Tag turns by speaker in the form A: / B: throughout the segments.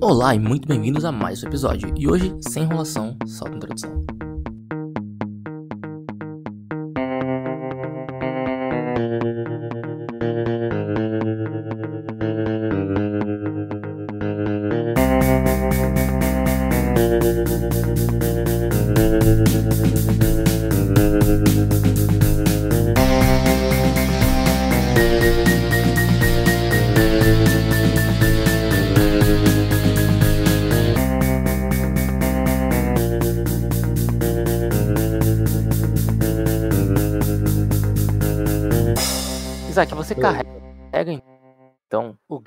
A: Olá e muito bem-vindos a mais um episódio. E hoje, sem enrolação, solta a introdução.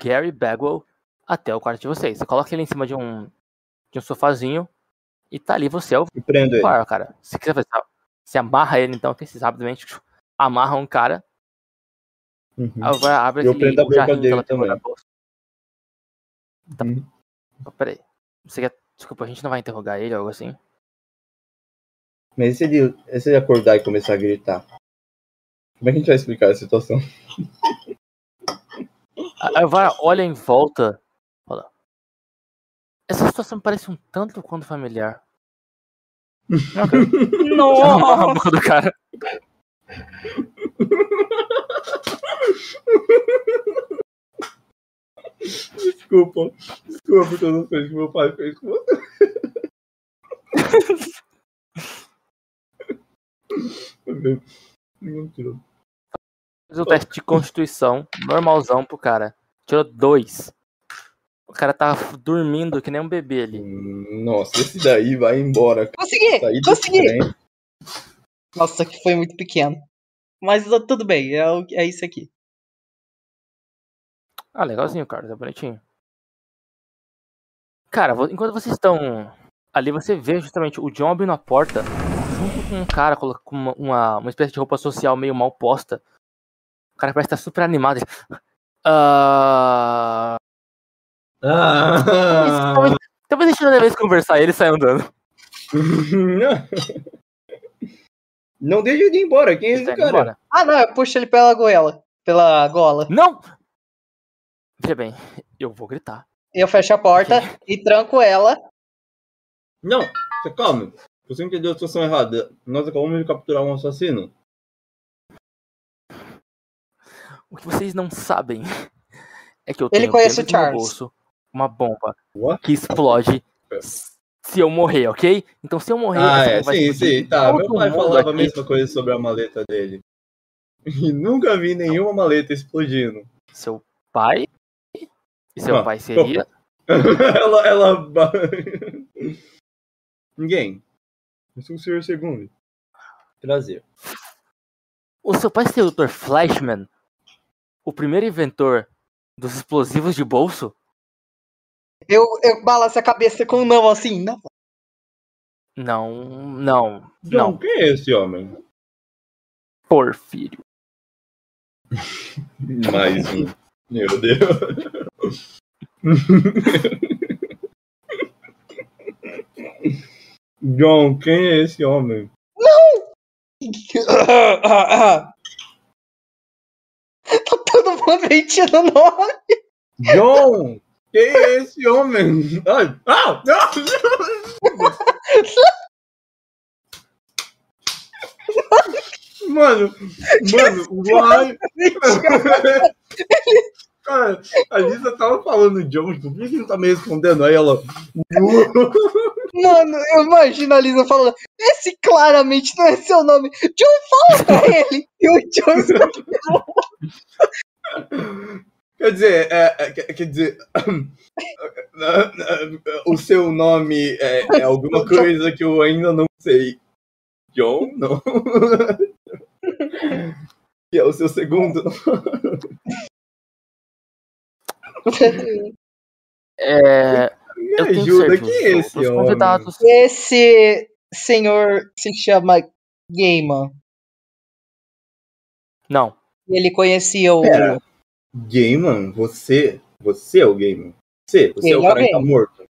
A: Gary Bagwell até o quarto de vocês. Você coloca ele em cima de um, de um sofazinho e tá ali você é o. Claro, cara. Se quiser fazer, você amarra ele, então, que vocês rapidamente amarra um cara,
B: Uhum.
A: agora abre
B: Eu
A: aquele jarrinho que
B: dele
A: ela pegou na bolsa. Tá.
B: Uhum.
A: Oh, peraí. Você quer... Desculpa, a gente não vai interrogar ele ou algo assim?
B: Mas e se ele, e se ele acordar e começar a gritar? Como é que a gente vai explicar a situação?
A: A Elvira olha em volta. Fala. Essa situação me parece um tanto quanto familiar. Não, amarra a
C: Nossa!
A: boca do cara.
B: Desculpa. Desculpa por todas as coisas que meu pai fez com você. Não tirou.
A: Fez o teste de constituição, normalzão pro cara. Tirou dois. O cara tá dormindo que nem um bebê ali.
B: Nossa, esse daí vai embora.
C: Consegui!
B: Saí
C: Consegui! Nossa, que foi muito pequeno. Mas tudo bem, é, é isso aqui.
A: Ah, legalzinho, cara, tá bonitinho. Cara, enquanto vocês estão ali, você vê justamente o John abrindo a porta, junto com um cara com uma, uma, uma espécie de roupa social meio mal posta. O cara parece estar super animado. Ah.
B: Ah!
A: Talvez, talvez deixa eu vez conversar e ele sai andando.
B: Não deixa ele ir embora. Quem é esse cara?
A: embora.
C: Ah, não, eu puxo ele pela goela. Pela gola.
A: Não! Veja bem, eu vou gritar.
C: Eu fecho a porta e tranco ela.
B: Não, você calma. Você entendeu a situação errada. Nós acabamos de capturar um assassino.
A: O que vocês não sabem é que eu
C: Ele
A: tenho
C: conhece
A: dentro
C: o
A: do meu bolso uma bomba
B: What?
A: que explode se eu morrer, ok? Então se eu morrer,
B: Ah, é, sim, sim, tá.
A: Todo
B: Meu pai falava a mesma coisa sobre a maleta dele. E nunca vi nenhuma maleta explodindo.
A: Seu pai? E seu
B: Ah,
A: pai seria?
B: ela, ela. Ninguém. Eu sou o senhor segundo. Prazer.
A: O seu pai seria o Dr. Flashman? O primeiro inventor dos explosivos de bolso?
C: Eu, eu balanço a cabeça com não, assim. Não.
A: Não, não,
B: John,
A: não.
B: quem é esse homem?
A: Porfírio.
B: Mais um. Meu Deus. John, quem é esse homem?
C: tá todo mundo mentindo o nome.
B: John! Quem é esse homem? Ai, ah! Não! Mano, mano, uai! Cara, a Lisa tava falando John, tipo, por que não tá me respondendo? Aí ela.
C: Mano, eu imagino a Lisa falando: Esse claramente não é seu nome. John, fala pra ele. E o John
B: Quer dizer, é, é, quer dizer. o seu nome é, é alguma coisa que eu ainda não sei. John? Não. Que é o seu segundo
A: É,
B: Me
A: eu tenho
B: ajuda,
A: certeza.
B: quem é esse
A: Os
B: homem?
A: convidados.
C: Esse senhor se chama Gaiman.
A: Não.
C: Ele conhecia o.
B: Pera. Gaiman? Você? Você é o Gaiman? Você? Você é o
C: Ele é o
B: cara que tá morto?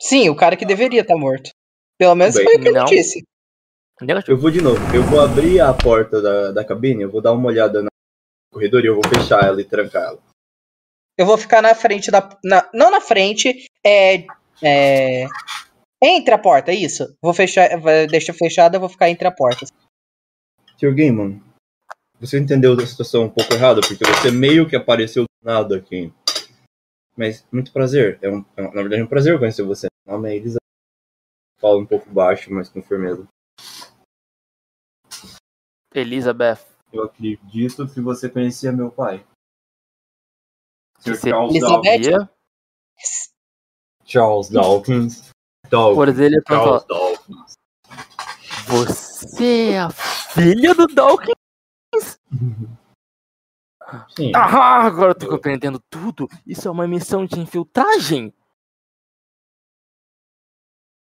C: Sim, o cara que deveria estar morto. Pelo menos
B: Bem,
C: foi o que ele
A: não.
C: disse.
B: Eu vou de novo. Eu vou abrir a porta da, da cabine, eu vou dar uma olhada no corredor e eu vou fechar ela e trancar ela.
C: Eu vou ficar na frente da. na- não na frente, é. é entre a porta, isso. Vou fechar. vai- Deixa fechada, eu vou ficar entre a porta.
B: Sr. Gaiman, você entendeu da situação um pouco errada, porque você meio que apareceu do nada aqui. Mas, muito prazer. É um, é um- na verdade, é um prazer conhecer você. Meu nome é Elisa. Fala um pouco baixo, mas com firmeza.
A: Elizabeth.
B: Eu acredito que você conhecia meu pai. Sr.
A: Você-
B: Charles
C: Elizabeth?
B: Dawkins. Charles Dawkins. Dawkins.
A: Por ele
B: Charles Dawkins.
A: Você é a filha do Dawkins?
B: Sim.
A: Ah, agora eu tô compreendendo tudo. Isso é uma missão de infiltragem.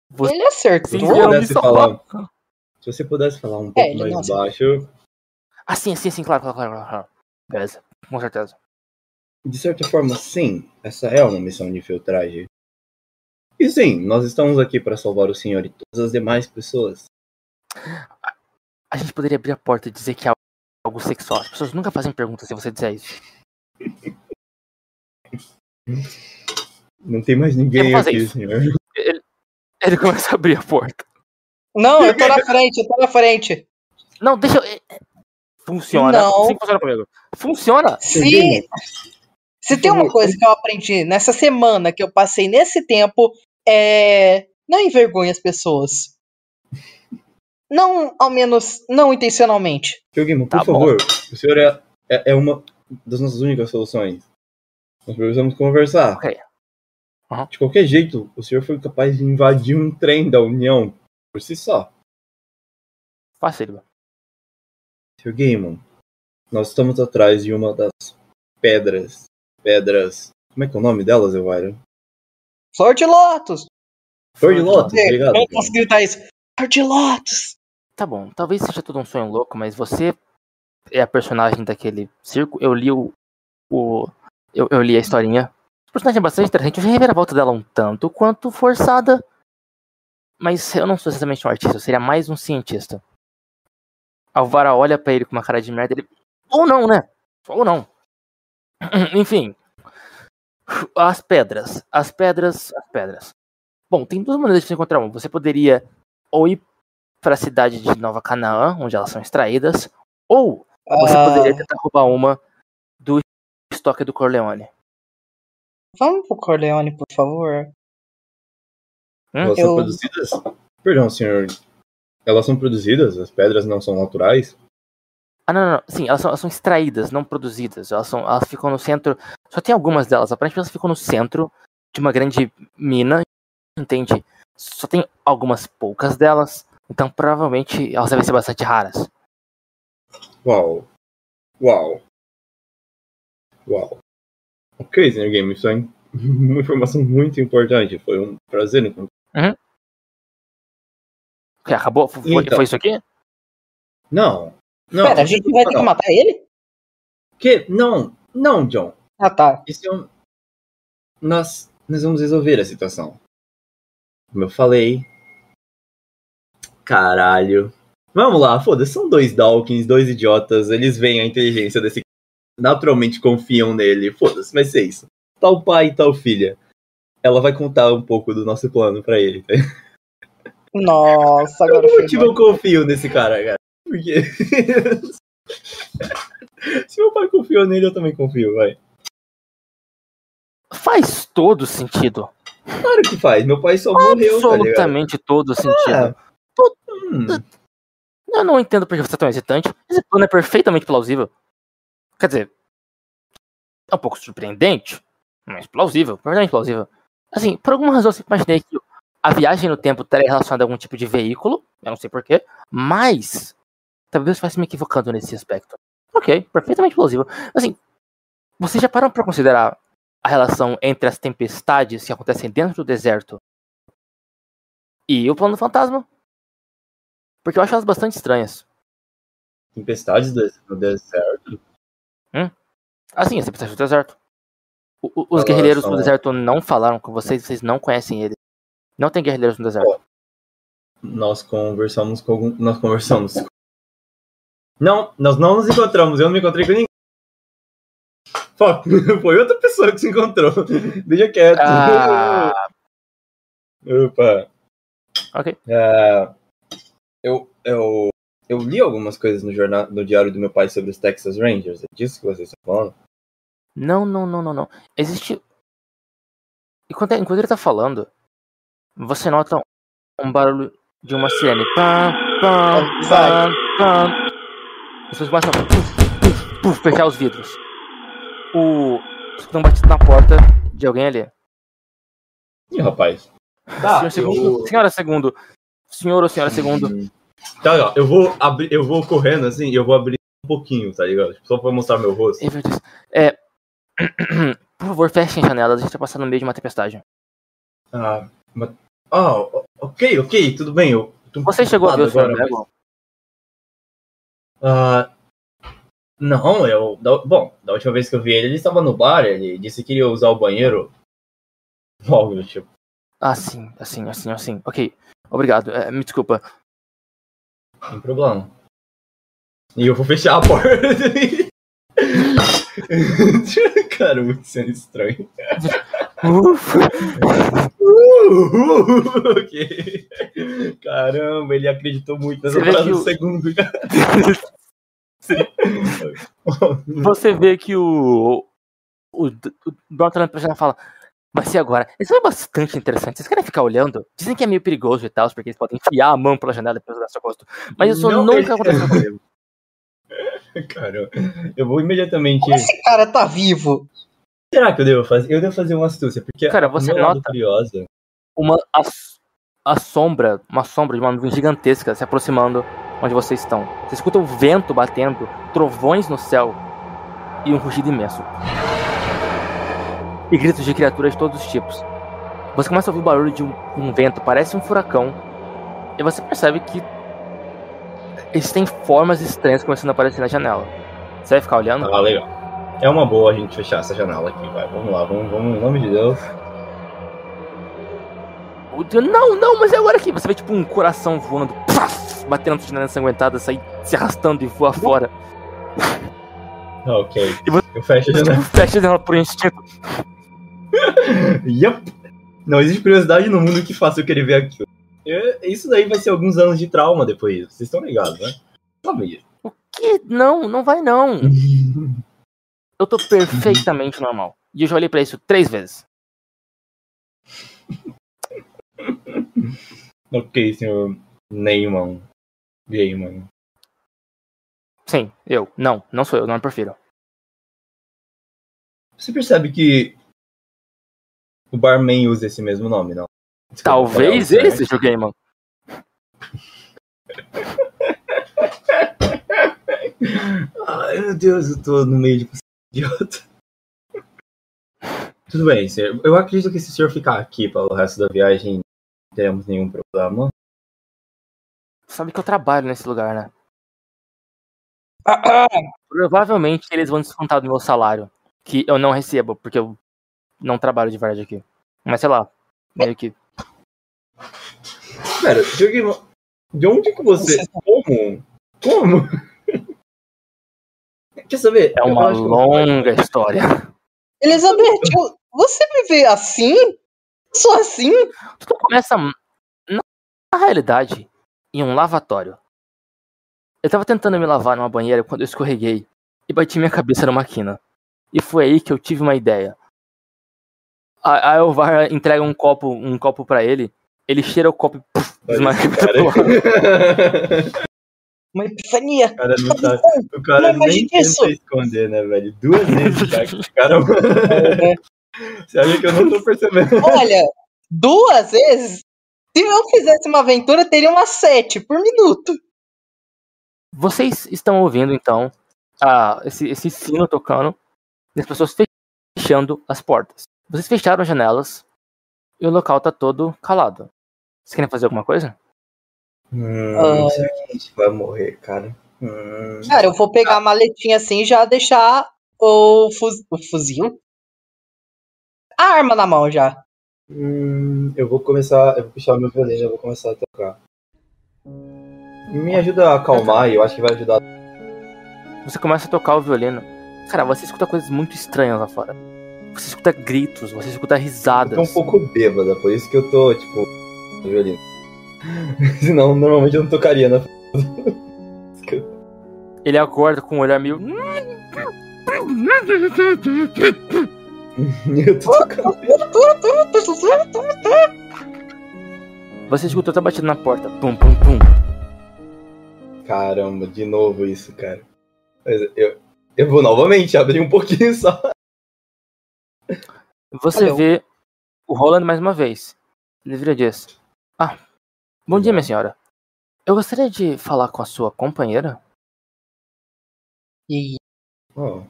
A: Você
C: Ele acertou.
B: Se você
A: eu me
B: pudesse falar, se você pudesse falar um
C: É,
B: pouco mais
C: não
B: baixo,
A: Ah, sim, sim, sim, claro, claro, claro, claro. Beleza, com certeza.
B: de certa forma, sim, essa é uma missão de infiltragem. E sim, nós estamos aqui para salvar o senhor e todas as demais pessoas.
A: A gente poderia abrir a porta e dizer que é algo sexual. As pessoas nunca fazem perguntas se você disser isso.
B: Não tem mais ninguém aqui,
A: isso.
B: senhor.
A: Ele começa a abrir a porta.
C: Não, eu tô na frente, eu tô na frente.
A: Não, deixa eu. é, Funciona.
C: Não.
A: Sim, funciona comigo. Funciona.
C: Se, se tem uma coisa que eu aprendi nessa semana que eu passei nesse tempo, é. Não envergonhe as pessoas. Não, ao menos, não intencionalmente.
B: Gilguimo, por
A: Tá bom.
B: favor, o senhor é, é, é uma das nossas únicas soluções. Nós precisamos conversar.
A: Ok. Aham.
B: De qualquer jeito, o senhor foi capaz de invadir um trem da União por si só.
A: Fácil.
B: Sr. Gaiman, nós estamos atrás de uma das pedras. Pedras. Como é que é o nome delas, Elvira?
C: Flor de Lótus.
B: Flor de Lótus,
C: É,
B: obrigado.
C: eu não posso gritar isso. Flor de Lótus.
A: Tá bom, talvez seja tudo um sonho louco, mas você é a personagem daquele circo. Eu li o. o eu, eu li a historinha. O personagem é bastante interessante. Eu já a volta dela um tanto quanto forçada. Mas eu não sou exatamente um artista, eu seria mais um cientista. Alvara olha pra ele com uma cara de merda. Ele. Ou não, né? Ou não. Enfim. As pedras. As pedras. As pedras. Bom, tem duas maneiras de você encontrar uma. Você poderia ou ir para a cidade de Nova Canaã, onde elas são extraídas, ou você
C: Ah,
A: poderia tentar roubar uma do estoque do Corleone.
C: Vamos pro Corleone, por favor.
A: Hum?
B: Elas
C: Eu-
B: são produzidas? Perdão, senhor. Elas são produzidas? As pedras não são naturais?
A: Ah, não, não, não. Sim, elas são, elas são extraídas, não produzidas. Elas, são, elas ficam no centro. Só tem algumas delas. Aparentemente elas ficam no centro de uma grande mina. Entende? Só tem algumas poucas delas. Então provavelmente elas devem ser bastante raras.
B: Uau. Uau. Uau. Ok, senhor Game, isso é uma informação muito importante. Foi um prazer encontrar.
A: Ok, acabou? Foi,
B: Então.
A: foi isso aqui?
B: Não. Não.
C: Pera, a gente vai ter que matar ele?
B: Que? Não. Não, John.
C: Ah, tá.
B: Isso é um... Nós, nós vamos resolver a situação. Como eu falei. Caralho. Vamos lá, foda-se. São dois Dawkins, dois idiotas. Eles veem a inteligência desse. Naturalmente confiam nele. Foda-se, vai ser isso. Tal pai e tal filha. Ela vai contar um pouco do nosso plano pra ele. tá?
C: Nossa,
B: Por
C: agora foi.
B: motivo eu confio nesse cara, cara. Porque. Se meu pai confiou nele, eu também confio, vai.
A: Faz todo sentido.
B: Claro que faz. Meu pai só morreu, tá ligado?
A: Absolutamente todo sentido.
B: Hum.
A: Eu não entendo porque você é tão hesitante. Esse plano é perfeitamente plausível. Quer dizer, é um pouco surpreendente, mas plausível, perfeitamente plausível. Assim, por alguma razão eu sempre imaginei que a viagem no tempo estaria relacionada a algum tipo de veículo, eu não sei porquê, mas talvez eu estivesse me equivocando nesse aspecto. Ok, perfeitamente plausível. Assim, vocês já param para considerar a relação entre as tempestades que acontecem dentro do deserto e o plano fantasma? Porque eu acho elas bastante estranhas.
B: Tempestades do deserto?
A: Assim, as tempestades do deserto. O- o- os
B: Elas
A: guerrilheiros
B: são-
A: do deserto não falaram com vocês, vocês não conhecem eles. Não tem guerrilheiros no deserto.
B: Nós conversamos com algum... Nós conversamos. Não, nós não nos encontramos. Eu não me encontrei com ninguém. Fuck, foi outra pessoa que se encontrou. Deixa quieto.
A: Ah,
B: Opa.
A: ok.
B: É, eu, eu, eu li algumas coisas no, jornal, no diário do meu pai sobre os Texas Rangers. É disso que vocês estão falando?
A: Não, não, não, não, não. Existe. Enquanto, enquanto ele tá falando, você nota um barulho de uma sirene. Pam, pam, pam, pam. As pessoas começam a puf, puf, puf, fechar os vidros. O. Estão batido na porta de alguém ali.
B: Ih, rapaz. Tá,
A: Senhor segundo. Senhora segundo. Senhor ou senhora segundo.
B: Hum. Tá, eu vou abrir, eu vou correndo assim, e eu vou abrir um pouquinho, tá ligado? Só pra mostrar meu rosto.
A: É. É. Por favor, fechem janelas. A gente tá passando no meio de uma tempestade.
B: Ah, mas... ah, o- ok, ok, tudo bem. Eu
A: Você chegou a ver o
B: agora,
A: Dragon?
B: mas- Ah, não, eu. da- bom, da última vez que eu vi ele, ele estava no bar, ele disse que iria usar o banheiro. Logo, tipo.
A: Ah, sim, assim, assim, assim. Ok. Obrigado. É, me desculpa.
B: Sem problema. E eu vou fechar a porta. Cara, muito sendo estranho.
A: Ufa.
B: Uh, ok. Caramba, ele acreditou muito nessa
A: Você vê
B: parada
A: que
B: do
A: o-
B: segundo.
A: Você vê que o. O, o Dorothy olhando pra janela e fala. Vai ser agora. Isso é bastante interessante. Vocês querem ficar olhando? Dizem que é meio perigoso e tal, porque eles podem enfiar a mão pela janela e depois dar seu rosto. Mas isso
B: Não,
A: nunca
B: ele-
A: aconteceu comigo.
B: Cara, eu vou imediatamente.
C: Esse cara tá vivo.
B: Será que eu devo fazer? Eu devo fazer uma astúcia, porque
A: Cara,
B: a
A: você nota-
B: curiosa.
A: Uma. A, a sombra, uma sombra de uma nuvem gigantesca se aproximando onde vocês estão. Você escuta o vento batendo, trovões no céu e um rugido imenso. E gritos de criaturas de todos os tipos. Você começa a ouvir o barulho de um, um vento, parece um furacão. E você percebe que existem formas estranhas começando a aparecer na janela. Você vai ficar olhando?
B: Ah, legal. É uma boa a gente fechar essa janela aqui, vai. Vamos lá, vamos, vamos, em nome de Deus.
A: Não, não, mas é agora aqui. Você vê tipo um coração voando, batendo na janela ensanguentada, sair se arrastando e voar fora.
B: Ah, ok.
A: E você-
B: Eu fecho a
A: Você
B: janela.
A: tipo, fecha a janela por instinto.
B: Yup. Não existe curiosidade no mundo que faça eu querer ver aquilo. Isso daí vai ser alguns anos de trauma depois. Vocês estão ligados, né? Sabia.
A: Que? Não, não vai não. Eu tô perfeitamente normal. E eu já olhei pra isso três vezes.
B: ok, senhor Neyman. Gayman.
A: Sim, eu. Não, não sou eu, não prefiro.
B: Você percebe que o barman usa esse mesmo nome, não? Desculpa,
A: Talvez ele seja o Gaiman.
B: Ai, meu Deus, eu tô no meio de você, idiota. Tudo bem, senhor. Eu acredito que se o senhor ficar aqui pelo resto da viagem, não teremos nenhum problema.
A: Sabe que eu trabalho nesse lugar, né?
C: Ah, ah.
A: Provavelmente eles vão descontar do meu salário. Que eu não recebo, porque eu não trabalho de verdade aqui. Mas sei lá, meio que.
B: Pera, de onde que você. Como? Como? Quer saber?
A: É uma
B: acho que
A: longa história.
C: Elizabeth, eu- você me vê assim? Sou assim?
A: Tudo começa, na realidade, em um lavatório. Eu tava tentando me lavar numa banheira quando eu escorreguei e bati minha cabeça numa quina. E foi aí que eu tive uma ideia. A, a Elvar entrega um copo, um copo para ele, ele cheira o copo e puf, desmaia
C: Uma epifania.
B: o cara não tá. O cara
C: Não,
B: nem
C: isso-
B: tenta esconder, né, velho? Duas vezes já que o cara. Você acha que eu não tô percebendo?
C: Olha, duas vezes. Se eu fizesse uma aventura, teria uma sete por minuto.
A: Vocês estão ouvindo então a- esse, esse sino tocando e as pessoas fechando as portas. Vocês fecharam as janelas e o local tá todo calado. Vocês querem fazer alguma coisa?
B: Hum,
C: Ah.
B: será que a gente vai morrer, cara? Hum.
C: Cara, eu vou pegar a maletinha assim e já deixar o, fuz- o fuzil. A arma na mão já.
B: Hum, eu vou começar. Eu vou puxar meu violino e eu vou começar a tocar. Me ajuda a acalmar e eu acho que vai ajudar.
A: Você começa a tocar o violino Cara, você escuta coisas muito estranhas lá fora. Você escuta gritos, você escuta risadas.
B: Eu tô um pouco bêbada, por isso que eu tô, tipo, violino. Senão, normalmente eu não tocaria na.
A: Ele acorda com um olhar meio.
B: eu tô tocando.
A: Você escuta outra batida na porta. Pum, pum, pum.
B: Caramba, de novo isso, cara. Eu, eu vou novamente abrir um pouquinho só.
A: Você
C: Alô?
A: vê o Roland mais uma vez. Ele vira diz: Ah, bom dia, minha senhora. Eu gostaria de falar com a sua companheira.
C: E
B: Oh.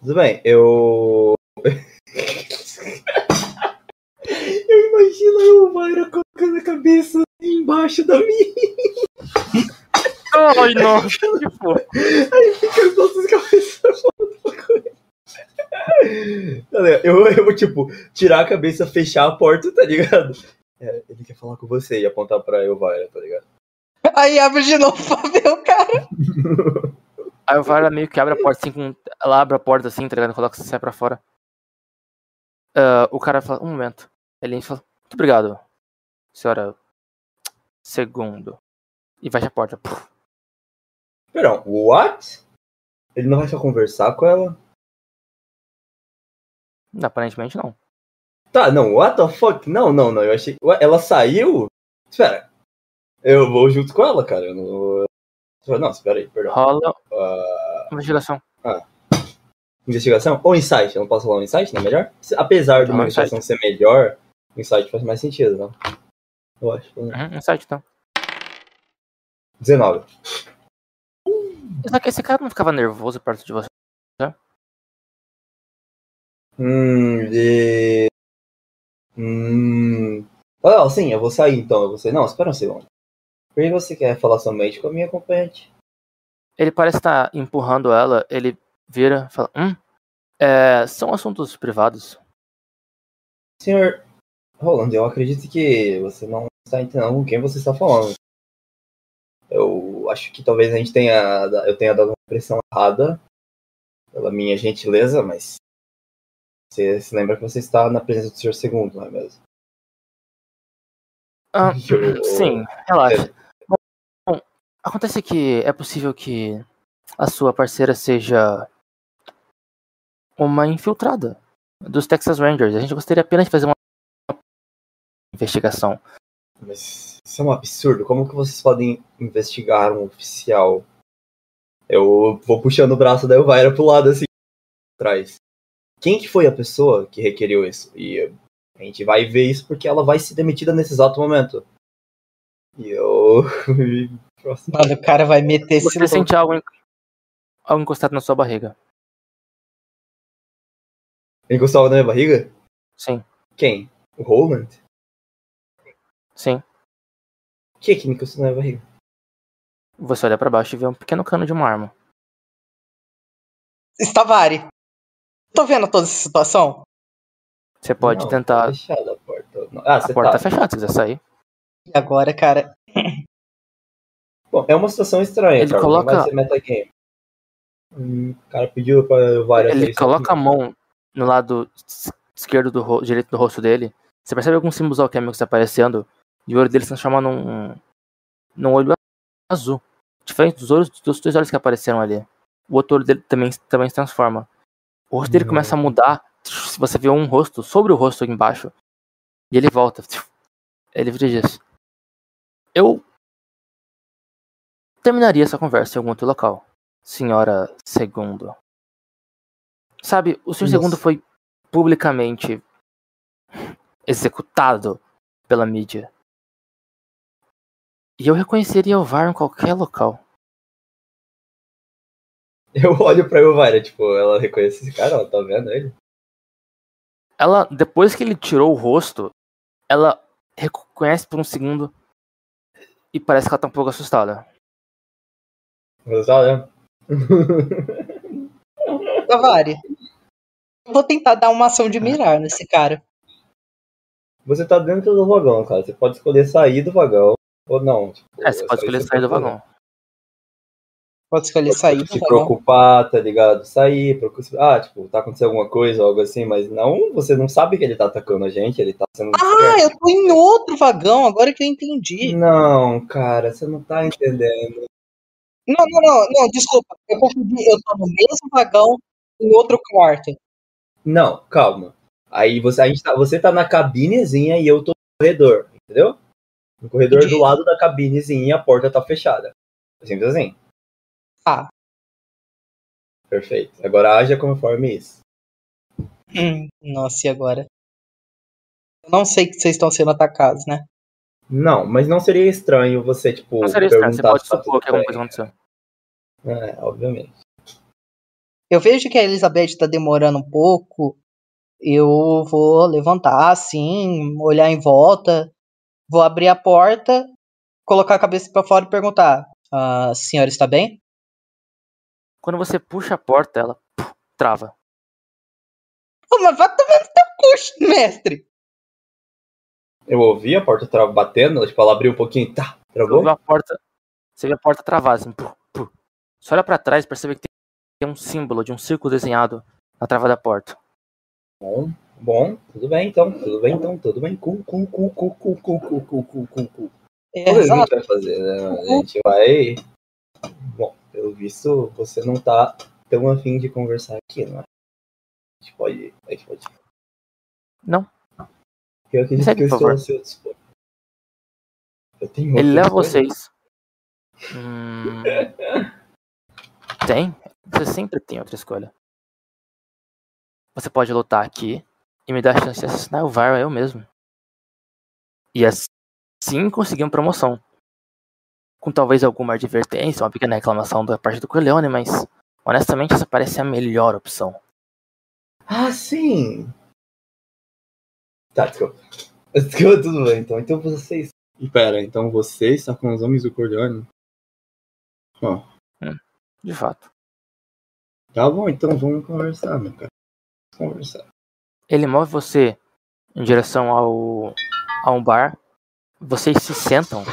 B: Tudo bem, eu. eu imagino eu, o Mayra colocando a cabeça embaixo da minha.
A: Ai, nossa, tipo.
B: Aí fica as nossas cabeças falando uma coisa. Tá? Eu, eu vou, tipo, tirar a cabeça, fechar a porta, tá ligado? É, ele quer falar com você e apontar pra Elvira, tá ligado?
C: aí abre de novo pra ver o cara.
A: Aí o Vara meio que abre a porta assim, com... ela abre a porta assim, tá ligado? Coloca você sai pra fora. Ah, o cara fala, um momento. Ele fala, muito obrigado, senhora. Segundo. E fecha a porta. Puf.
B: Perdão, what? Ele não vai só conversar com ela?
A: Aparentemente não.
B: Tá, não, what the fuck? Não, não, não, eu achei. Ué, ela saiu? Espera. Eu vou junto com ela, cara. Eu não. Não, espera aí, perdão.
A: Rola
B: Ah,
A: investigação.
B: investigação? Ou insight? Eu não posso falar um insight, não é melhor? Apesar de uma investigação ser melhor, o insight faz mais sentido, não? Eu acho. né?
A: Uhum, insight então.
B: 19.
A: Só que esse cara não ficava nervoso perto de você.
B: Hum, de. Hum. Ah, sim, eu vou sair então. Eu vou sair. Não, espera um segundo. Por que você quer falar somente com a minha acompanhante?
A: Ele parece estar empurrando ela, ele vira e fala, hum? É, são assuntos privados.
B: Senhor Roland, eu acredito que você não está entendendo com quem você está falando. Eu acho que talvez a gente tenha. Eu tenha dado uma impressão errada pela minha gentileza, mas. Você se lembra que você está na presença do senhor segundo, não é mesmo?
A: Ah,
B: Eu-
A: sim, relaxa. Bom, bom, acontece que é possível que a sua parceira seja uma infiltrada dos Texas Rangers. A gente gostaria apenas de fazer uma investigação.
B: Mas isso é um absurdo. Como que vocês podem investigar um oficial? Eu vou puxando o braço da Elvira pro lado assim, atrás. Quem que foi a pessoa que requeriu isso? E a gente vai ver isso porque ela vai ser demitida nesse exato momento. E eu.
C: Mano, o cara vai meter esse
A: Você sente algo, algo encostado na sua barriga.
B: Encostava na minha barriga?
A: Sim,
B: Quem? O Roland?
A: sim.
B: O que que me encostou na minha barriga?
A: Você olha pra baixo e vê um pequeno cano de uma arma.
C: Stavari. Tô vendo toda essa situação?
A: Você pode
B: Não,
A: tentar.
B: Tá fechada a porta. Ah,
A: A porta
B: tá.
A: tá fechada, se quiser sair.
C: E agora, cara.
B: Bom, é uma situação estranha,
A: Ele
B: cara.
A: coloca-
B: Não vai ser metagame. Hum, o cara pediu pra Elvira
A: Ele coloca a mão no lado es- esquerdo do ro- direito do rosto dele. Você percebe alguns símbolos alquímicos aparecendo e o olho dele se transforma num, num olho azul. Diferente dos, olhos, dos dois olhos que apareceram ali. O outro olho dele também, também se transforma. O rosto dele começa a mudar. Se você vê um rosto sobre o rosto aqui embaixo. E ele volta. Ele vira diz: Eu terminaria essa conversa em algum outro local. Senhora Segundo. Sabe, o senhor
B: Nossa.
A: Segundo foi publicamente executado pela mídia. E eu reconheceria o VAR em qualquer local.
B: Eu olho pra Elvira, tipo, ela reconhece esse cara, ela tá vendo ele?
A: Ela, depois que ele tirou o rosto, ela reconhece por um segundo e parece que ela tá um pouco assustada.
B: Tá vendo?
C: Stavari. Eu vou tentar dar uma ação de mirar nesse cara.
B: Você tá dentro do vagão, cara. Você pode escolher sair do vagão ou não. Tipo,
A: É, você pode
B: só
A: escolher sair do
B: tô
A: vagão.
C: Pode escolher sair
B: se
C: vagão.
B: preocupar, tá ligado? Sair, procurar, ah, tipo, tá acontecendo alguma coisa, algo assim, mas não, você não sabe que ele tá atacando a gente, ele tá sendo.
C: Ah, eu tô em outro vagão, agora que eu entendi.
B: Não, cara, você não tá entendendo.
C: Não, não, não, não, desculpa. Eu confundi. Eu tô no mesmo vagão, em outro quarto.
B: Não, calma. Aí você, a gente tá, você tá na cabinezinha e eu tô no corredor, entendeu? No corredor
C: Entendi.
B: do lado da cabinezinha a porta tá fechada. Simples assim.
C: Ah.
B: Perfeito. Agora haja conforme isso.
C: Hum, nossa, e agora? Eu não sei que vocês estão sendo atacados, né?
B: Não, mas não seria estranho você, tipo,
A: Não seria estranho, você
B: perguntar
A: pode
B: tá
A: supor que alguma coisa aconteceu.
B: É, obviamente.
C: Eu vejo que a Elizabeth tá demorando um pouco. Eu vou levantar assim, olhar em volta, vou abrir a porta, colocar a cabeça pra fora e perguntar: "A senhora está bem?
A: Quando você puxa a porta, ela puf, trava.
C: Oh, mas vai tomar no teu cu, mestre!
B: Eu ouvi a porta tra- batendo, tipo, ela abriu um pouquinho, tá,
A: Você
B: travou?
A: vê a porta, você vê a porta travada, assim, puf, puf. Você olha pra trás e percebe que tem um símbolo de um círculo desenhado na trava da porta.
B: Bom, bom, tudo bem então, tudo bem então, tudo bem. Cu, cu, cu, cu, cu, cu, cu, cu, cu, cu, cu.
C: É,
B: O que a gente vai fazer, né? A gente vai. Bom, pelo visto, você não tá tão afim de conversar aqui, não é? A gente pode. A gente pode.
A: Não.
B: Eu acredito
A: Segue,
B: que eu estou
A: favor.
B: ao seu dispor. Eu tenho
A: Ele leva
B: coisa?
A: vocês. Hum... Tem? Você sempre tem outra escolha. Você pode lutar aqui e me dar a chance de assassinar o Varro eu mesmo. E assim conseguir uma promoção. Com talvez alguma advertência, uma pequena reclamação da parte do Corleone, mas honestamente essa parece a melhor opção.
B: Ah, sim! Tá, desculpa. Desculpa, tudo bem, então. Então vocês. Pera, então você está com os homens do Corleone? Ó,
A: De fato.
B: tá bom, então vamos conversar, meu cara. Vamos conversar.
A: Ele move você em direção ao a um bar. Vocês se sentam.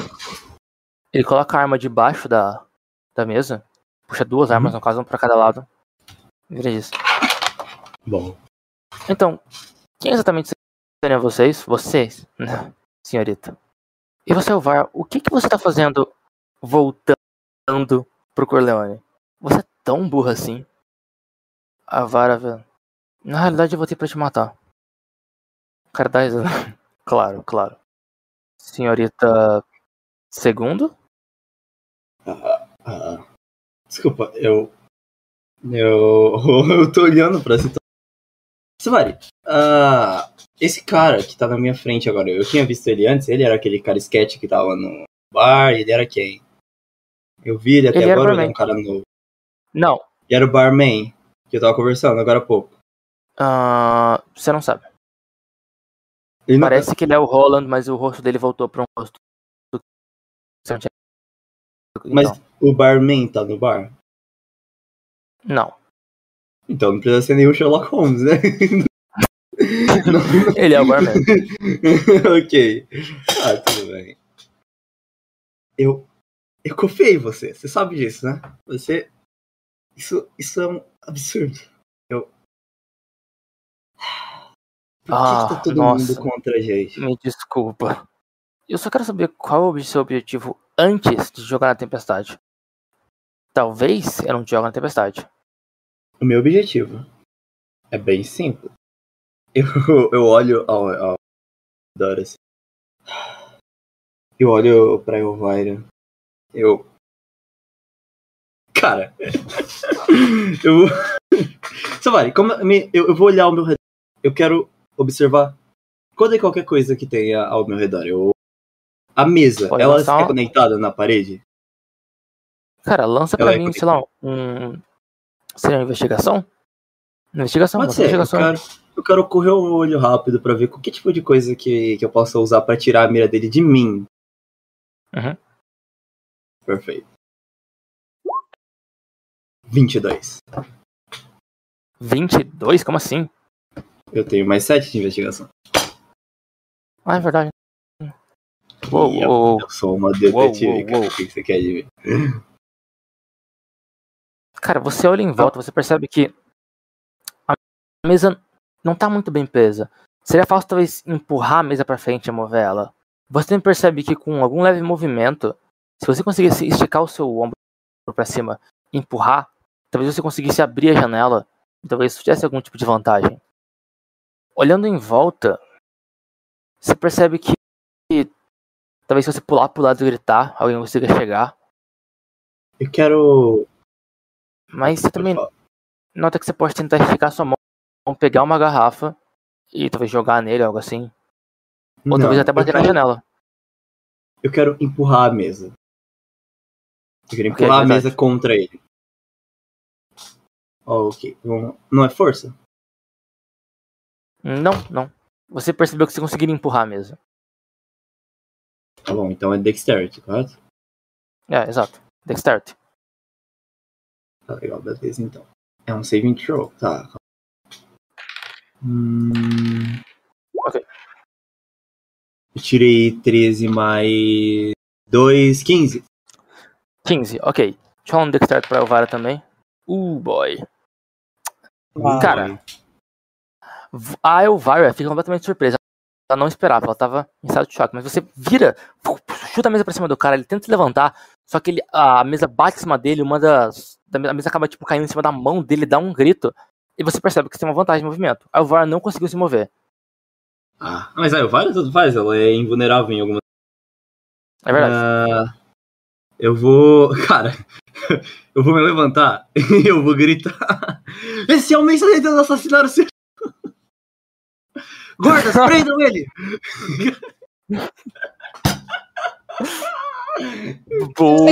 A: Ele coloca a arma debaixo da, da mesa. Puxa duas armas, no caso, um pra cada lado. Vira isso.
B: Bom.
A: Então, quem exatamente seriam vocês? Vocês, né, senhorita. E você, Alvar, o que, que você tá fazendo voltando pro Corleone? Você é tão burro assim? A Vara, velho. Na realidade, eu voltei pra te matar. O cara dá risada. Claro, claro. Senhorita. Segundo?
B: Ah, desculpa, eu. Eu. Eu tô olhando pra situação. Savari, ah, esse cara que tá na minha frente agora, eu tinha visto ele antes, ele era aquele cara sketch que tava no bar, ele era quem? Eu vi ele até
A: Ele
B: agora, ele é um cara novo.
A: Não.
B: E era o barman, que eu tava conversando agora há pouco.
A: ah, você não sabe.
B: Ele não-
A: Parece que ele é o Roland, mas o rosto dele voltou pra um rosto.
B: Mas
A: Então,
B: o barman tá no bar?
A: não.
B: Então não precisa ser nenhum Sherlock Holmes, né? Não-
A: Ele é o barman.
B: ok. Ah, tudo bem. Eu. Eu confiei em você. Você sabe disso, né? Você. Isso, isso é um absurdo. Eu. Por que,
A: Ah,
B: que tá todo
A: nossa.
B: mundo contra a gente?
A: Me desculpa. Eu só quero saber qual é o seu objetivo antes de jogar na tempestade. Talvez eu não jogue na tempestade.
B: O meu objetivo é bem simples. Eu, eu olho ao, ao Doris. Eu olho pra Elvira. Eu. Cara. eu. Savari, como eu, eu vou olhar ao meu redor. Eu quero observar toda e qualquer coisa que tenha ao meu redor. Eu. A mesa,
A: Pode
B: ela
A: lançar
B: é
A: um-
B: conectada na parede?
A: Cara, lança
B: Ela
A: pra
B: é
A: mim, sei lá, um. Seria uma investigação? Investigação,
B: Pode ser. Eu
A: investigação.
B: quero, eu quero correr o olho rápido pra ver com que tipo de coisa que, que eu possa usar pra tirar a mira dele de mim.
A: Uhum.
B: Perfeito. 22.
A: 22? Como assim?
B: Eu tenho mais 7 de investigação.
A: Ah, é verdade. Uou,
B: eu,
A: uou,
B: eu sou uma detetive,
A: Uou,
B: cara. O que você quer de mim?
A: Cara, você olha em volta, você percebe que a mesa não tá muito bem presa. Seria fácil talvez empurrar a mesa para frente e mover ela. Você também percebe que com algum leve movimento, se você conseguisse esticar o seu ombro para cima e empurrar, talvez você conseguisse abrir a janela talvez isso tivesse algum tipo de vantagem. Olhando em volta, você percebe que talvez se você pular pro lado e gritar, alguém consiga chegar.
B: Eu quero.
A: Mas você também nota que você pode tentar esticar sua mão, pegar uma garrafa e talvez jogar nele, algo assim. Ou
B: Não,
A: talvez até bater na
B: quero-
A: janela.
B: Eu quero empurrar a mesa. Eu quero empurrar a
A: verdade.
B: mesa contra ele. Oh, ok. Não é força?
A: Não, não. Você percebeu que você conseguiria empurrar a mesa.
B: Tá bom, então é dexterity, correto?
A: É, exato. Dexterity.
B: Tá legal, beleza então. É um saving throw, tá. Hum...
A: Ok.
B: Eu tirei 13 mais 2, 15.
A: 15, ok. Deixa eu falar um Dexterity pra Elvira também. Uh, boy.
C: Ah,
A: Cara, A Elvira fica completamente surpresa. Ela não esperava, ela tava em estado de choque. Mas você vira, chuta a mesa pra cima do cara, ele tenta se levantar, só que ele, a mesa bate em cima dele, uma das. A mesa acaba tipo caindo em cima da mão dele, dá um grito. E você percebe que você tem uma vantagem de movimento. A Elvira não conseguiu se mover.
B: Ah, mas aí, várias tudo faz, ela é invulnerável em algumas.
A: É verdade.
B: Ah, eu vou. Cara, eu vou me levantar e eu vou gritar. Esse homem está tentando assassinar o seu. Guardas, prendam ele!
A: Boa!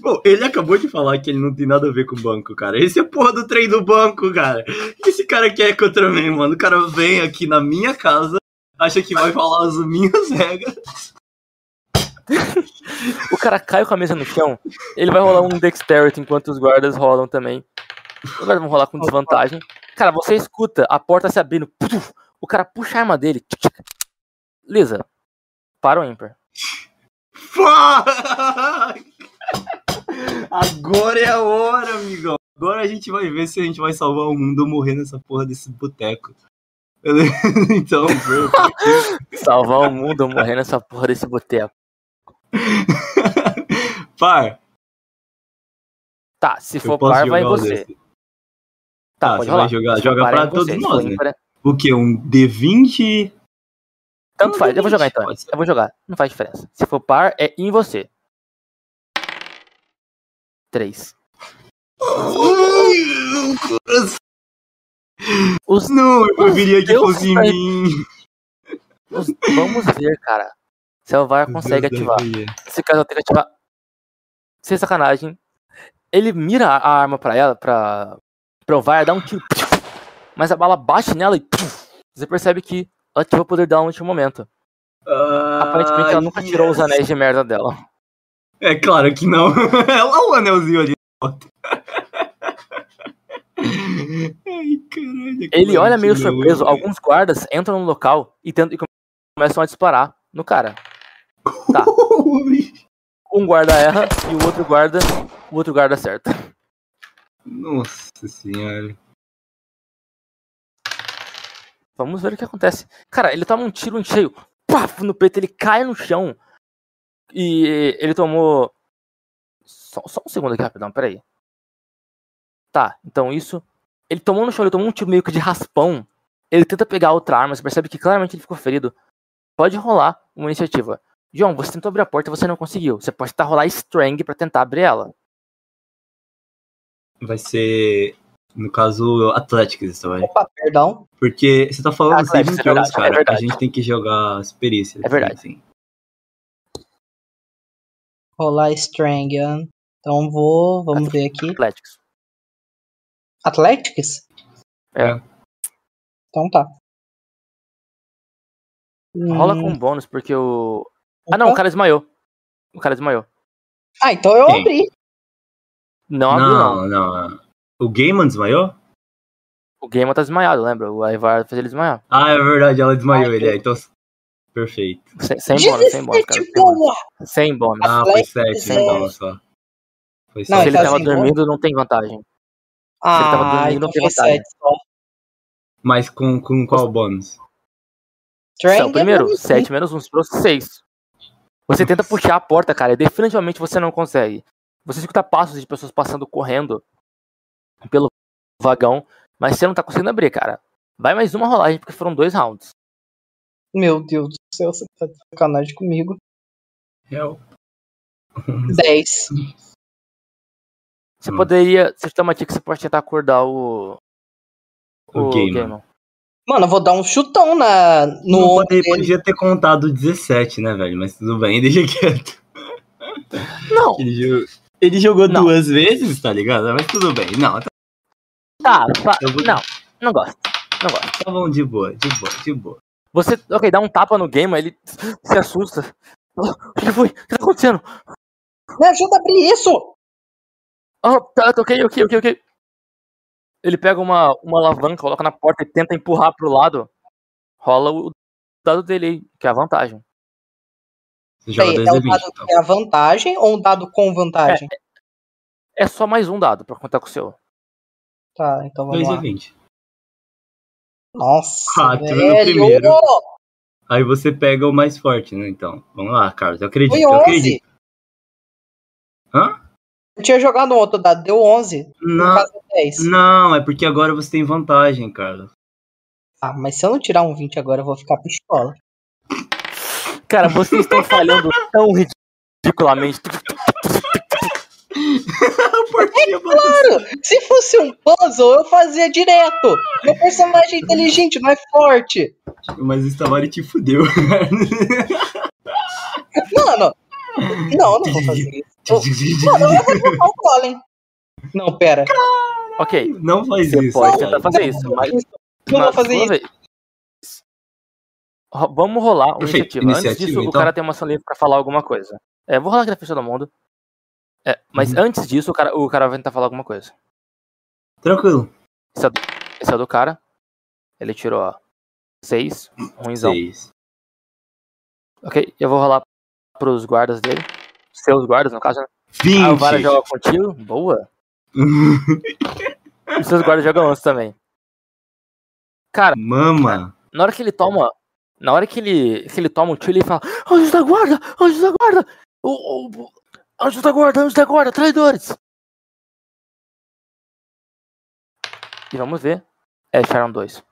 B: Bom, ele acabou de falar que ele não tem nada a ver com o banco, cara. Esse é porra do trem do banco, cara. O que esse cara quer contra mim, mano? O cara vem aqui na minha casa, acha que vai falar as minhas regras.
A: O cara cai com a mesa no chão, ele vai rolar um Dexterity enquanto os guardas rolam também. Os guardas vão rolar com desvantagem. Cara, você escuta a porta se abrindo. puf, O cara puxa a arma dele. Lisa, para o ímpar.
B: Agora é a hora, amigão. Agora a gente vai ver se a gente vai salvar o mundo ou morrer nessa porra desse boteco. Então, bro,
A: Salvar o mundo ou morrer nessa porra desse boteco.
B: par,
A: Tá, se
B: eu
A: for par, vai você.
B: desse.
A: Tá,
B: você vai jogar-
A: Se
B: joga pra todos.
A: Se
B: nós, né? O que? Um D20?
A: Tanto
B: Não,
A: faz, eu vou jogar então. Eu vou jogar, não faz diferença. Se for par, é em você. Três. Os,
B: Não, eu preferia que fosse em mim.
A: os- vamos ver, cara. Se a Elvira consegue ativar. Nesse caso, ela tem que ativar. Sem sacanagem. Ele mira a arma pra ela, pra. Elvira, dá um tiro. Mas a bala bate nela e. Você percebe que ela ativa o poder dela no último momento. Aparentemente ela nunca tirou os
B: yes.
A: anéis de merda dela.
B: É claro que não. Olha o anelzinho ali. Ai, caralho.
A: Ele olha meio
B: Continua,
A: surpreso. Alguns guardas entram no local e, tentam, e começam a disparar no cara. Tá. Um guarda erra e o outro guarda. O outro guarda acerta.
B: Nossa senhora.
A: Vamos ver o que acontece. Cara, ele toma um tiro em cheio. Paf, no peito, ele cai no chão. E ele tomou. Só, só um segundo aqui, rapidão, peraí. Tá, então isso. Ele tomou no chão, ele tomou um tiro meio que de raspão. Ele tenta pegar outra arma, você percebe que claramente ele ficou ferido. Pode rolar uma iniciativa. João, você tentou abrir a porta você não conseguiu. Você pode tentar rolar Strang pra tentar abrir ela.
B: Vai ser, no caso, Athletics essa vai.
C: Opa, perdão.
B: Porque você tá falando saving
A: é
B: throws,
A: verdade, é
B: cara. a
A: verdade.
B: gente tem que jogar as perícias.
A: É verdade.
B: Assim.
C: Rolar Strang. ah. Então vou. Vamos ver aqui.
A: Athletics.
C: Athletics?
A: É.
C: Então tá.
A: Rola
C: Hum,
A: com bônus, porque o. Ah não, o cara desmaiou. O cara desmaiou.
C: Ah, então eu
B: Quem?
C: abri.
A: Não abriu, não.
B: Não. O Gaiman desmaiou?
A: O Gamer tá desmaiado, lembra? O Ivar fez ele desmaiar.
B: Ah, é verdade, ela desmaiou
C: Ai,
B: ele. É, então. Perfeito.
A: Sem, sem bônus, sem bônus, cara.
C: 17
A: Sem bônus.
C: boa!
A: Sem bônus.
B: Ah, foi
C: Athletics
B: 7
C: é-
B: então só. Foi
C: Não,
A: Se
B: sete.
A: ele
C: tá
A: tava dormindo, não tem vantagem. ele tava
C: Ah,
A: dormindo,
C: então
A: não tem
C: foi
A: vantagem.
C: 7 só.
B: Mas com, com qual bônus?
C: Train
A: Então, primeiro,
C: é
A: 7 menos 1 sobrou 6. Você tenta puxar a porta, cara, e definitivamente você não consegue. Você escuta passos de pessoas passando correndo pelo vagão, mas você não tá conseguindo abrir, cara. Vai mais uma rolagem, porque foram dois rounds.
C: Meu Deus do céu, você tá de sacanagem comigo.
B: Hell.
C: 10.
A: Você
B: Hum.
A: poderia. Você tem uma dica que você pode tentar acordar o.
B: O Gamer.
A: Gamer.
C: Mano, eu vou dar um chutão na, no
B: Não podia ter contado 17, né, velho? Mas tudo bem, deixa quieto.
A: Não,
B: Ele, jogou-
A: Não.
B: duas vezes, tá ligado? Mas tudo bem. Não, tá,
A: tá, tá.
B: Vou-
A: Não, não gosto. Não gosto.
B: tá bom, de boa, de boa, de boa.
A: Você, ok, dá um tapa no Gamer, ele se assusta. O que foi? O que tá acontecendo?
C: Me ajuda a abrir isso!
A: Ah, tá, ok, ok, ok, ok. Ele pega uma, uma alavanca, coloca na porta e tenta empurrar pro lado. Rola o dado dele aí, que é a vantagem.
B: Você joga
C: Peraí,
B: 2
C: é um
B: 20.
C: dado
B: Então.
C: que é a vantagem ou um dado com vantagem?
A: É só mais um dado pra contar com o seu.
C: Tá, então vamos
B: 2 d
C: lá.
B: 20.
C: Nossa,
B: Quatro no
C: velho!
B: primeiro. Aí você pega o mais forte, né? Então, vamos lá, Carlos. Eu acredito,
C: Foi
B: eu
C: 11.
B: acredito. Hã?
C: Eu tinha jogado um outro dado, deu 11. No
B: Não,
C: caso, 10.
B: não, é porque agora você tem vantagem, Carlos.
C: Ah, mas se eu não tirar um 20 agora, eu vou ficar pistola.
A: Cara, vocês estão falhando tão ridiculamente.
C: Claro! Se fosse um puzzle, eu fazia direto. Meu personagem é inteligente, não é forte.
B: Mas o Stavari te fudeu.
C: Mano, não, eu não vou fazer isso. Mano, eu vou derrotar o Golem. Não, pera.
A: Ok,
B: Não faz
A: você
B: isso.
A: pode
B: cara.
A: tentar fazer isso, mas.
C: Não vou fazer isso.
A: vez- Vamos rolar uma
B: Perfeito,
A: iniciativa. Antes
B: iniciativa,
A: disso, o
B: então.
A: cara tem uma ação livre pra falar alguma coisa. É, vou rolar aqui na ficha do mundo. É, mas
B: Uhum.
A: antes disso, o cara, o cara vai tentar falar alguma coisa.
B: Tranquilo.
A: Esse é, do, esse é o do cara. Ele tirou, ó. Seis. Ruimzão.
B: Seis.
A: Ok, eu vou rolar pros guardas dele. Seus guardas, no caso, né?
B: 20.
A: Ah, o Vara joga contigo? Boa. Os seus guardas jogam antes também. Cara,
B: Mama.
A: na hora que ele toma. Na hora que ele, que ele toma um tiro, ele fala: Anjos da guarda! Anjos da guarda! O, o, o- anjos da guarda! Anjos da guarda! Traidores! E vamos ver. É, acharam dois.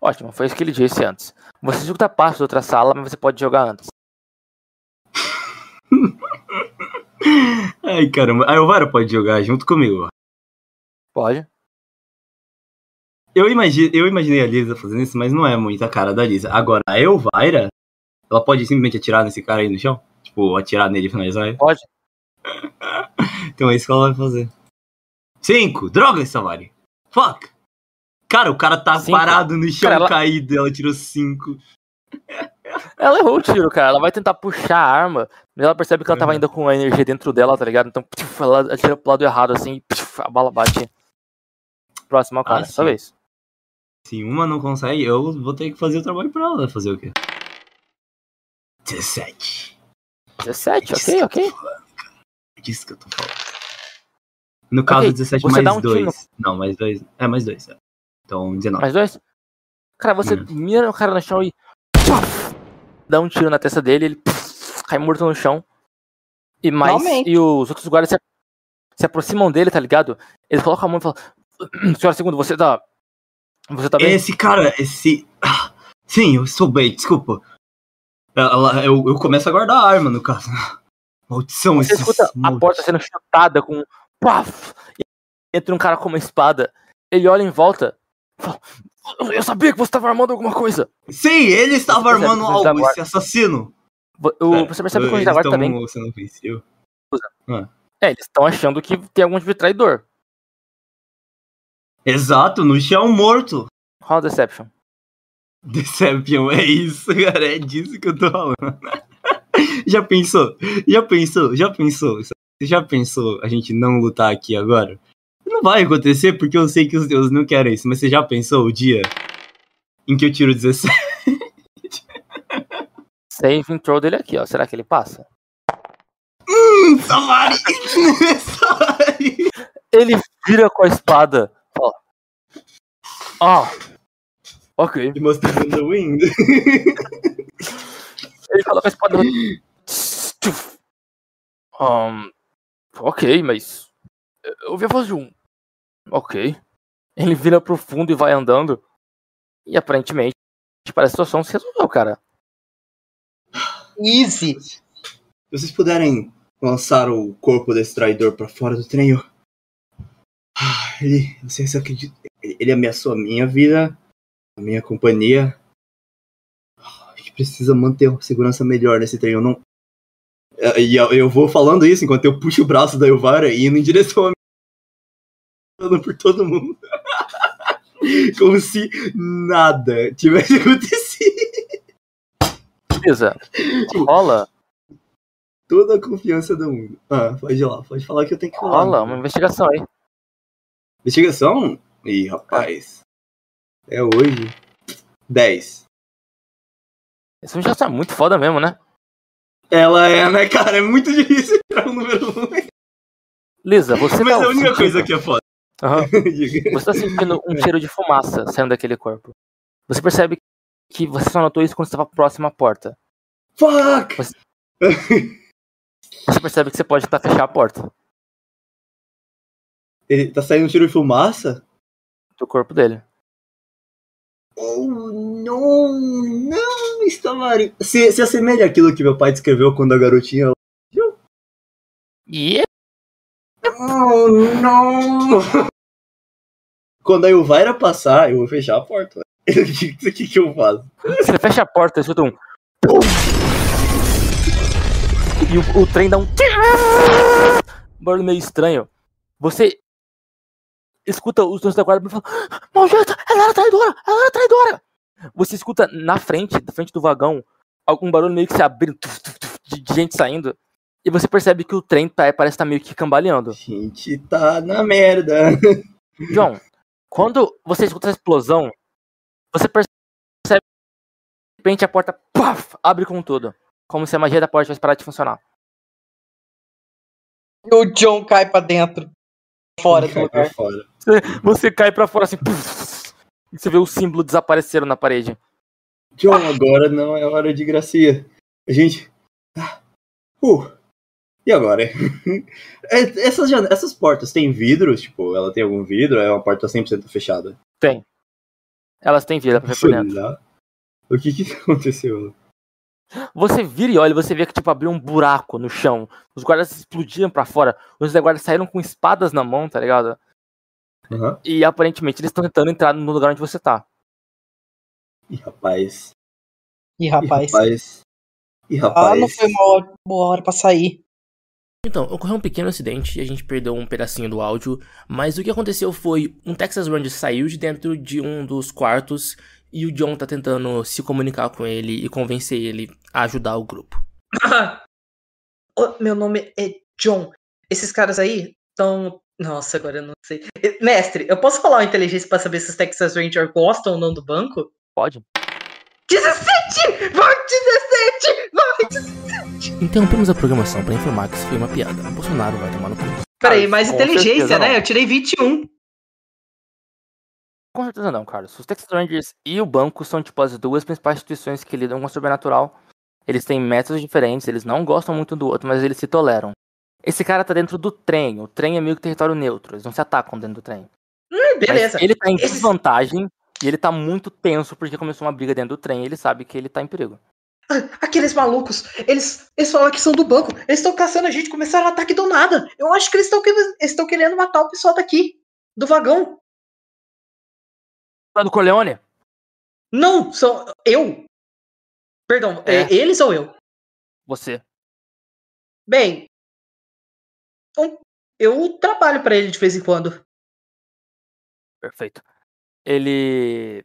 A: Ótimo, foi isso que ele disse antes. Você escuta passos da outra sala, mas você pode jogar antes.
B: Ai, caramba. Aí o Vara pode jogar junto comigo.
A: Pode.
B: Eu, imagi eu imaginei a Lisa fazendo isso, mas não é muito a cara da Lisa. Agora, a Elvira, ela pode simplesmente atirar nesse cara aí no chão? Tipo, atirar nele e finalizar ele?
A: Pode.
B: Então é isso que ela vai fazer. Cinco! Droga, Savari! Fuck! Cara, o cara tá
A: Cinco.
B: parado no chão
A: Cara, ela-
B: caído, ela tirou cinco.
A: Ela errou o tiro, cara. Ela vai tentar puxar a arma, mas ela percebe que ela tava
B: Uhum.
A: ainda com a energia dentro dela, tá ligado? Então, ela atira pro lado errado, assim, e a bala bate. Próximo cara,
B: Ah,
A: sua vez.
B: Se uma não consegue, eu vou ter que fazer o trabalho pra ela. Fazer o quê? 17.
A: 17,
B: Disso
A: ok, ok.
B: É disso que eu tô falando. No caso,
A: Ok,
B: 17
A: você dá
B: mais
A: um tiro
B: 2. Não, mais 2. É, mais 2. É. Então, 19.
A: Mais dois? Cara, você
B: Hum.
A: mira o cara no chão e. dá um tiro na testa dele, ele cai morto no chão. E mais.
C: Realmente.
A: E os outros guardas se, se aproximam dele, tá ligado? Eles colocam a mão e falam: Senhora segundo, você tá. Você tá bem?
B: Esse cara, esse. Ah, Sim, eu sou bem, desculpa. Ela- eu, eu começo a guardar a arma, no caso. Maldição,
A: Você escuta a porta sendo chutada com. Paf! Entra um cara com uma espada. Ele olha em volta. fala, Eu sabia que você estava armando alguma coisa.
B: Sim, ele estava armando
A: da
B: algo, esse assassino.
A: O- Você percebe que o
B: Eles
A: da guarda também.
B: sendo ofensivos.
A: É, eles estão achando que tem algum tipo de traidor.
B: Exato, no chão morto.
A: Roll Deception.
B: Deception, é isso, cara, é disso que eu tô falando. já pensou? Já pensou? Já pensou? Você já pensou a gente não lutar aqui agora? Não vai acontecer porque eu sei que os deuses não querem isso, mas você já pensou o dia em que eu tiro 17?
A: Saving throw dele aqui, ó. Será que ele passa?
B: Samari! Samari!
A: Ele vira com a espada. Ah. Ok.
B: You must have been the wind.
A: Ele fala com a espada. Um, ok, mas. Eu ouvi a voz de um. Ok. Ele vira pro fundo e vai andando. E aparentemente, parece que a situação se resolveu, cara.
C: Easy.
B: Se vocês puderem lançar o corpo desse traidor pra fora do trem, eu... Ele, vocês acreditam? Ele ele ameaçou a minha vida, a minha companhia. A gente precisa manter uma segurança melhor nesse trem. Eu não. É, E eu, eu vou falando isso enquanto eu puxo o braço da Elvara e indo em direção a mim. Por todo mundo. Como se nada tivesse acontecido.
A: Beleza. Rola,
B: Toda a confiança do mundo. Ah, pode ir lá, pode falar que eu tenho que falar.
A: rola uma investigação aí.
B: Investigação? Ih, rapaz. É hoje. 10.
A: Essa investigação é muito foda mesmo, né?
B: Ela é, né, cara? É muito difícil tirar o número 1.
A: Lisa, você
B: Mas
A: tá
B: a única
A: sentindo-
B: coisa que é foda. Diga.
A: Você tá sentindo um cheiro de fumaça saindo daquele corpo. Você percebe que você só notou isso quando estava próximo à porta.
B: Fuck!
A: Você- Você percebe que você pode tentar fechar a porta
B: Ele tá saindo um tiro de fumaça?
A: do corpo dele.
B: Oh, não, não, Estamari. Se, se assemelha àquilo que meu pai descreveu quando a garotinha.
A: E
B: Oh, não! Quando a Elvira passar, eu vou fechar a porta. O que, que, que eu faço?
A: você fecha a porta, escuta um. E o, o trem dá um. um barulho meio estranho. Você escuta os donos da guarda falando: Maldita, ela era traidora! Ela era traidora! Você escuta na frente, na frente do vagão, algum barulho meio que se abrindo, tuf, tuf, tuf, de, gente saindo. E você percebe que o trem tá- parece estar meio que cambaleando.
B: Gente tá na merda.
A: John, quando você escuta essa explosão, você percebe que de repente a porta paf, abre com tudo. Como se a magia da porta tivesse parado de funcionar.
C: E o John cai pra dentro. Fora do
B: Cai pra
C: lugar.
B: fora.
A: Você cai pra fora assim. puf, e você vê o símbolo desaparecer na parede.
B: John, agora não é hora de gracia. A gente. Ah, Uh. E agora? É, essas, essas portas têm vidros? Tipo, ela tem algum vidro? É uma porta 100% fechada?
A: Elas têm vida pra ver por dentro.
B: O que que aconteceu?
A: Você vira e olha, você vê que tipo abriu um buraco no chão. Os guardas explodiram pra fora. Os guardas saíram com espadas na mão, tá ligado?
B: Aham.
A: E aparentemente eles estão tentando entrar no lugar onde você tá.
B: Ih, rapaz.
C: Ih,
B: Ih,
C: rapaz.
B: rapaz. Ih,
C: Ah,
B: rapaz.
C: não foi uma hora- boa hora pra sair.
A: Então, ocorreu um pequeno acidente e a gente perdeu um pedacinho do áudio, mas o que aconteceu foi um Texas Ranger saiu de dentro de um dos quartos e o John tá tentando se comunicar com ele e convencer ele a ajudar o grupo.
C: Meu nome é John. Esses caras aí estão. Nossa, agora eu não sei. Mestre, eu posso falar uma inteligência pra saber se os Texas Rangers gostam ou não do banco?
A: Pode?
C: 17! Vai, 17! Vai!
A: Interrompemos a programação para informar que isso foi uma piada. Bolsonaro vai tomar no cu.
C: Peraí,
A: Ah,
C: mais inteligência,
A: certeza
C: né?
A: não.
C: Eu tirei 21.
A: Com certeza não, Carlos. Os Texas Rangers e o banco são tipo as duas principais instituições que lidam com o sobrenatural. Eles têm métodos diferentes, eles não gostam muito um do outro, mas eles se toleram. Esse cara tá dentro do trem, o trem é meio que território neutro, eles não se atacam dentro do trem.
C: Hum, beleza.
A: Mas ele tá em desvantagem e ele tá muito tenso porque começou uma briga dentro do trem e ele sabe que ele tá em perigo.
C: Aqueles malucos, eles, eles falam que são do banco. Eles estão caçando a gente, começaram um ataque do nada. Eu acho que eles estão querendo, eles estão querendo matar o pessoal daqui, do vagão.
A: Tá do Corleone?
C: Não, são eu. Perdão,
A: É.
C: é, eles ou eu?
A: Você.
C: Bem, um- eu trabalho pra ele de vez em quando.
A: Perfeito. Ele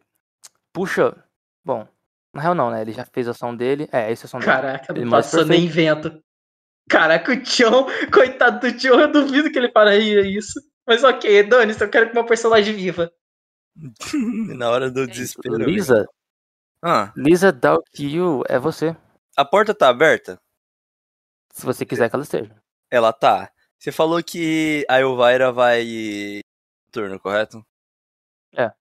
A: puxa. Bom, na real não, né? Ele já fez a ação dele. É, essa é a ação dele.
C: Caraca, não passou nem invento. Caraca, o John, coitado do John, eu duvido que ele faria isso. Mas ok, Dani, eu quero que meu personagem viva.
D: Na hora do desespero.
A: Lisa,
D: Ah,
A: Lisa Dalkill é você.
D: a porta tá aberta?
A: Se você quiser que ela esteja.
B: Ela tá. Você falou que a Elvira vai. Turno, correto?
A: É.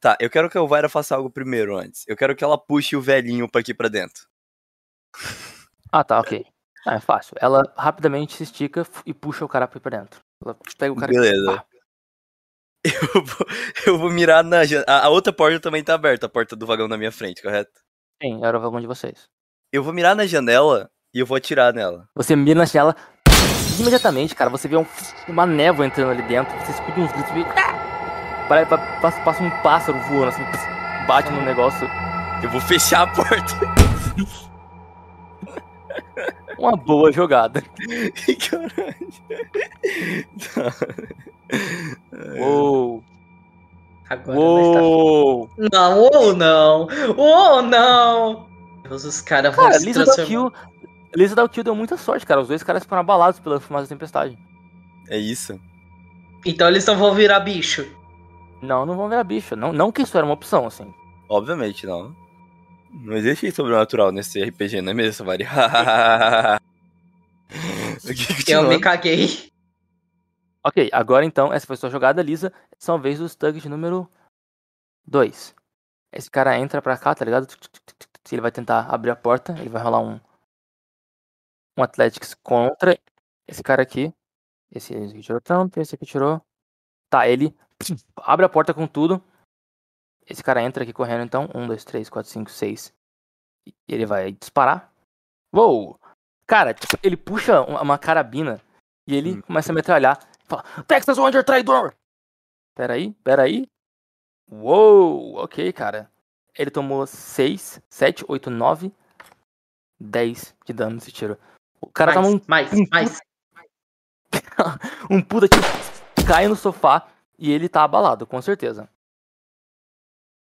B: Tá, eu quero que a Elvira faça algo primeiro antes. Eu quero que ela puxe o velhinho pra aqui pra dentro.
A: Ah, tá, ok. Ah, é fácil. Ela rapidamente se estica e puxa o cara pra dentro. Ela pega o cara
B: Beleza. Eu vou, eu vou mirar na. A, a outra porta também tá aberta, a porta do vagão na minha frente, correto?
A: Sim, era o vagão de vocês.
B: Eu vou mirar na janela e eu vou atirar nela.
A: Você mira na janela. Imediatamente, cara, você vê um- uma névoa entrando ali dentro. Você escuta uns gritos. Vê, pa- passa, passa um pássaro voando assim. Bate no negócio.
B: Eu vou fechar a porta.
A: Uma boa jogada.
B: Caralho.
A: Uou!
C: Agora vai estar.
A: Uou!
C: Não, ou não! Ou não! Os caras vão
A: Cara,
C: se
A: Lisa dá
C: transformar.
A: kill. Lisa dá kill deu muita sorte, cara. Os dois caras foram abalados pela fumaça da tempestade.
B: É isso.
C: Então eles não vão virar bicho.
A: Não, não vão virar bicho. Não, não que isso era uma opção, assim.
B: Obviamente não. Não existe sobrenatural nesse RPG, não é mesmo, Vari?
C: Eu me caguei.
A: Ok, agora então, essa foi sua jogada, Lisa. São a vez dos thugs de número 2. Esse cara entra pra cá, tá ligado? Ele vai tentar abrir a porta, ele vai rolar um. Um Athletics contra esse cara aqui. Esse aqui tirou tanto, esse aqui tirou. Tá, ele abre a porta com tudo. Esse cara entra aqui correndo então. Um, dois, três, quatro, cinco, seis. E ele vai disparar. Uou! Cara, tipo, ele puxa uma uma carabina e ele
B: Hum.
A: começa a metralhar. Fala, Texas Ranger traidor! Peraí, peraí. Uou, ok, cara. Ele tomou 6, 7, 8, 9, 10 de dano nesse tiro. O cara toma um,
C: mais,
A: um
C: mais.
A: um puta tiro, cai no sofá e ele tá abalado, com certeza.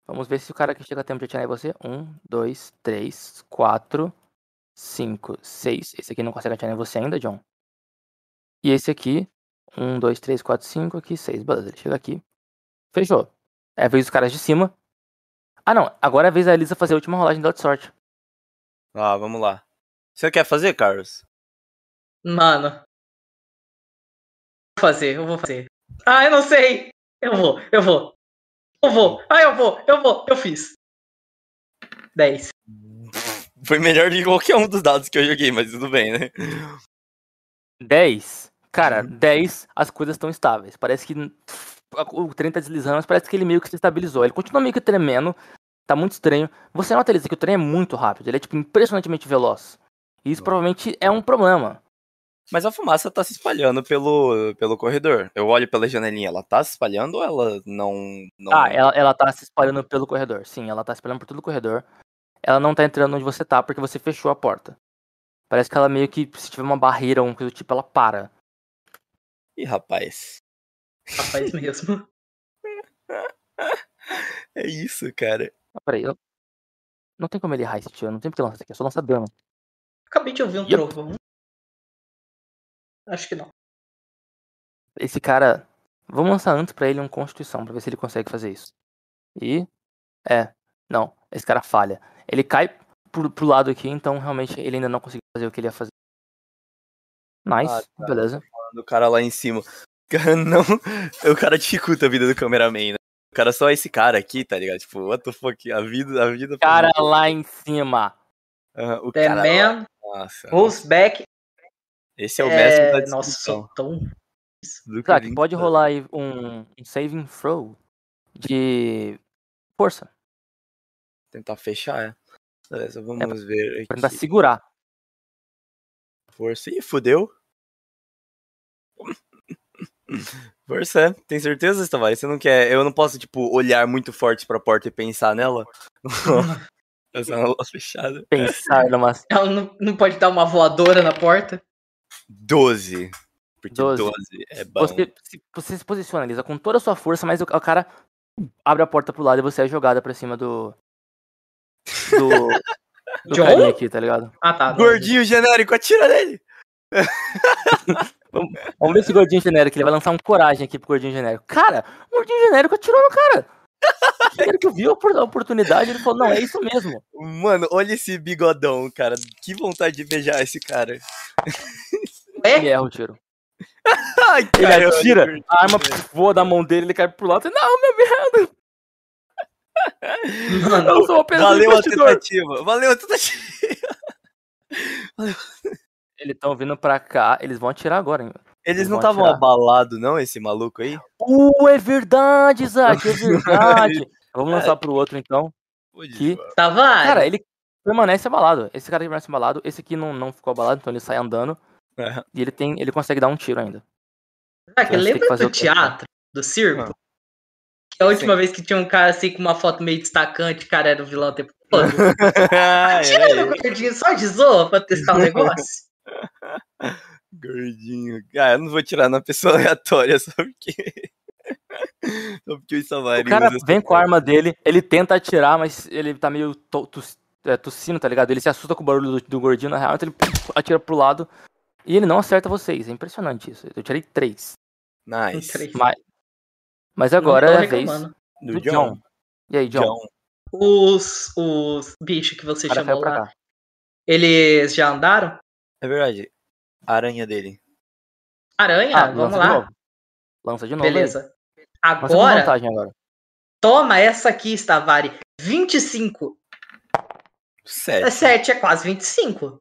A: Vamos ver se o cara que chega a tempo de atirar em você. 1, 2, 3, 4, 5, 6. Esse aqui não consegue atirar em você ainda, John. E esse aqui, 1, 2, 3, 4, 5, aqui, 6. Beleza, ele chega aqui. Fechou. É a vez dos caras de cima. Ah, não. Agora é a vez da Elisa fazer a última rolagem de sorte.
B: Ah, vamos lá. Você quer fazer, Carlos?
C: Mano. Vou fazer, eu vou fazer. Ah, eu não sei. Eu vou, eu vou. Eu vou. Ah, eu vou, eu vou. Eu fiz. 10.
B: Foi melhor que qualquer um dos dados que eu joguei, mas tudo bem, né?
A: 10. Cara, 10, as coisas estão estáveis. Parece que o trem tá deslizando, mas parece que ele meio que se estabilizou. Ele continua meio que tremendo. Tá muito estranho. Você nota, Elisa, que o trem é muito rápido. Ele é, tipo, impressionantemente veloz. Isso provavelmente é um problema.
B: Mas a fumaça tá se espalhando pelo, pelo corredor. Eu olho pela janelinha, ela tá se espalhando ou ela não. não...
A: Ah, ela, ela tá se espalhando pelo corredor. Sim, ela tá se espalhando por todo o corredor. Ela não tá entrando onde você tá porque você fechou a porta. Parece que ela meio que, se tiver uma barreira ou uma coisa do tipo, ela para.
B: Ih, rapaz.
C: Rapaz mesmo.
B: É isso, cara.
A: Ah, peraí, eu... não tem como ele errar esse tiro, não tem porque lançar isso aqui, é só lançar dano.
C: Acabei de ouvir um
A: Yep.
C: trovão. Acho que não.
A: Esse cara. Vamos lançar antes pra ele um Constituição, pra ver se ele consegue fazer isso. E. É. Não, esse cara falha. Ele cai pro, pro lado aqui, então realmente ele ainda não conseguiu fazer o que ele ia fazer. Nice,
B: Ah, tá.
A: beleza.
B: Do cara lá em cima. Não. O cara dificulta a vida do cameraman, né? O cara só é esse cara aqui, tá ligado? Tipo, what the fuck? A vida. A vida
A: Cara lá em cima.
B: Aham, o
C: The
B: cara.
C: man
B: Nossa. Esse é o mestre da
C: É... Nossa,
B: descrição.
C: sou tão.
A: pode rolar aí um, um saving throw de força.
B: Tentar fechar, é. Beleza, vamos ver
A: Pra tentar
B: aqui.
A: segurar.
B: Força. Ih, fudeu. Força, é. Tem certeza, Tavares? Você não quer. Eu não posso, tipo, olhar muito forte pra porta e pensar nela? É uma luz fechada.
A: Pensar numa.
C: Ela não, não pode dar uma voadora na porta.
B: 12. Porque 12,
A: 12.
B: é bom.
A: Você se, você se posiciona, Lisa, com toda a sua força, mas o, o cara abre a porta pro lado e você é jogada pra cima do. Do. do
C: John?
A: aqui, tá ligado?
C: Ah, tá.
B: Gordinho genérico, atira nele!
A: Vamos ver se o gordinho genérico, ele vai lançar um coragem aqui pro gordinho genérico. Cara, o gordinho genérico atirou no cara. O genérico viu a opor- a oportunidade, ele falou, não, é isso mesmo.
B: Mano, olha esse bigodão, cara. Que vontade de beijar esse cara.
A: Ele
C: É?
A: erra o tiro.
B: Ai,
A: Ele
B: cara,
A: atira,
B: eu-
A: a arma voa da mão dele, ele cai pro lado. Não, meu merda!
C: Mano,
A: Eu sou apenas um
B: Valeu a tentativa. Valeu a tentativa.
A: Eles estão vindo pra cá, eles vão atirar agora, hein?
B: Eles não estavam abalados, não, esse maluco aí?
A: Uh, é verdade, Isaac, é verdade. Vamos lançar pro outro, então. Que,
C: Tavares.
A: cara, ele permanece abalado. Esse cara permanece abalado, esse aqui não, não ficou abalado, então ele sai andando.
B: É.
A: E ele tem. Ele consegue dar um tiro ainda. Gente tem
C: lembra
A: que
C: do teatro? Do circo?
B: Ah.
C: Que a última vez que tinha um cara assim com uma foto meio destacante, o cara era o vilão o tempo todo.
B: ah,
C: Tira no
B: ele,
C: gordinho só de zoa pra testar o negócio.
B: Gordinho. Ah, eu não vou tirar na pessoa aleatória, só porque. só porque o Savari
A: O cara vem com a arma dele, ele tenta atirar, mas ele tá meio é, tossindo, tá ligado? Ele se assusta com o barulho do, do gordinho na real, então ele atira pro lado. E ele não acerta vocês. É impressionante isso. Eu tirei três.
B: Nice.
C: Três.
A: Mas, mas agora é a vez.
B: Do
A: do
B: John.
A: John. E aí, John?
B: John.
C: Os, os bichos que você
A: cara
C: chamou lá, eles já andaram?
B: É verdade. Aranha dele.
C: Aranha,
A: Ah,
C: vamos
A: lança
C: lá.
A: de. Lança de novo. aí.
C: Beleza.
A: Com
C: Agora,
A: vantagem agora.
C: toma essa aqui, Stavari. 25. É
B: 7.
C: 7, é quase 25.
A: Ele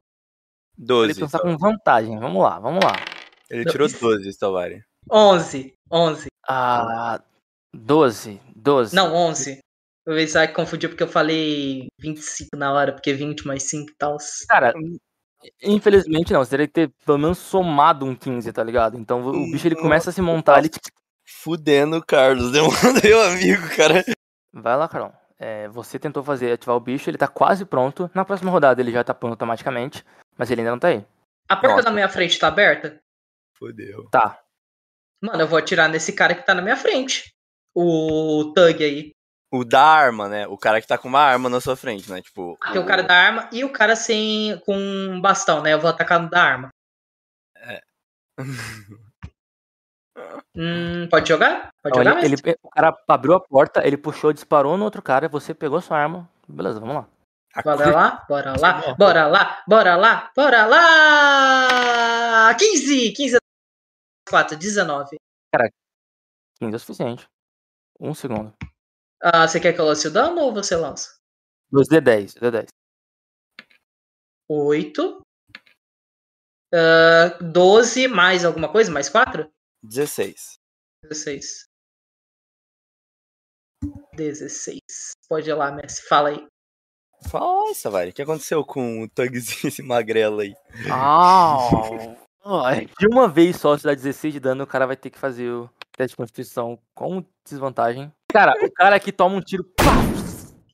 B: 12.
A: lança com vantagem. Vamos lá, vamos lá.
B: Ele tirou 12, Savari.
C: 11. 11.
A: Ah, 12. 12.
C: Não, 11. O Isaac confundiu porque eu falei 25 na hora, porque 20 mais 5 e tal.
A: Cara, infelizmente não. Você teria que ter pelo menos somado um 15, tá ligado? Então o bicho ele começa a se montar. Ele...
B: Fudendo o Carlos. Meu amigo, cara.
A: Vai lá, Carol. É, você tentou fazer ativar o bicho, ele tá quase pronto. Na próxima rodada ele já tá pronto automaticamente, mas ele ainda não tá aí.
C: A porta
B: Nossa.
C: da minha frente tá aberta?
B: Fudeu.
A: Tá.
C: Mano, eu vou atirar nesse cara que tá na minha frente. O Tug aí.
B: O da arma, né? O cara que tá com uma arma na sua frente, né? Tipo.
C: Tem o cara da arma e o cara sem com um bastão, né? Eu vou atacar no da arma. Hum, pode jogar? Pode
A: Então,
C: jogar
A: ele,
C: mesmo?
A: ele- o cara abriu a porta, ele puxou, disparou no outro cara, você pegou sua arma. Beleza, vamos lá.
C: Bora lá, bora lá, bora lá, bora lá, bora lá! 15! 15 4, 19.
A: 15 é o suficiente. Um segundo.
C: Ah, você quer que eu lance o dano ou você lança?
A: 2D10, D10.
C: 8. Ah, 12 mais alguma coisa? Mais 4?
B: 16.
C: 16. 16. Pode ir lá, Messi. Fala aí.
B: Fala, Savari. O que aconteceu com o Tugzinho, esse magrelo aí?
A: Ah, de uma vez só, se dá 16 de dano, o cara vai ter que fazer o teste de constituição com desvantagem. Cara, o cara aqui toma um tiro. pá,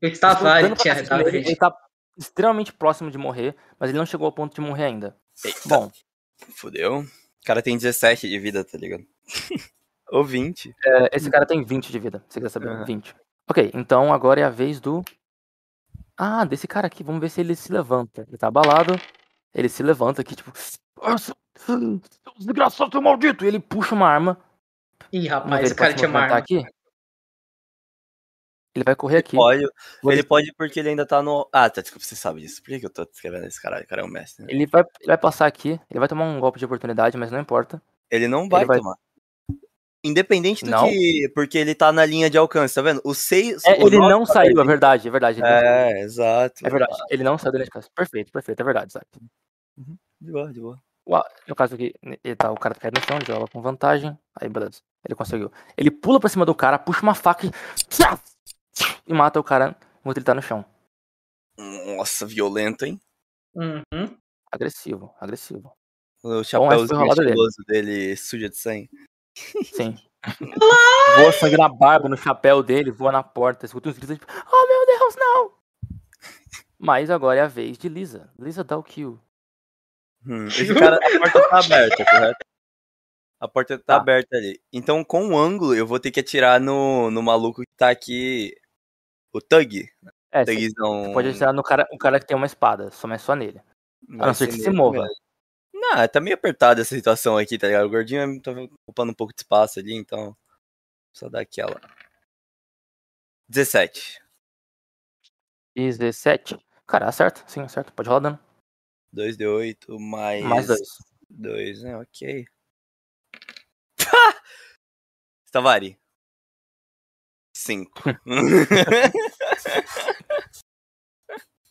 A: explodindo
C: ele
A: cacete
C: na
A: nele,
C: frente.
A: Ele tá extremamente próximo de morrer, mas ele não chegou ao ponto de morrer ainda.
B: Eita.
A: Bom,
B: Fudeu. O cara tem 17 de vida, tá ligado? Ou 20.
A: é, esse cara tem 20 de vida, você quer saber?
B: Aham.
A: 20. Ok, então agora é a vez do. Ah, desse cara aqui, vamos ver se ele se levanta. Ele tá abalado, ele se levanta aqui, tipo. "Ah, seu- seu Desgraçado, seu maldito! E ele puxa uma arma.
C: Ih,
A: Vamos ver,
C: rapaz,
A: ele
C: o cara tinha uma arma.
A: aqui? Ele vai correr aqui.
B: Pode,
A: Vou
B: ele pode porque ele ainda tá no. Ah, tá, desculpa, você sabe disso. Por que, eu tô escrevendo esse caralho? O cara é um mestre. Né?
A: Ele vai, ele vai passar aqui, ele vai tomar um golpe de oportunidade, mas não importa.
B: Ele não vai,
A: vai-
B: tomar. Independente do
A: Não?
B: que. Porque ele tá na linha de alcance, tá vendo? O 6.
A: É, ele não saiu, é verdade, é verdade. ele saiu.
B: É, exato.
A: É verdade, ele não saiu da linha de casa. Perfeito, perfeito, é verdade, Isaac.
B: De boa, de boa.
A: O- No caso aqui, ele tá, o cara tá caído no chão, ele joga com vantagem. Aí, beleza. Ele conseguiu. Ele pula pra cima do cara, puxa uma faca e. E mata o cara enquanto ele tá no chão.
B: Nossa, violento, hein?
C: Uhum.
A: Agressivo, agressivo.
B: O
A: a
B: chapéuzinho
A: rolada dele.
B: dele suja de sangue.
A: Sim. voa sangue na barba, no chapéu dele, voa na porta, escuta uns gritos tipo, oh meu Deus, não! Mas agora é a vez de Lisa. Lisa dá o kill.
B: Hum, esse cara, a porta tá aberta, correto? A porta tá,
A: Tá.
B: aberta ali. Então, com o ângulo, eu vou ter que atirar no, no maluco que tá aqui. O Tug.
A: É, você
B: Tugzão.
A: pode atirar no cara, o cara que tem uma espada, só mas só nele. A não ser que se mova.
B: Não, tá meio apertada essa situação aqui, tá ligado? O gordinho tá ocupando um pouco de espaço ali, então. Só dar aquela. 17.
A: 17. Cara, acerta, sim, acerta. Pode rolar dano.
B: 2d8 mais.
A: Mais dois.
B: Dois, né? Ok. Stavari. Cinco.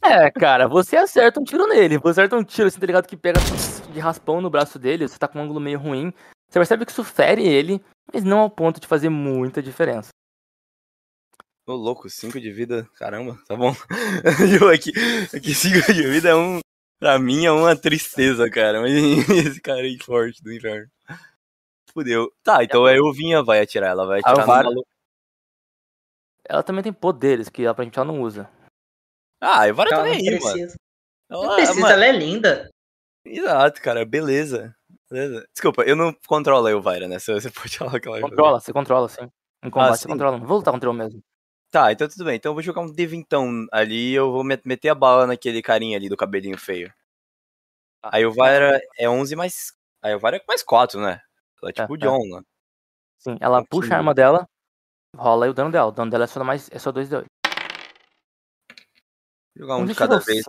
A: É, cara, você acerta um tiro nele. Você acerta um tiro, assim, tá ligado? Que pega de raspão no braço dele, você tá com um ângulo meio ruim. Você percebe que isso fere ele, mas não ao ponto de fazer muita diferença.
B: Ô, louco, 5 de vida, caramba, tá bom. Eu aqui, aqui 5 de vida é um. Pra mim é uma tristeza, cara. Mas esse cara aí forte do inferno. Fudeu. Tá, então a Elvinha vai atirar. Ela vai
A: A
B: atirar no
A: Elvara-
B: maluco.
A: Ela também tem poderes que aparentemente ela não usa.
B: Ah, a tá nem
C: não
B: aí, mano.
C: precisa. Não
B: Ela-
C: precisa,
B: mano,
C: ela é linda.
B: Exato, cara, beleza. beleza. Desculpa, eu não controlo a Elvira, né? Você você pode falar que ela.
A: Controla, você controla, sim. Em combate
B: Ah,
A: você
B: sim.
A: controla. Não vou lutar contra eu mesmo.
B: Tá, então tudo bem. Então eu vou jogar um D20 ali e eu vou met- meter a bala naquele carinha ali do cabelinho feio. A Elvira é 11 mais. A Elvira é mais 4, né? Ela é tipo o
A: é.
B: John, né?
A: Sim, ela puxa a arma dela, rola aí o dano dela. O dano dela é só mais. É só 2 de 8.
B: Jogar um de cada vez.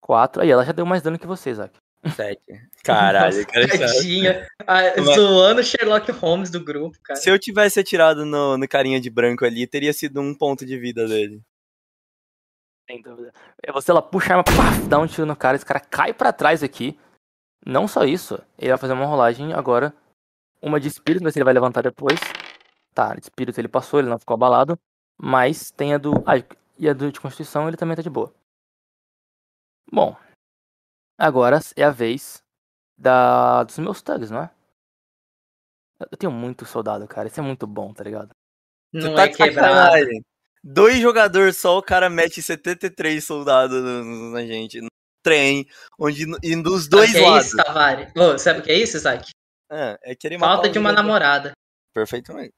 A: 4. Aí, ela já deu mais dano que você, Isaac.
B: 7. Caralho, cara.
C: Tadinha. Ah,
B: Mas-
C: zoando o Sherlock Holmes do grupo, cara.
B: Se eu tivesse atirado no, no carinha de branco ali, teria sido um ponto de vida dele.
A: Sem dúvida. É Você, ela puxa a arma, paf, dá um tiro no cara, esse cara cai pra trás aqui. Não só isso, ele vai fazer uma rolagem agora. Uma de espírito, ver se ele vai levantar depois. Tá, de espírito ele passou, ele não ficou abalado. Mas tem a do. Ah, e a do de constituição ele também tá de boa. Bom. Agora é a vez da dos meus thugs, não é? Eu tenho muito soldado, cara. Isso é muito bom, tá ligado?
C: Não
B: tá
C: é quebrado.
B: Dois jogadores só, o cara mete 73 soldados na gente. No trem, onde e dos
C: Sabe
B: dois
C: o que é
B: lados.
C: isso, Tavares? Ô, sabe o que é isso, Isaac?
B: É, é querer matar
C: Falta de uma
B: jogador.
C: namorada.
B: Perfeitamente.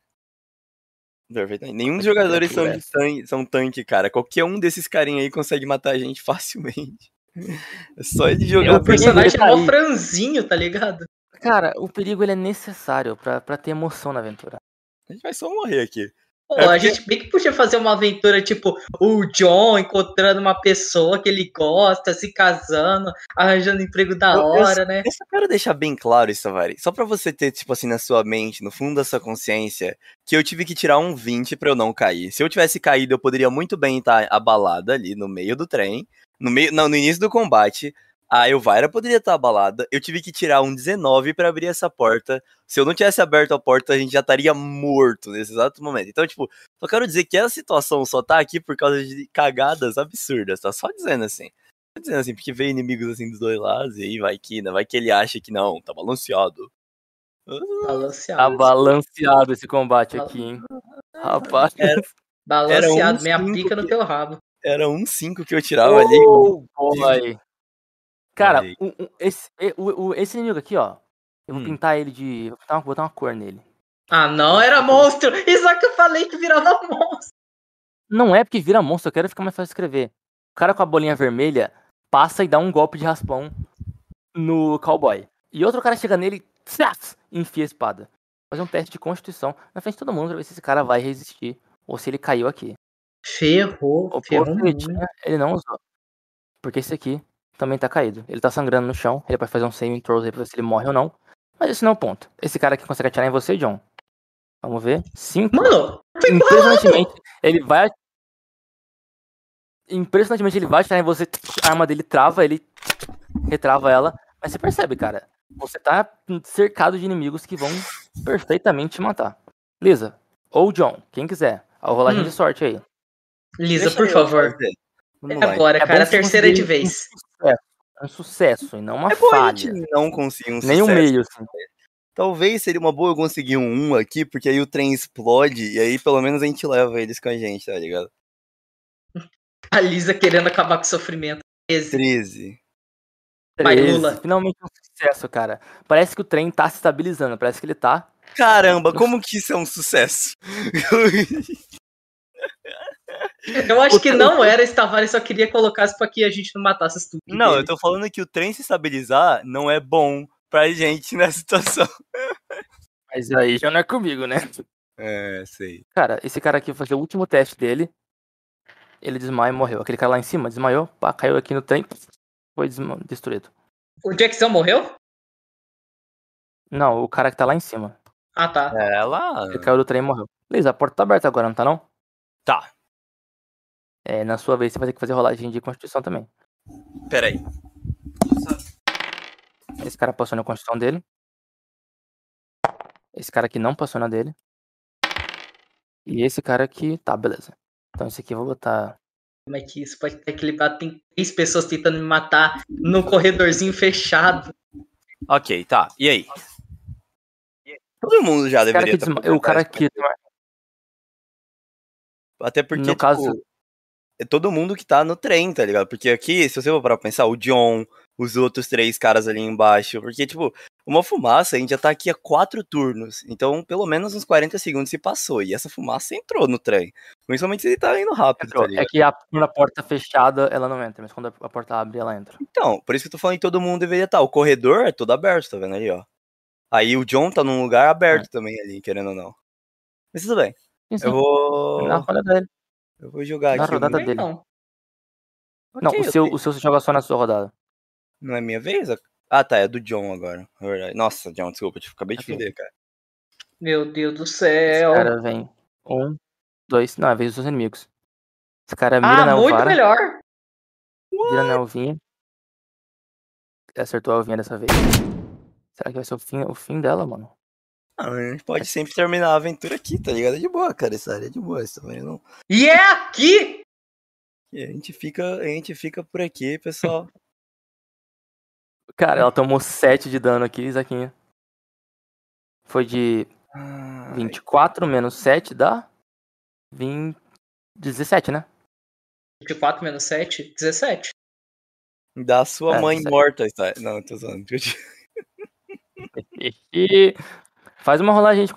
B: Perfeitamente. Nenhum dos jogadores são,
A: é.
B: de tanque, são tanque, cara. Qualquer um desses carinha aí consegue matar a gente facilmente. É só ele
C: O
B: jogar
A: Eu
B: bem.
C: personagem é
A: tá
C: mó
A: aí.
C: franzinho, tá ligado?
A: Cara, o perigo ele é necessário pra, pra ter emoção na aventura.
B: A gente vai só morrer aqui.
C: Pô,
B: É
C: a
B: porque-
C: gente bem que podia fazer uma aventura tipo o John encontrando uma pessoa que ele gosta, se casando, arranjando emprego da
B: Eu- eu
C: hora, né?
B: Eu só quero deixar bem claro isso, Vari. Só pra você ter, tipo assim, na sua mente, no fundo da sua consciência, que eu tive que tirar um 20 pra eu não cair. Se eu tivesse caído, eu poderia muito bem estar abalada ali no meio do trem. No meio. Não, no início do combate. A Elvira poderia estar abalada. Eu tive que tirar um 19 pra abrir essa porta. Se eu não tivesse aberto a porta, a gente já estaria morto nesse exato momento. Então, tipo, só quero dizer que essa situação só tá aqui por causa de cagadas absurdas, tá? Só dizendo assim. Tô dizendo assim, porque veio inimigos assim dos dois lados, e aí vai que, né? Vai que ele acha que não, tá balanceado.
A: Tá
C: Balanceado.
A: balanceado esse combate aqui, hein? Rapaz.
B: Era-
C: Balanceado,
B: um
C: meia
B: cinco
C: pica no teu rabo.
B: Era um 5 que eu tirava ali.
A: Oh, boy. Cara, o- o- esse, o- o- esse inimigo aqui, ó. Eu vou
B: Hum.
A: pintar ele de. Vou botar, uma, vou botar uma cor nele.
C: Ah, não, era monstro! Isaac, eu falei que virava monstro.
A: Não é porque vira monstro, eu quero ficar mais fácil de escrever. O cara com a bolinha vermelha passa e dá um golpe de raspão no cowboy. E outro cara chega nele e enfia a espada. Fazer um teste de constituição na frente de todo mundo pra ver se esse cara vai resistir ou se ele caiu aqui.
C: Ferrou,
A: O
C: ferrou
A: posto ele tinha, ele não usou. Porque esse aqui também tá caído. Ele tá sangrando no chão. Ele pode fazer um saving throws aí pra ver se ele morre ou não. Mas esse não é o ponto. Esse cara aqui consegue atirar em você, John. Vamos ver. Cinco.
C: Mano,
A: Impressionantemente, ele vai. Impressionantemente, ele vai atirar em você. A arma dele trava, ele retrava ela. Mas você percebe, cara. Você tá cercado de inimigos que vão perfeitamente te matar. Lisa, ou John, quem quiser. A rolagem
C: Hum.
A: de sorte aí.
C: Lisa,
B: Deixa
C: por favor. É agora,
A: É
C: cara, a terceira de
A: conseguir
C: vez.
A: Um sucesso e não uma
B: É bom a
A: falha.
B: gente não conseguir um
A: Nem um
B: sucesso.
A: meio, assim.
B: Talvez seria uma boa eu conseguir um 1 aqui, porque aí o trem explode e aí pelo menos a gente leva eles com a gente, tá ligado?
C: A Lisa querendo acabar com o sofrimento. Esse.
B: 13.
C: Vai,
A: 13.
C: Lula.
A: Finalmente um sucesso, cara. Parece que o trem tá se estabilizando. Parece que ele tá.
B: Caramba, como que isso é um sucesso?
C: Eu acho que não era, esse Tavares só queria colocar isso pra que a gente não matasse as tudo.
B: não, eu tô falando que o trem se estabilizar não é bom pra gente nessa situação.
A: Mas aí já não é comigo, né?
B: É, sei.
A: Cara, esse cara aqui vai fazer o último teste dele. Ele desmaia e morreu. Aquele cara lá em cima desmaiou, pá, caiu aqui no trem, foi destruído.
C: O Jackson morreu?
A: Não, o cara que tá lá em cima.
C: Ah, tá.
B: Ela.
A: Ele caiu do trem e morreu. Beleza, a porta tá aberta agora, não tá não?
B: Tá,
A: É, na sua vez você vai ter que fazer rolagem de constituição também.
B: peraí.
A: Esse cara passou na constituição dele. Esse cara aqui não passou na dele. E esse cara aqui, tá, beleza. Então esse aqui eu vou botar.
C: Como é que isso pode ter equilibrado? Tem três pessoas tentando me matar no corredorzinho fechado.
B: Ok, tá. E aí? Todo mundo já
A: Esse cara
B: deveria estar
A: desma... O cara aqui.
B: Até porque,
A: No
B: tipo,
A: caso-
B: é todo mundo que tá no trem, tá ligado? Porque aqui, se você for parar pra pensar, o John, os outros três caras ali embaixo, porque, tipo, uma fumaça, a gente já tá aqui há quatro turnos, então pelo menos uns 40 segundos se passou, e essa fumaça entrou no trem. Principalmente se ele tá indo rápido, tá
A: Entrou.
B: ligado?
A: É que a, quando a porta fechada, ela não entra, mas quando a porta abre, ela entra.
B: Então, por isso que eu tô falando que todo mundo deveria estar. O corredor é todo aberto, tá vendo ali, ó. Aí o John tá num lugar aberto também ali, querendo ou não. Mas tudo bem. Eu vou.
A: Na rodada dele.
B: Eu vou jogar
A: Na
B: aqui.
A: rodada
B: Não,
A: dele.
C: Não.
A: Não, o seu, o seu você joga só na sua rodada.
B: Não é minha vez? Ah, tá, é do John agora. Nossa, John, desculpa, eu te- acabei de
A: Ok.
B: fuder, cara.
C: Meu Deus do
A: Esse
C: céu.
A: cara vem. Um, dois. Não, é a vez dos seus inimigos. Esse cara mira
C: ah,
A: na
C: muito
A: Elvara,
C: melhor.
A: mira na Elvinha. Acertou a Elvinha dessa vez. Será que vai ser o fim, o fim dela, mano?
B: Ah, a gente pode sempre terminar a aventura aqui, tá ligado? É de boa, cara. Essa área é de boa. Isso também não...
C: E é aqui!
B: E a gente fica, a gente fica por aqui, pessoal.
A: Cara, ela tomou 7 de dano aqui, Isaquinha. Foi de
B: Ai,
A: 24 menos 7 dá 20, 17, né?
C: 24 menos 7, 17.
B: Da sua
A: É,
B: mãe
A: isso aí.
B: morta, está. Não, tô zoando.
A: Faz uma rolagem de,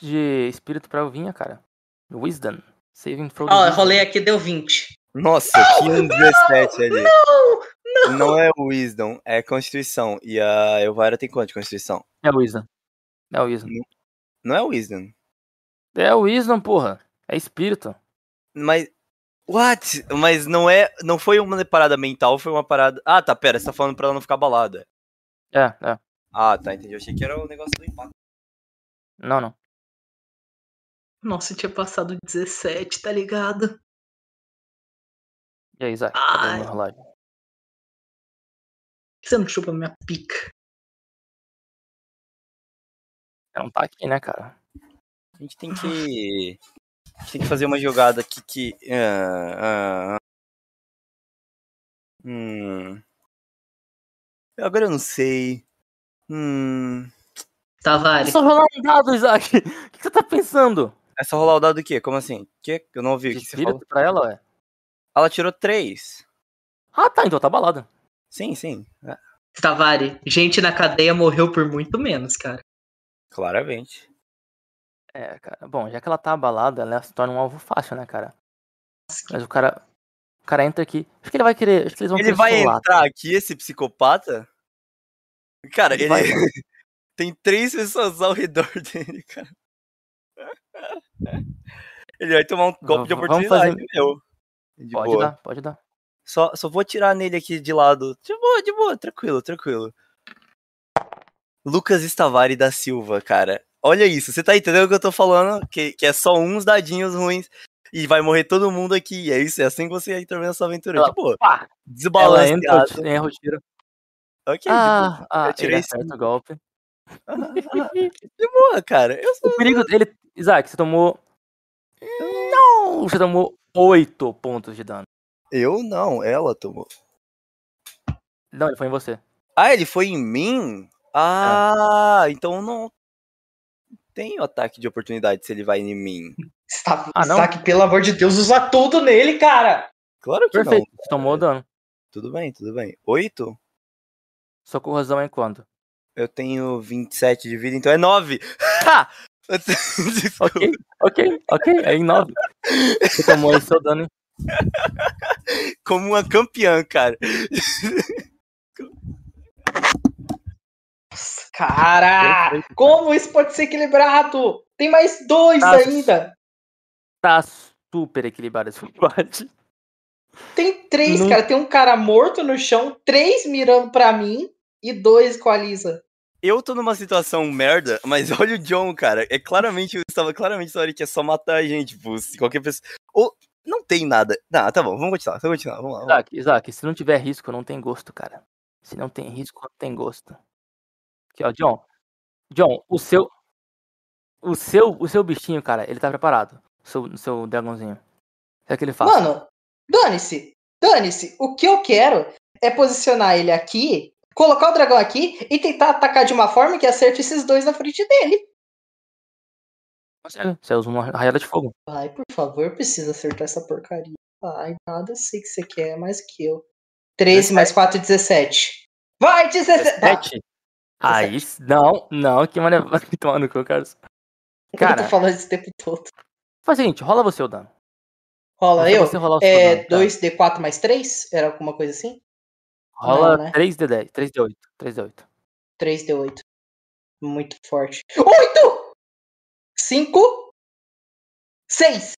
A: de espírito pra Elvinha, cara. Wisdom. Saving throw.
C: Ó, eu
A: wisdom.
C: rolei aqui, deu 20.
B: Nossa, tinha um 17 ali.
C: Não!
B: Não é Wisdom, é Constituição. E a Elvira tem quanto de Constituição?
A: É Wisdom. É Wisdom.
B: Não é Wisdom.
A: É o Wisdom, porra. É espírito.
B: Mas. What? Mas não é. Não foi uma parada mental, foi uma parada. Ah, tá, pera, você tá falando pra ela não ficar balada.
A: É, é.
B: Ah, tá, entendi. Eu achei que era o negócio do impacto.
A: Não, não.
C: Nossa, eu tinha passado 17, tá ligado?
A: E aí, Isaac?
C: Ai.
A: Cadê?
C: Por que Você não chupa minha pica.
A: Não tá aqui, né, cara?
B: A gente tem que. A gente tem que fazer uma jogada aqui que. ah, ah, hum. Agora eu não sei. Hum.
C: Tavares.
A: É só rolar um dado, Isaac. O que você tá pensando?
B: É só rolar o dado do quê? Como assim? Que? Eu não ouvi o
A: De
B: que você falou.
A: espírito pra ela, ué?
B: Ela tirou três.
A: Ah, tá. Então tá balada.
B: Sim, sim. é,
C: Tavares, gente na cadeia morreu por muito menos, cara.
B: claramente.
A: É, cara. Bom, já que ela tá abalada, ela se torna um alvo fácil, né, cara? Mas o cara. O cara entra aqui. Acho que ele vai querer. Acho que eles vão
B: Ele vai
A: solar.
B: entrar aqui, esse psicopata? Cara,
A: Ele
B: ele.
A: vai-
B: Tem três pessoas ao redor dele, cara. Ele vai tomar um golpe de oportunidade,
A: fazer-
B: meu. De
A: Pode
B: boa.
A: dar, pode dar.
B: Só, só vou tirar nele aqui de lado. De boa, de boa, tranquilo, tranquilo. Lucas Estavari da Silva, cara. Olha isso, você tá entendendo o que eu tô falando? Que, que é só uns dadinhos ruins e vai morrer todo mundo aqui. É isso, é assim que você termina essa aventura.
A: Ela-
B: de boa.
A: Pá! Ela
B: Desbalanceado.
A: entra, erra o tiro.
B: Ok,
A: Ah, ah,
B: Eu tirei
A: ele acerta golpe.
B: boa, cara. Eu sou...
A: O perigo dele. Isaac, você tomou. Não! Você tomou 8 pontos de dano.
B: Eu não, ela tomou.
A: Não, ele foi em você.
B: Ah, ele foi em mim? Ah, então não tem o ataque de oportunidade se ele vai em mim.
C: Está,
A: Ah, não?
C: está pelo amor de Deus, usa tudo nele, cara.
B: Claro que
A: Perfeito.
B: não.
A: Você tomou dano.
B: Tudo bem, tudo bem. Oito?
A: Sua corrosão é quanto?
B: Eu tenho 27 de vida, então é 9. Ha! Desculpa.
A: Ok, ok, ok. É em 9. Você tomou aí seu dano.
B: Como uma campeã, cara.
C: Cara, como isso pode ser equilibrado? Tem mais dois
A: Tá.
C: ainda.
A: Tá super equilibrado esse combate.
C: Tem três,
A: Não-
C: cara. Tem um cara morto no chão, três mirando pra mim e dois com a Lisa.
B: Eu tô numa situação merda, mas olha o John, cara. É claramente, eu estava claramente na hora que é só matar a gente, tipo, se qualquer pessoa. Ou não tem nada. Não, tá bom, vamos continuar, vamos continuar, vamos lá. Vamos.
A: Isaac, Isaac, se não tiver risco, não tem gosto, cara. Se não tem risco, não tem gosto. Aqui, ó, John. John, o seu. O seu, o seu bichinho, cara, ele tá preparado. O seu, o seu dragãozinho. O que é que ele faz?
C: Mano, dane-se. Dane-se. O que eu quero é posicionar ele aqui, colocar o dragão aqui e tentar atacar de uma forma que acerte esses dois na frente dele.
A: Consegue. Você usa uma raiada de fogo.
C: Ai, por favor, precisa acertar essa porcaria. Ai, nada sei que você quer mais que eu. 13 mais 4, 17. Vai, 17! Tá.
A: 17? Aí, não, não, que mané vai tomar no cu, cara.
C: eu
A: Cara,
C: tô falando esse tempo todo.
A: faz o seguinte, rola você o dano.
C: Rola
A: Deixa
C: eu?
A: você rolar o
C: É
A: dano, tá?
C: 2D4 mais 3? Era alguma coisa assim?
A: Rola
C: Não, né?
A: 3D10, 3D8, 3D8.
C: 3D8. Muito forte. 8! 5. 6.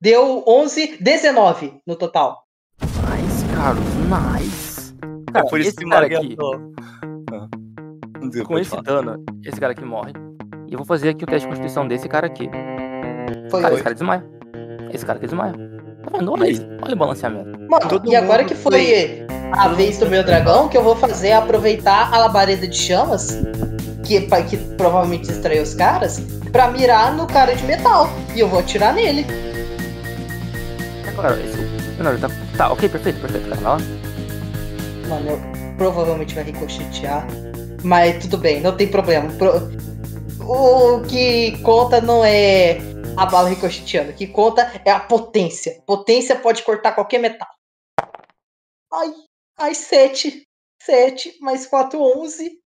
C: Deu 11, 19 no total.
A: Nice, Carlos, nice.
B: É
A: Cara,
B: por isso
A: esse
B: que
A: cara aqui.
B: Ah.
A: Com esse
B: falar.
A: dano, esse cara aqui morre. E eu vou fazer aqui o teste de constituição desse cara aqui.
C: Foi
A: Cara, esse cara desmaia. Esse cara aqui desmaia. Tá vendo? Olha aí, olha o balanceamento.
C: Mano,
B: Todo
C: e agora que foi a vez do meu dragão, o que eu vou fazer é aproveitar a labareda de chamas, que, que provavelmente distraiu os caras, pra mirar no cara de metal. E eu vou atirar nele.
A: Esse. Não, tá. Tá, ok, perfeito, perfeito, cara.
C: Mano, eu provavelmente vai ricochetear. Mas tudo bem, não tem problema. Pro- O que conta não é a bala ricocheteando. O que conta é a potência. Potência pode cortar qualquer metal. Ai, ai, 7. 7 mais 4, 11.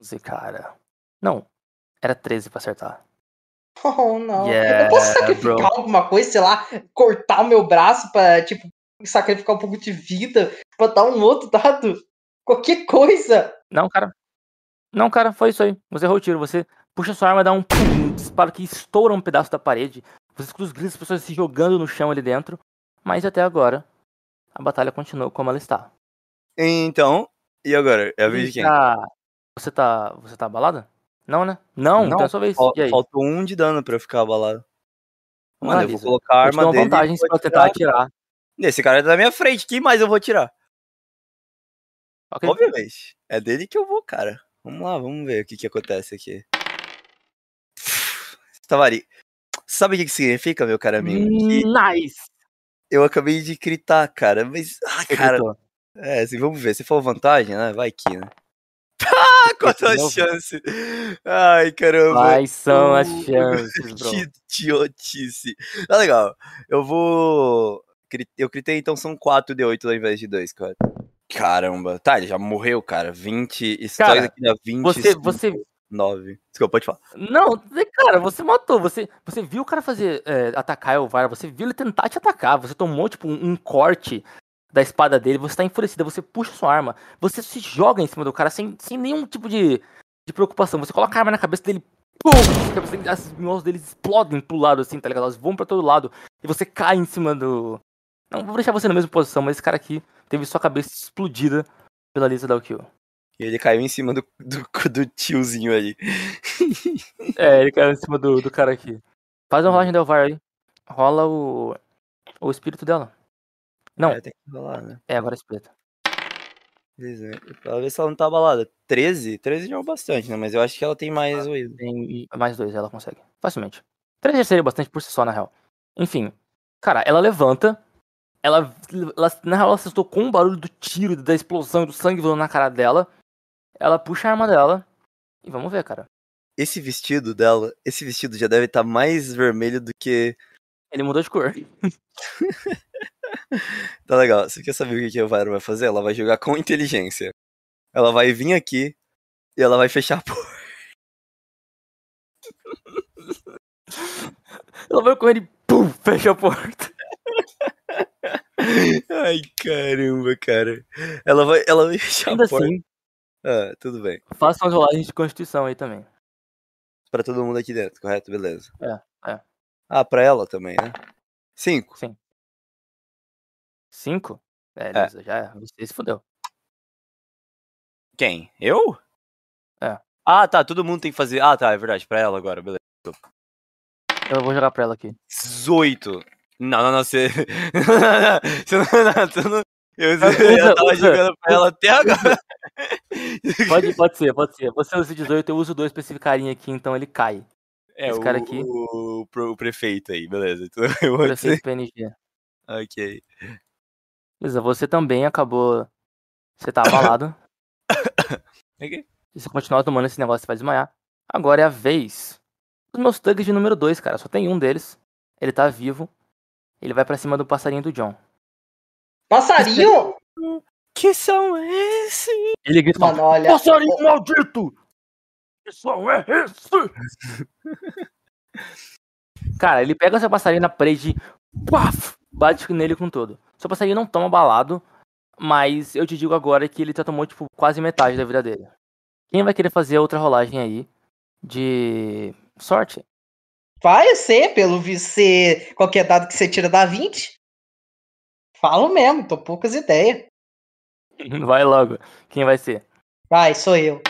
A: 11, cara. Não, era 13 pra acertar.
C: Oh, não.
A: Yeah,
C: eu posso sacrificar
A: bro.
C: alguma coisa, sei lá, cortar o meu braço pra, tipo, sacrificar um pouco de vida pra dar um outro dado? Qualquer coisa.
A: Não, cara. Não, cara, foi isso aí. Você errou o tiro. Você puxa sua arma, dá um, pum, um disparo que estoura um pedaço da parede. Você escuta os gritos das pessoas se jogando no chão ali dentro. Mas até agora, a batalha continua como ela está.
B: Então, e agora? É a vez de quem?
A: Tá- Você tá. Você tá abalada? Não, né? Não,
B: Não,
A: então é sua vez.
B: Fal-? Faltou um de dano pra eu ficar abalado. Mano, eu vou colocar a
A: Eu te
B: arma
A: uma
B: dele.
A: vantagem
B: e
A: pra tentar atirar.
B: Esse cara é da minha frente, quem mais eu vou tirar?
A: Ok?
B: Obviamente. É dele que eu vou, cara. Vamos lá, vamos ver o que que acontece aqui. Tavari, sabe o que que significa, meu caro amigo? Que
A: Nice!
B: Eu acabei de gritar, cara, mas... Ah,
A: Você
B: cara,
A: gritou.
B: é, assim, vamos ver. Se for vantagem, né? Vai que, né? Ah, quanto a chance! Ai, caramba.
A: Quais são as
B: Uh,
A: chances, bro?
B: Que idiotice. Tá legal. Eu vou. Eu gritei, então são 4 de 8 ao invés de 2, cara. Caramba. Tá, ele já morreu, cara. 20. Histórias
A: Cara,
B: aqui dá 20.
A: Você, você,
B: 9. Desculpa, pode falar.
A: Não, cara, você matou. Você, você viu o cara fazer é, atacar o VAR, você viu ele tentar te atacar. Você tomou, tipo, um, um corte da espada dele, você tá enfurecida, você puxa sua arma, você se joga em cima do cara sem, sem nenhum tipo de, de preocupação. Você coloca a arma na cabeça dele, pum! As minhas deles explodem pro lado, assim, tá ligado? Elas vão pra todo lado e você cai em cima do. Não vou deixar você na mesma posição, mas esse cara aqui teve sua cabeça explodida pela lista da kill.
B: Ele caiu em cima do, do, do tiozinho aí.
A: É, ele caiu em cima do, do cara aqui. Faz uma rolagem do VAR aí. Rola o. O espírito dela. Não.
B: É, tem que rolar, né?
A: É, agora é espírito.
B: Beleza. Pra ver se ela não tá abalada. 13? 13 já é bastante, né? Mas eu acho que ela tem mais oído.
A: Tem mais dois, ela consegue. Facilmente. Três já seria bastante por si só, na real. Enfim. Cara, ela levanta. Ela, ela na real, ela assustou com o barulho do tiro, da explosão, do sangue voando na cara dela. Ela puxa a arma dela. E vamos ver, cara.
B: Esse vestido dela, esse vestido já deve estar mais vermelho do que.
A: Ele mudou de cor.
B: Tá legal. Você quer saber o que a Vara vai fazer? Ela vai jogar com inteligência. Ela vai vir aqui e ela vai fechar a porta.
A: Ela vai correr e pum, fecha a porta.
B: Ai, caramba, cara. Ela vai, ela vai fechar
A: Ainda
B: a porta.
A: assim,
B: Ah, tudo bem.
A: faça umas rolagens de constituição aí também.
B: Pra todo mundo aqui dentro, correto? Beleza.
A: É, é.
B: Ah, pra ela também, né? Cinco.
A: Cinco? É,
B: É.
A: Lisa, já é. Você se fudeu.
B: Quem? Eu?
A: É.
B: Ah, tá, todo mundo tem que fazer. Ah, tá, é verdade, pra ela agora, beleza.
A: Eu vou jogar pra ela aqui.
B: 18. Não, não, não, você. você não, não, você não. Eu,
A: Usa,
B: eu tava
A: usa.
B: jogando pra ela até agora.
A: Pode, pode ser, pode ser. Você usa 18, eu uso dois pra esse carinha aqui, então ele cai.
B: É,
A: Esse
B: o,
A: cara aqui.
B: O, o, prefeito aí, beleza. Então, eu vou dizer.
A: Prefeito PNG.
B: Ok.
A: Beleza, você também acabou. Você tá abalado.
B: Ok.
A: Se você continuar tomando esse negócio, você vai desmaiar. Agora é a vez dos meus thugs de número 2, cara. Só tem um deles. Ele tá vivo. Ele vai pra cima do passarinho do John.
C: Passarinho?
B: Que são esses?
A: Ele grita:
C: Mano, olha.
A: Passarinho maldito! Que som é esse? Cara, ele pega seu passarinho na parede paf, bate nele com tudo. Seu passarinho não toma balado, mas eu te digo agora que ele já tomou, tipo, quase metade da vida dele. Quem vai querer fazer outra rolagem aí de sorte?
C: Vai ser, pelo visto, ser qualquer dado que você tira da 20. Falo mesmo, tô poucas ideias.
A: Vai logo. Quem vai ser?
C: Vai, sou eu.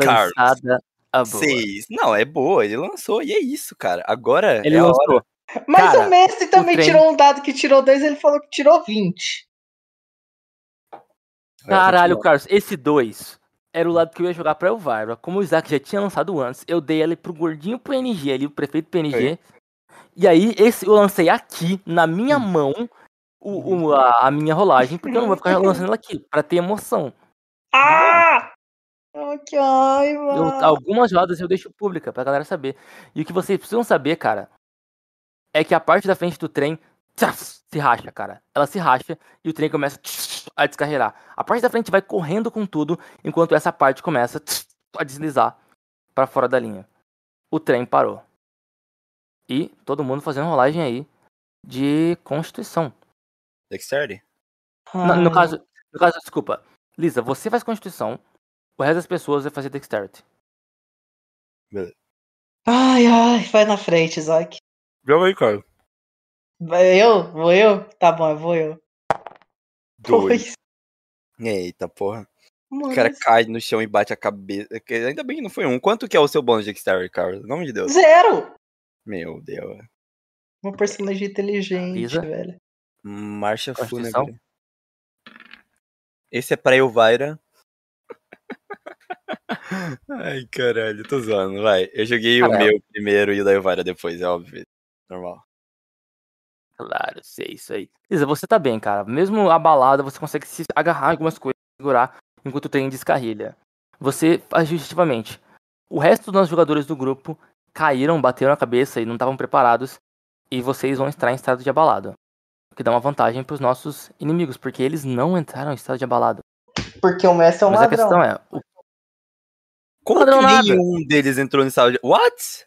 B: Carlos.
A: Lançada a boa.
B: Seis. Não, é boa, ele lançou, e é isso, cara. Agora
A: Ele
B: é a hora.
A: lançou.
C: Mas
A: Cara,
C: o Messi também
A: trem-
C: tirou um dado que tirou dois, ele falou que tirou 20.
A: Caralho, Carlos, esse 2 era o lado que eu ia jogar pra Elvira. Como o Isaac já tinha lançado antes, eu dei ele pro gordinho PNG ali, o prefeito PNG. E aí, esse eu lancei aqui, na minha mão, o, o- a, a minha rolagem, porque eu não vou ficar lançando ela aqui, pra ter emoção.
C: Ah! Ai, que raiva.
A: Eu- algumas rodas eu deixo pública pra galera saber. E o que vocês precisam saber, cara, é que a parte da frente do trem se racha, cara. Ela se racha e o trem começa a descarregar. A parte da frente vai correndo com tudo, enquanto essa parte começa a deslizar pra fora da linha. O trem parou. E todo mundo fazendo rolagem aí de constituição.
B: Dexterity?
A: Na- no
C: Ai.
A: caso, no caso, desculpa. Lisa, você faz constituição, o resto das pessoas vai fazer dexterity.
C: Ai, ai, vai na frente, Isaac.
B: Joga aí, cara.
C: Eu? Vou eu? Tá bom, eu vou eu.
B: Dois. Eita, porra.
C: Mano,
B: O cara cai no chão e bate a cabeça. Que- Ainda bem que não foi um. Quanto que é o seu bônus de Dexterity, Carlos? Em nome de Deus.
C: Zero!
B: Meu Deus.
C: Uma personagem inteligente,
A: Lisa?
C: velho.
B: Marcha fúnebre. Esse é pra Elvira. Ai, caralho, tô zoando, vai. Eu joguei o
A: Caralho.
B: meu primeiro e o da Elvira depois, é óbvio. Normal.
A: Claro, sei isso aí. Lisa, você tá bem, cara. Mesmo abalada, você consegue se agarrar em algumas coisas, segurar enquanto o trem descarrilha. Você faz justitivamente. O resto dos jogadores do grupo caíram, bateram a cabeça e não estavam preparados. E vocês vão entrar em estado de abalado. O que dá uma vantagem pros nossos inimigos, porque eles não entraram em estado de abalado.
C: Porque o Messi é um
A: Mas a
C: ladrão.
A: questão é, o-
B: Como
A: Padrão
B: que
A: nada.
B: nenhum deles entrou nessa aula de... What?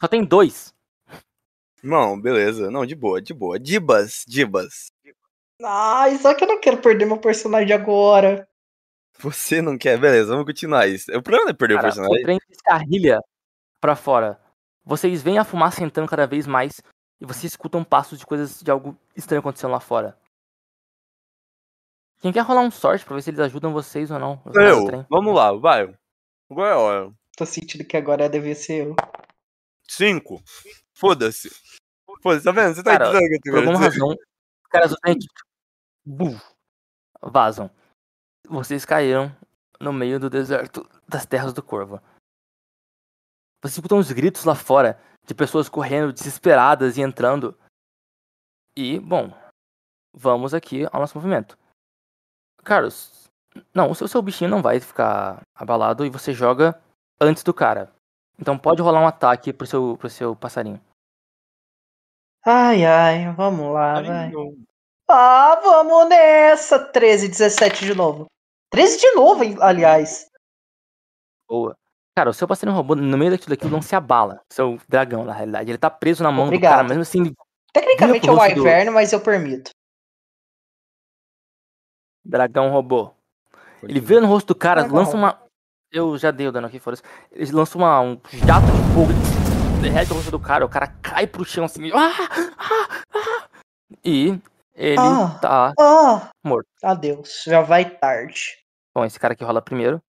A: só tem dois.
B: Não, beleza. Não, de boa, de boa. Dibas, Dibas.
C: Ai, só que eu não quero perder meu personagem agora.
B: Você não quer? Beleza, vamos continuar isso. O problema não é perder
A: Cara,
B: o
A: o
B: personagem.
A: trem descarrilha pra fora. Vocês veem a fumaça entrando cada vez mais e vocês escutam passos de coisas de algo estranho acontecendo lá fora. Quem quer rolar um sorte pra ver se eles ajudam vocês ou não?
B: Eu, vamos lá, vai. Agora é hora.
C: Tô sentindo que agora deve ser eu.
B: Cinco. Foda-se. Foda-se, tá vendo? Você tá
A: Cara,
B: entendendo o que eu
A: Por alguma
B: dizer?
A: razão, os caras buf, vazam. Vocês caíram no meio do deserto das terras do Corvo. Vocês escutam os gritos lá fora de pessoas correndo desesperadas e entrando. E, bom, vamos aqui ao nosso movimento. Carlos, não, o seu, o seu bichinho não vai ficar abalado e você joga antes do cara. Então pode rolar um ataque pro seu, pro seu passarinho.
C: Ai, ai, vamos lá,
B: Ai,
C: vai.
B: não.
C: Ah, vamos nessa! 13, 17 de novo. 13 de novo, aliás.
A: Boa. Cara, o seu passarinho robô, no meio daquilo daqui, não se abala. Seu dragão, na realidade. Ele tá preso na mão
C: Obrigado.
A: do cara, mesmo assim.
C: Tecnicamente é o Wyvern, mas eu permito.
A: Dragão robô. Ele vira no rosto do cara,
C: Dragão
A: lança uma. Eu já dei o dano aqui, foda-se. Ele lança uma, um jato de fogo, ele derrete o rosto do cara, o cara cai pro chão assim. Ah, ah, ah. E ele
C: Ah.
A: tá.
C: Ah!
A: Morto.
C: Adeus, já vai tarde.
A: Bom, esse cara aqui rola primeiro.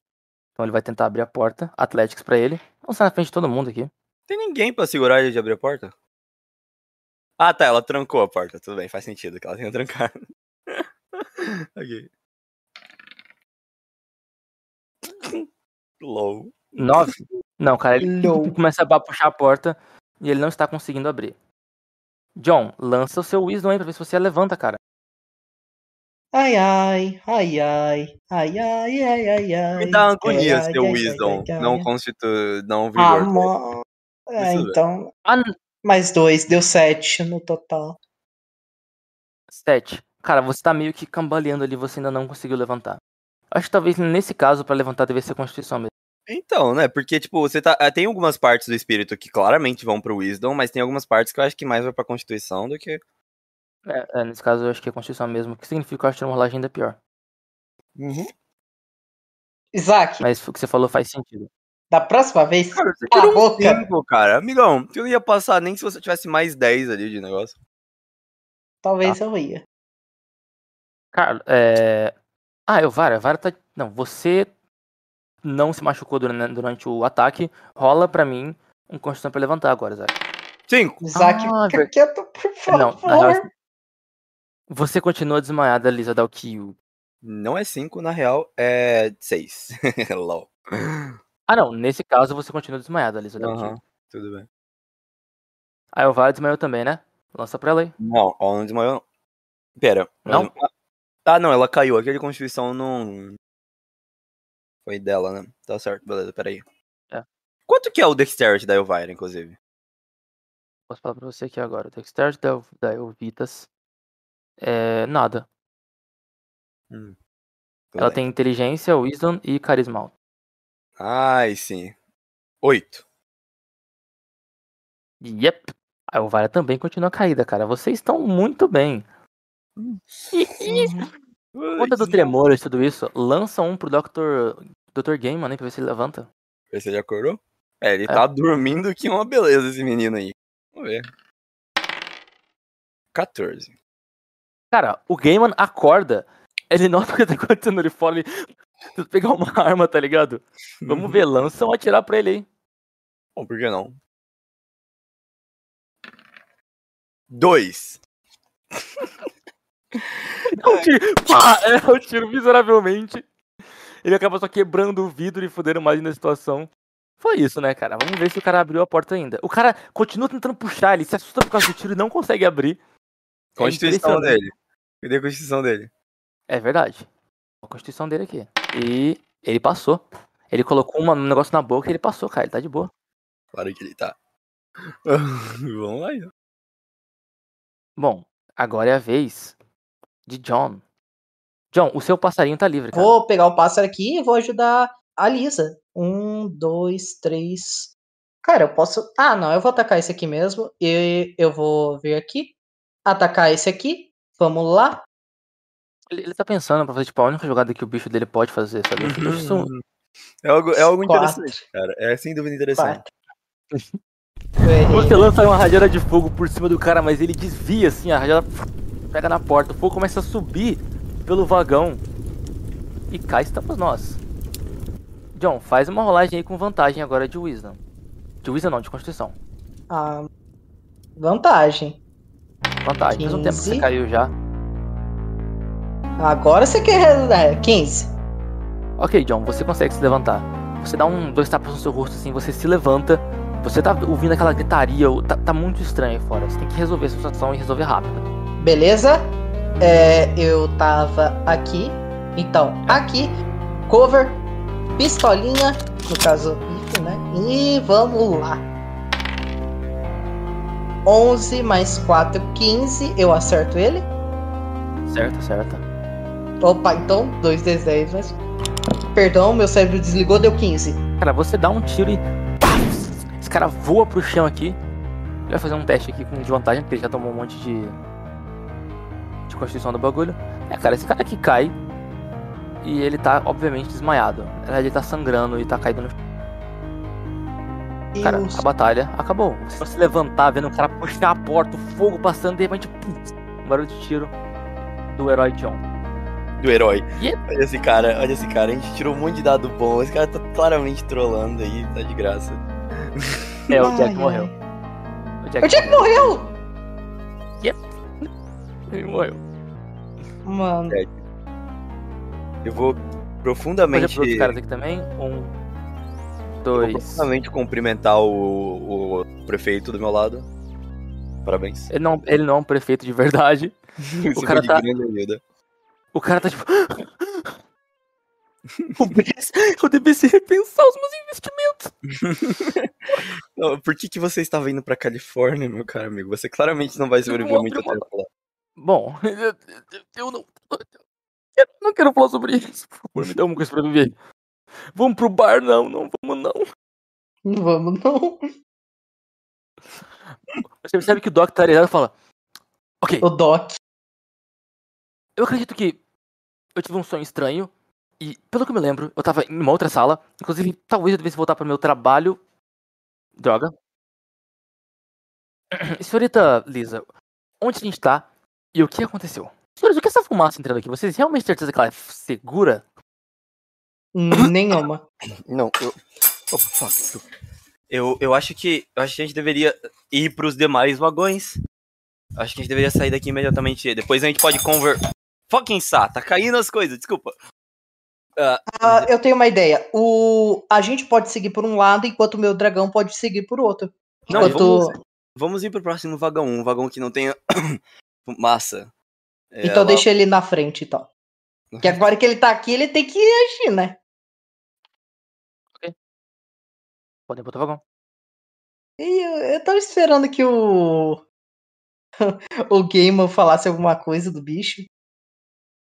A: Então ele vai tentar abrir a porta. Athletics pra ele. Vamos estar na frente de todo mundo aqui.
B: Tem ninguém pra segurar ele de abrir a porta? Ah, tá, ela trancou a porta. Tudo bem, faz sentido que ela tenha trancado. ok. Low.
A: Nove? Não, cara, ele
C: Low.
A: começa a puxar a porta e ele não está conseguindo abrir. John, lança o seu Wisdom aí pra ver se você levanta, cara.
C: Ai, ai, ai, ai, ai, ai, ai, ai, ai.
B: Me dá agonia
C: ai,
B: seu
C: ai, ai,
B: Wisdom,
C: ai, ai.
B: não constitu... não
C: Ah,
B: vigor.
C: mano. É,
B: Isso, velho.
C: então.
A: Ah,
C: Mais dois, deu sete no total.
A: sete. Cara, você tá meio que cambaleando ali, você ainda não conseguiu levantar. Acho que talvez nesse caso, pra levantar, deve ser Constituição mesmo.
B: Então, né? Porque, tipo, você tá. eh, Tem algumas partes do espírito que claramente vão pro Wisdom, mas tem algumas partes que eu acho que mais vai pra Constituição do que.
A: É, é, nesse caso, eu acho que é Constituição mesmo. O que significa que eu acho que uma rolagem ainda pior.
C: Isaac,
A: Mas o que você falou faz sentido.
C: da próxima vez,
B: Cara, você
C: Cala a
B: um
C: boca.
B: cinco, cara. Amigão, tu não ia passar nem se você tivesse mais 10 ali de negócio.
C: talvez
A: Tá.
C: eu ia.
A: Cara, é. Ah, eu Vara, Vara tá. Não, você não se machucou durante, durante o ataque. Rola pra mim um Constituição pra levantar agora, Zé.
B: Cinco.
C: Isaac,
A: Ah,
C: fica
A: ver-
C: quieto, por
A: Não,
C: favor.
A: na real, Você continua desmaiada, Lisa Dalkiu.
B: Não é cinco, na real, é seis. LOL.
A: Ah, não. Nesse caso, você continua desmaiada, Lisa Dalkiu.
B: Aham, tudo bem.
A: A Elvara desmaiou também, né? Lança pra ela aí.
B: Não, ela não desmaiou. não. Pera.
A: Não?
B: ela- Ah, não, ela caiu. Aquele Constituição não. Foi dela, né? Tá certo, beleza, peraí.
A: É.
B: Quanto que é o Dexterity da Elvira, inclusive?
A: Posso falar pra você aqui agora. O Dexterity da, da Elvitas é nada.
B: Tudo
A: ela
B: bem.
A: tem inteligência, wisdom e carisma.
B: Ai, sim. Oito.
A: Yep. A Elvira também continua caída, cara. Vocês estão muito bem. Conta do tremor e tudo isso. Lança um pro Dr. Dr. Game, mano, aí, pra ver se ele levanta.
B: Você já acordou? É, ele tá dormindo que uma beleza esse menino aí. Vamos ver. 14.
A: Cara, o Gaiman acorda. Ele nota o que tá acontecendo ali fora. Ele pegar uma arma, tá ligado? Vamos ver, lança um atirar pra ele aí.
B: Bom, por que não? Dois.
A: Dá um tiro. Pá! É, o tiro miseravelmente. Ele acaba só quebrando o vidro e fudendo mais na situação. Foi isso, né, cara? Vamos ver se o cara abriu a porta ainda. O cara continua tentando puxar, ele se assusta por causa do tiro e não consegue abrir. É
B: Constituição
A: impressionante.
B: dele. Cadê a constituição dele?
A: É verdade. A constituição dele aqui. E ele passou. Ele colocou uma- um negócio na boca e ele passou, cara. Ele tá de boa.
B: Claro que ele tá. Vamos lá, então.
A: Bom, agora é a vez de John. John, o seu passarinho tá livre, cara.
C: Vou pegar o pássaro aqui e vou ajudar a Lisa. Um, dois, três. Cara, eu posso. Ah, não, eu vou atacar esse aqui mesmo. E eu vou vir aqui. Atacar esse aqui. Vamos lá.
A: Ele, ele tá pensando pra fazer, tipo, a única jogada que o bicho dele pode fazer, sabe? Isso-
B: É algo, é algo
C: Quatro.
B: interessante, cara. É sem dúvida interessante.
A: Você lança uma rajada de fogo por cima do cara, mas ele desvia assim, a rajada pega na porta, o fogo começa a subir pelo vagão. E cá estamos nós. John, faz uma rolagem aí com vantagem agora de Wisdom. De Wisdom não, de Constituição.
C: Ah, vantagem.
A: Vantagem. Faz um tempo que você
C: 15.
A: caiu já.
C: Agora você quer. É, 15.
A: Ok, John, você consegue se levantar. Você dá um dois tapas no seu rosto assim, você se levanta. Você tá ouvindo aquela gritaria, tá, tá muito estranho aí fora. Você tem que resolver essa situação e resolver rápido.
C: Beleza? É, eu tava aqui. Então, aqui. Cover. Pistolinha. No caso, né? E vamos lá. 11 mais 4, 15. Eu acerto ele.
A: Certo, certo.
C: Opa, então 2 d 10, mas. Perdão, meu cérebro desligou, deu 15.
A: Cara, você dá um tiro e. Esse cara voa pro chão aqui. Ele vai fazer um teste aqui com de vantagem, porque ele já tomou um monte de. de constituição do bagulho. É, cara, esse cara aqui cai. E ele tá, obviamente, desmaiado. Ele tá sangrando e tá caído no. Cara, a batalha acabou. Você se levantar, vendo o cara puxar a porta, o fogo passando, de repente. pum, um barulho de tiro do herói John.
B: do herói.
A: Yep.
B: Olha esse cara, olha esse cara. A gente tirou um monte de dado bom. Esse cara tá claramente trollando aí, tá de graça.
A: É, o Jack
C: ai.
A: morreu. O Jack,
C: O Jack morreu!
A: Ele morreu.
C: Mano.
B: Eu vou
A: Pode
B: profundamente.
A: caras aqui também. Um,
B: Vou
A: dois.
B: profundamente cumprimentar o, o prefeito do meu lado. Parabéns.
A: Ele não, ele não é um prefeito de verdade.
B: Você
A: cara tá-. O cara tá tipo. O Eu devia repensar os meus investimentos.
B: Não, Por que, que você estava indo pra Califórnia, meu caro amigo? Você claramente não vai sobreviver muito
A: uma-
B: tempo lá.
A: Bom, eu, eu- eu não. Eu não quero falar sobre isso. Por favor, me dá uma coisa pra viver. Vamos pro bar? Não, não vamos não.
C: Não vamos, não.
A: Você percebe que o Doc tá areado e fala: Ok,
C: O Doc.
A: eu acredito que eu tive um sonho estranho. E, pelo que eu me lembro, eu tava em uma outra sala. Inclusive, talvez eu devesse voltar pro meu trabalho. Droga. Senhorita Lisa, onde a gente tá e o que aconteceu? Senhores, o que é essa fumaça entrando aqui? Vocês realmente têm certeza que ela é segura?
C: Nenhuma.
B: Não, eu. Oh, fuck. Eu, eu acho que. Eu acho que a gente deveria ir pros demais vagões. Acho que a gente deveria sair daqui imediatamente. Depois a gente pode conver. Fucking sa, tá caindo as coisas, desculpa.
C: Ah, eu tenho uma ideia. O... A gente pode seguir por um lado, enquanto o meu dragão pode seguir por outro.
B: Não,
C: Enquanto...
B: vamos, vamos ir pro próximo vagão, um vagão que não tenha massa. É,
C: Então
B: lá-
C: deixa ele na frente e tal. Que agora que ele tá aqui, ele tem que agir, né?
A: Podem botar o vagão.
C: E eu, eu tava esperando que o. o Gamer falasse alguma coisa do bicho.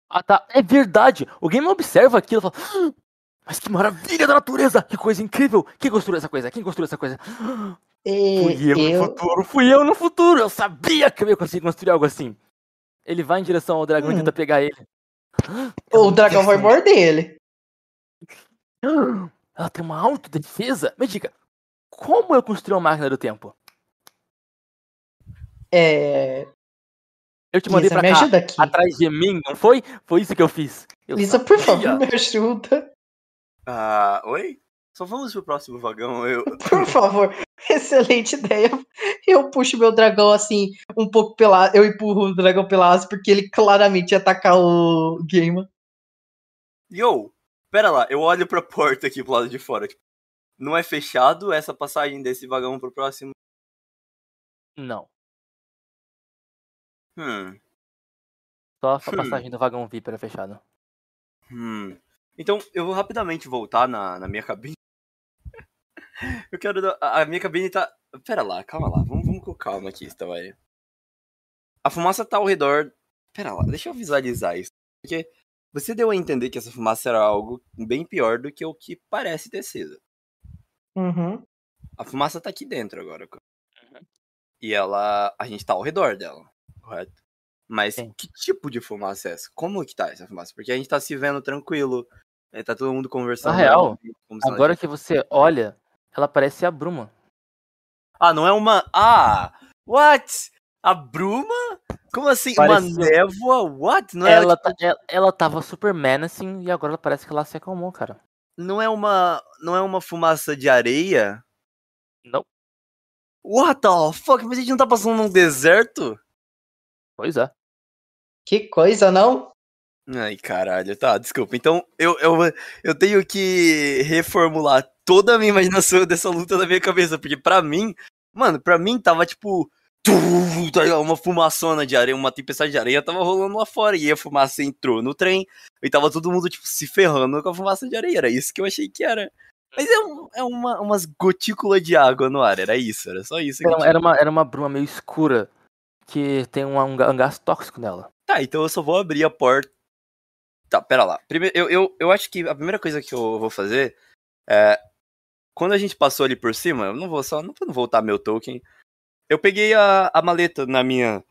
A: Ah, tá. É verdade. O game observa aquilo e fala: "Ah, Mas que maravilha da natureza! Que coisa incrível! Quem construiu essa coisa? Quem construiu essa coisa?
C: E
A: Fui eu, no
C: eu.
A: futuro, fui eu no futuro! Eu sabia que eu ia conseguir construir algo assim. Ele vai em direção ao dragão e
C: Hum.
A: tenta pegar ele.
C: O dragão vai morder ele.
A: Ela tem uma autodefesa? Me diga, como eu construí uma máquina do tempo?
C: É.
A: Eu te mandei
C: Lisa,
A: pra
C: me
A: cá,
C: ajuda aqui.
A: atrás de mim, não foi? Foi isso que eu fiz. Eu
C: Lisa, por
A: sabia.
C: favor, me ajuda.
B: Ah, oi? Só vamos pro próximo vagão. Eu...
C: Por favor. Excelente ideia. Eu puxo meu dragão assim, um pouco pela. Eu empurro o dragão pela asa, porque ele claramente ia atacar o Gamer.
B: Yo, pera lá, eu olho pra porta aqui pro lado de fora. Tipo, não é fechado essa passagem desse vagão pro próximo?
A: Não,
B: Hum,
A: só a
B: Hum.
A: passagem do vagão VIP era fechada.
B: hum. Então, eu vou rapidamente voltar na, na minha cabine. Eu quero. dar- A, minha cabine tá. Pera lá, calma lá. Vamos, vamos com calma aqui, tá, vai. A fumaça tá ao redor. Pera lá, deixa eu visualizar isso. Porque você deu a entender que essa fumaça era algo bem pior do que o que parece ter sido.
C: Uhum.
B: A fumaça tá aqui dentro agora. E ela. A gente tá ao redor dela, correto? Mas
A: Sim.
B: que tipo de fumaça é essa? Como que tá essa fumaça? Porque a gente tá se vendo tranquilo. né, Tá todo mundo conversando.
A: Na real,
B: nada
A: Agora que você olha, ela parece a Bruma.
B: Ah, não é uma. Ah! What? A bruma? Como assim?
A: Pareceu-
B: Uma névoa? What? Não é,
A: Ela,
B: tipo,
A: tá- ela, ela tava super menacing e agora parece que ela se acalmou, cara.
B: não é uma. Não é uma fumaça de areia?
A: Não.
B: What the fuck? Mas a gente não tá passando num deserto?
A: Pois é.
C: Que coisa, não?
B: Ai, caralho, tá, desculpa. Então, eu, eu, eu tenho que reformular toda a minha imaginação dessa luta na minha cabeça, porque pra mim, mano, pra mim tava tipo. Tá? Uma fumaçona de areia, uma tempestade de areia tava rolando lá fora, e a fumaça entrou no trem, e tava todo mundo, tipo, se ferrando com a fumaça de areia. Era isso que eu achei que era. Mas é, um- é uma, umas gotículas de água no ar, era isso, era só isso
A: Era, era uma, era uma bruma meio escura que tem um, um, um gás tóxico nela.
B: Tá, então eu só vou abrir a porta. Tá, pera lá. Primeiro, eu, eu, eu acho que a primeira coisa que eu vou fazer é. Quando a gente passou ali por cima, eu não vou só. Não vou voltar meu token. Eu peguei a, a maleta na minha.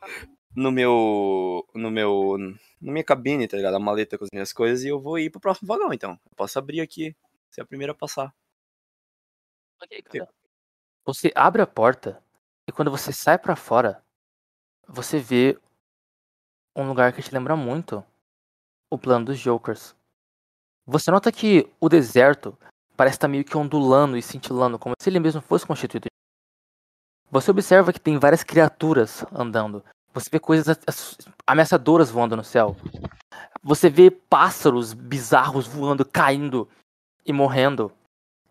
B: No meu. No meu. Na minha cabine, tá ligado? A maleta com as minhas coisas e eu vou ir pro próximo vagão, então. Eu posso abrir aqui. Ser a primeira a passar.
A: Ok, cara. Você abre a porta e quando você sai pra fora, você vê um lugar que te lembra muito o plano dos Jokers. Você nota que o deserto parece estar meio que ondulando e cintilando, como se ele mesmo fosse constituído. Você observa que tem várias criaturas andando. Você vê coisas ameaçadoras voando no céu. Você vê pássaros bizarros voando, caindo e morrendo.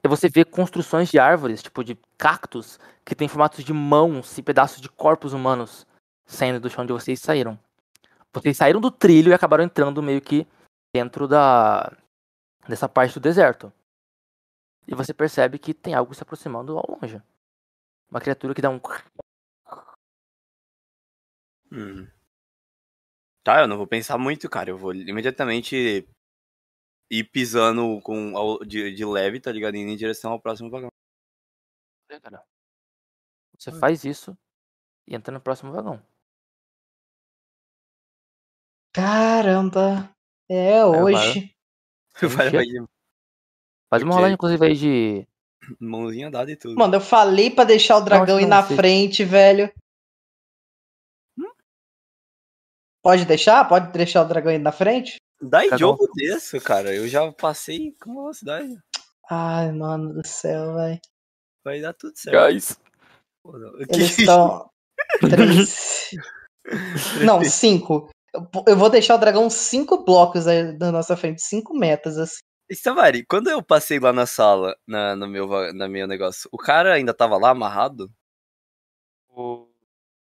A: E você vê construções de árvores, tipo de cactos, que tem formatos de mãos e pedaços de corpos humanos saindo do chão onde vocês saíram. Vocês saíram do trilho e acabaram entrando meio que dentro da dessa parte do deserto. E você percebe que tem algo se aproximando ao longe. Uma criatura que dá um.
B: Hum. Tá, eu não vou pensar muito, cara. Eu vou imediatamente ir pisando com, de, de leve, tá ligado? Indo em direção ao próximo vagão.
A: É, cara. Você faz isso e entra no próximo vagão.
C: Caramba! É hoje.
B: Vai, vai,
A: Faz uma rolagem, inclusive, aí de.
B: Mãozinha dada e tudo.
C: Mano, eu falei pra deixar o dragão
A: Não,
C: ir na
A: sei.
C: frente, velho. Pode deixar? Pode deixar o dragão ir na frente?
B: Dá
A: um-
B: jogo desse, cara. Eu já passei com velocidade.
C: Ai, mano do céu, velho.
B: Vai dar tudo certo.
A: Guys.
B: Pô, não.
C: Eles estão. Três. Não, cinco. Eu- Eu vou deixar o dragão cinco blocos aí na nossa frente, cinco metas, assim.
B: Stavari, quando eu passei lá na sala, na, no meu, na meu negócio, o cara ainda tava lá amarrado?
A: O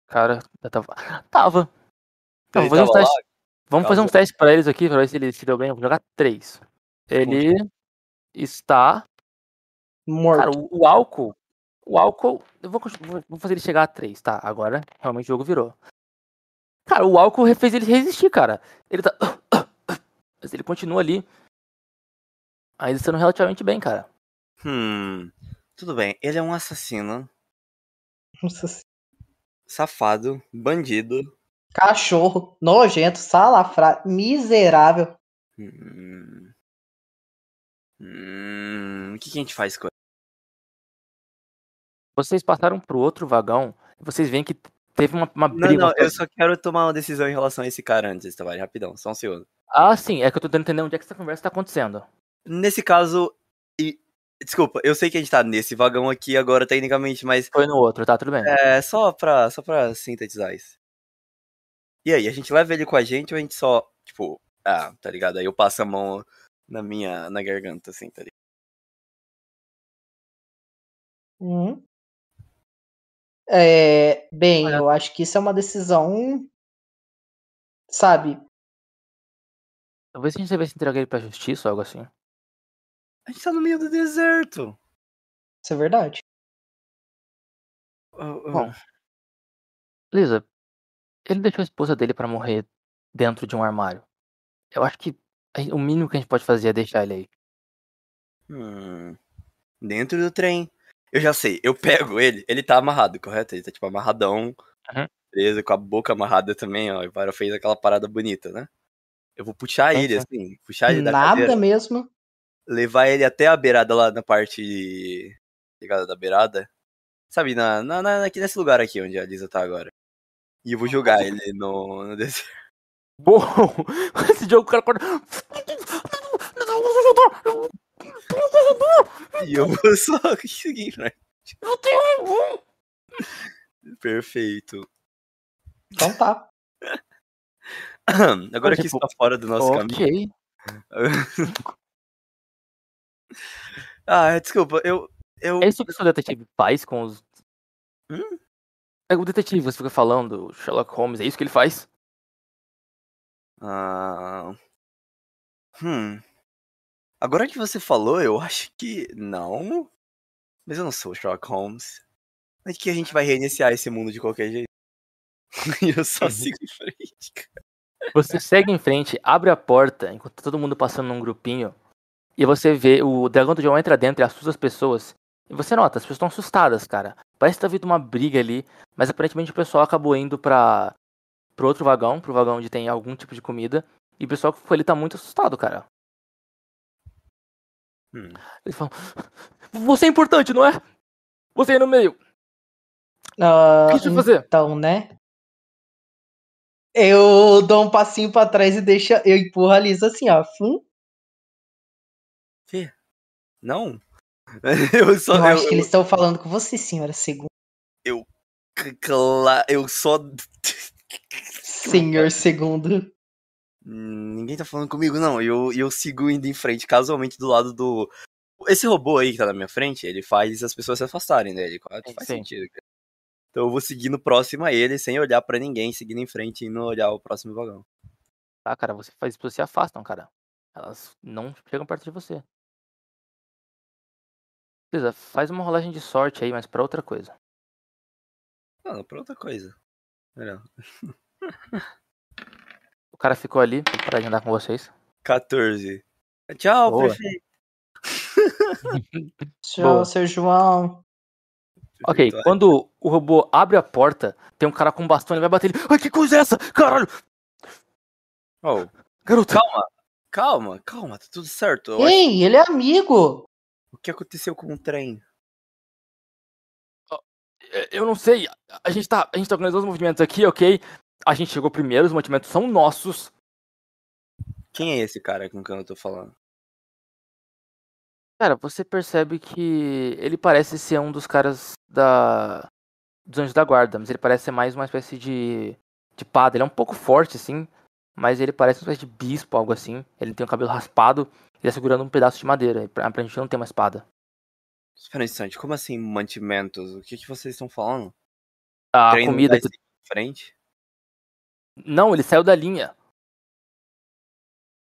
A: cara. Tava. Tava.
B: Ele
A: vou fazer
B: lá?
A: testes. Vamos fazer uns testes pra eles aqui, pra ver se ele se deu bem. Eu vou jogar três. Ele está.
C: Morto.
A: Cara, o, o álcool. O álcool. Eu vou- vou fazer ele chegar a três, tá? Agora realmente o jogo virou. Cara, o álcool fez ele resistir, cara. Ele tá. Mas ele continua ali. Ainda estando relativamente bem, cara.
B: Hum. Tudo bem, ele é um assassino,
C: Nossa
B: safado, bandido.
C: Cachorro, nojento, salafrário, miserável.
B: Hum. Hum. O que, que a gente faz com ele?
A: Vocês passaram pro outro vagão e vocês veem que teve uma, uma
B: Não,
A: briga.
B: não,
A: uma
B: eu só quero tomar uma decisão em relação a esse cara antes, Stavari, rapidão, só um segundo.
A: Ah, sim, é que eu tô tentando entender onde é que essa conversa tá acontecendo.
B: Nesse caso, e... desculpa, eu sei que a gente tá nesse vagão aqui agora, tecnicamente, mas
A: Foi no outro, tá? Tudo bem.
B: é só pra, só pra sintetizar isso. E aí, a gente leva ele com a gente ou a gente só, tipo, ah, tá ligado? Aí eu passo a mão na minha, na garganta, assim, tá ligado?
C: Uhum. É, bem, eu acho que isso é uma decisão, sabe?
A: Talvez a gente devesse entregar ele pra justiça ou algo assim.
B: A gente tá no meio do deserto.
C: Isso é verdade.
B: Oh, oh.
A: Bom. Lisa, ele deixou a esposa dele pra morrer dentro de um armário. Eu acho que o mínimo que a gente pode fazer é deixar ele aí.
B: Hum. Dentro do trem. Eu já sei, eu pego ele, ele tá amarrado, correto? Ele tá tipo amarradão,
A: Uhum.
B: preso, com a boca amarrada também, ó. E o Vara fez aquela parada bonita, né? Eu vou puxar
A: Sim,
B: ele,
A: sim.
B: assim, puxar ele da
C: Nada
B: cadeira,
C: mesmo.
B: Levar ele até a beirada lá na parte ligada da beirada. Sabe, na, na, na- aqui nesse lugar aqui onde a Lisa tá agora. E eu vou jogar ele no, no deserto.
A: Bom, esse jogo o cara acorda.
B: E eu vou só seguir, né? Perfeito.
C: Então tá.
B: Agora que
A: tipo,
B: está fora do nosso caminho. Ah, desculpa, eu. eu...
A: É isso que o seu detetive faz com os.
B: Hum?
A: É o detetive, você fica falando, o Sherlock Holmes, é isso que ele faz?
B: Ah. Hum. Agora que você falou, eu acho que não. Mas eu não sou o Sherlock Holmes. Mas que a gente vai reiniciar esse mundo de qualquer jeito. E eu só
A: Uhum.
B: sigo em frente, cara.
A: Você segue em frente, abre a porta, enquanto tá todo mundo passando num grupinho, e você vê o dragão do João entra dentro e assusta as pessoas. E você nota, as pessoas estão assustadas, cara. Parece que tá vindo uma briga ali, mas aparentemente o pessoal acabou indo pra pro outro vagão, pro vagão onde tem algum tipo de comida, e o pessoal que ficou ali tá muito assustado, cara.
B: Hum.
A: Eles falam: Você é importante, não é? Você aí no meio.
C: Ah,
A: O que você vai fazer?
C: então, né? Eu dou um passinho pra trás e deixa, eu empurro a Lisa assim, ó. Fum.
B: Não? Eu só.
C: Eu
B: Eu,
C: acho que eles estão falando com você, senhora segundo.
B: cla- eu só.
C: Senhor segundo.
B: Ninguém tá falando comigo, não. Eu, e eu sigo indo em frente, casualmente do lado do. Esse robô aí que tá na minha frente, ele faz as pessoas se afastarem dele. Faz
A: Sim,
B: faz
A: sim.
B: sentido. Então eu vou seguindo próximo a ele, sem olhar pra ninguém, seguindo em frente e não olhar o próximo vagão.
A: Tá, cara, você faz as pessoas se afastam, cara. Elas não chegam perto de você. Beleza, faz uma rolagem de sorte aí, mas pra outra coisa.
B: Não, pra outra coisa. Melhor.
A: O cara ficou ali pra parar de andar com vocês.
B: 14. Tchau,
A: Boa.
B: prefeito.
C: Tchau,
A: Boa.
C: seu João.
A: Ok, quando o robô abre a porta, tem um cara com um bastão, ele vai bater ele. Ai, que coisa é essa? Caralho!
B: Oh,
A: Garoto!
B: calma, calma, calma, tá tudo certo. Eu acho-
C: Ei, ele é amigo.
B: O que aconteceu com o trem?
A: É, Eu não sei. A gente tá, a gente tá organizando os movimentos aqui, ok? A gente chegou primeiro, os movimentos são nossos.
B: Quem é esse cara com quem eu tô falando?
A: Cara, você percebe que ele parece ser um dos caras da. dos anjos da guarda, mas ele parece ser mais uma espécie de. de padre. Ele é um pouco forte, assim, mas ele parece uma espécie de bispo, algo assim. Ele tem o cabelo raspado e tá segurando um pedaço de madeira. e Pra, pra gente não ter uma espada.
B: Espera um instante, como assim mantimentos? O que, que vocês estão falando?
A: A
B: Trem não
A: comida que.
B: frente?
A: Não, ele saiu da linha.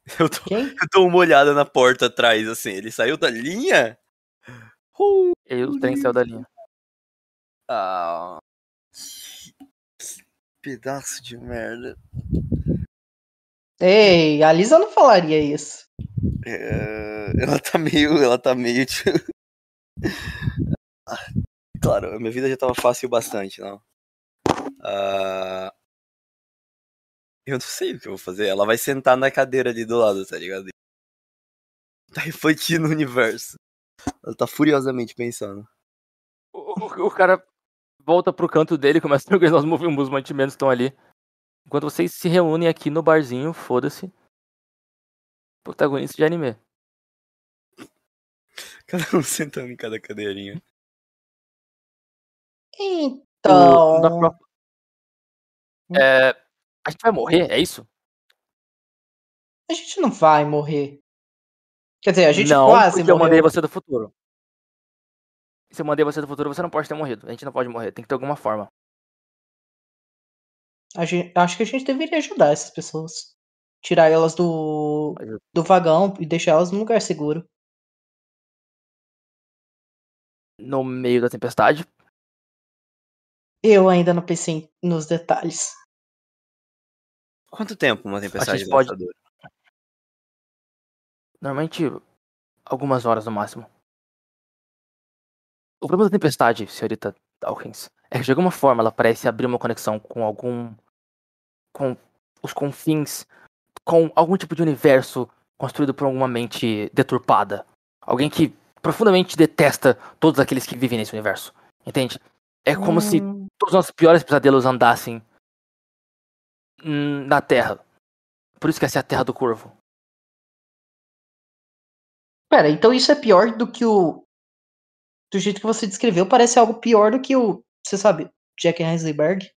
B: Eu tô,
C: Quem?
B: eu dou uma olhada na porta atrás, assim. Ele saiu da linha? Uh,
A: Ele, o trem saiu da linha.
B: ah, que pedaço de merda.
C: Ei, a Lisa não falaria isso.
B: É, ela tá meio. Ela tá meio. tipo- claro, minha vida já tava fácil bastante, não. Ah, eu não sei o que eu vou fazer. Ela vai sentar na cadeira ali do lado, tá ligado? Tá refletindo o universo. Ela tá furiosamente pensando.
A: O, o- o cara volta pro canto dele começa a organizar os movi- os mantimentos estão ali. Enquanto vocês se reúnem aqui no barzinho, foda-se. Protagonista de anime.
B: Cada um sentando em cada cadeirinha.
C: Então.
A: pro- É, a gente vai morrer, é isso?
C: A gente não vai morrer. Quer dizer, a gente
A: não,
C: quase
A: porque eu mandei
C: morreu.
A: você do futuro. Se eu mandei você do futuro, você não pode ter morrido. A gente não pode morrer, tem que ter alguma forma.
C: A gente- acho que a gente deveria ajudar essas pessoas. Tirar elas do, do vagão e deixar elas num lugar seguro.
A: No meio da tempestade.
C: Eu ainda não pensei nos detalhes.
B: Quanto tempo uma tempestade
A: pode-
B: dura?
A: Normalmente, algumas horas no máximo. O problema da tempestade, senhorita Dawkins, é que de alguma forma ela parece abrir uma conexão com algum. com os confins. Com algum tipo de universo construído por alguma mente deturpada. Alguém que profundamente detesta todos aqueles que vivem nesse universo. Entende? É como se
C: Hum,
A: todos os nossos piores pesadelos andassem na Terra. Por isso que essa é a Terra do Corvo.
C: Pera, então isso é pior do que o. Do jeito que você descreveu, parece algo pior do que o. Você sabe, Jack Heisenberg?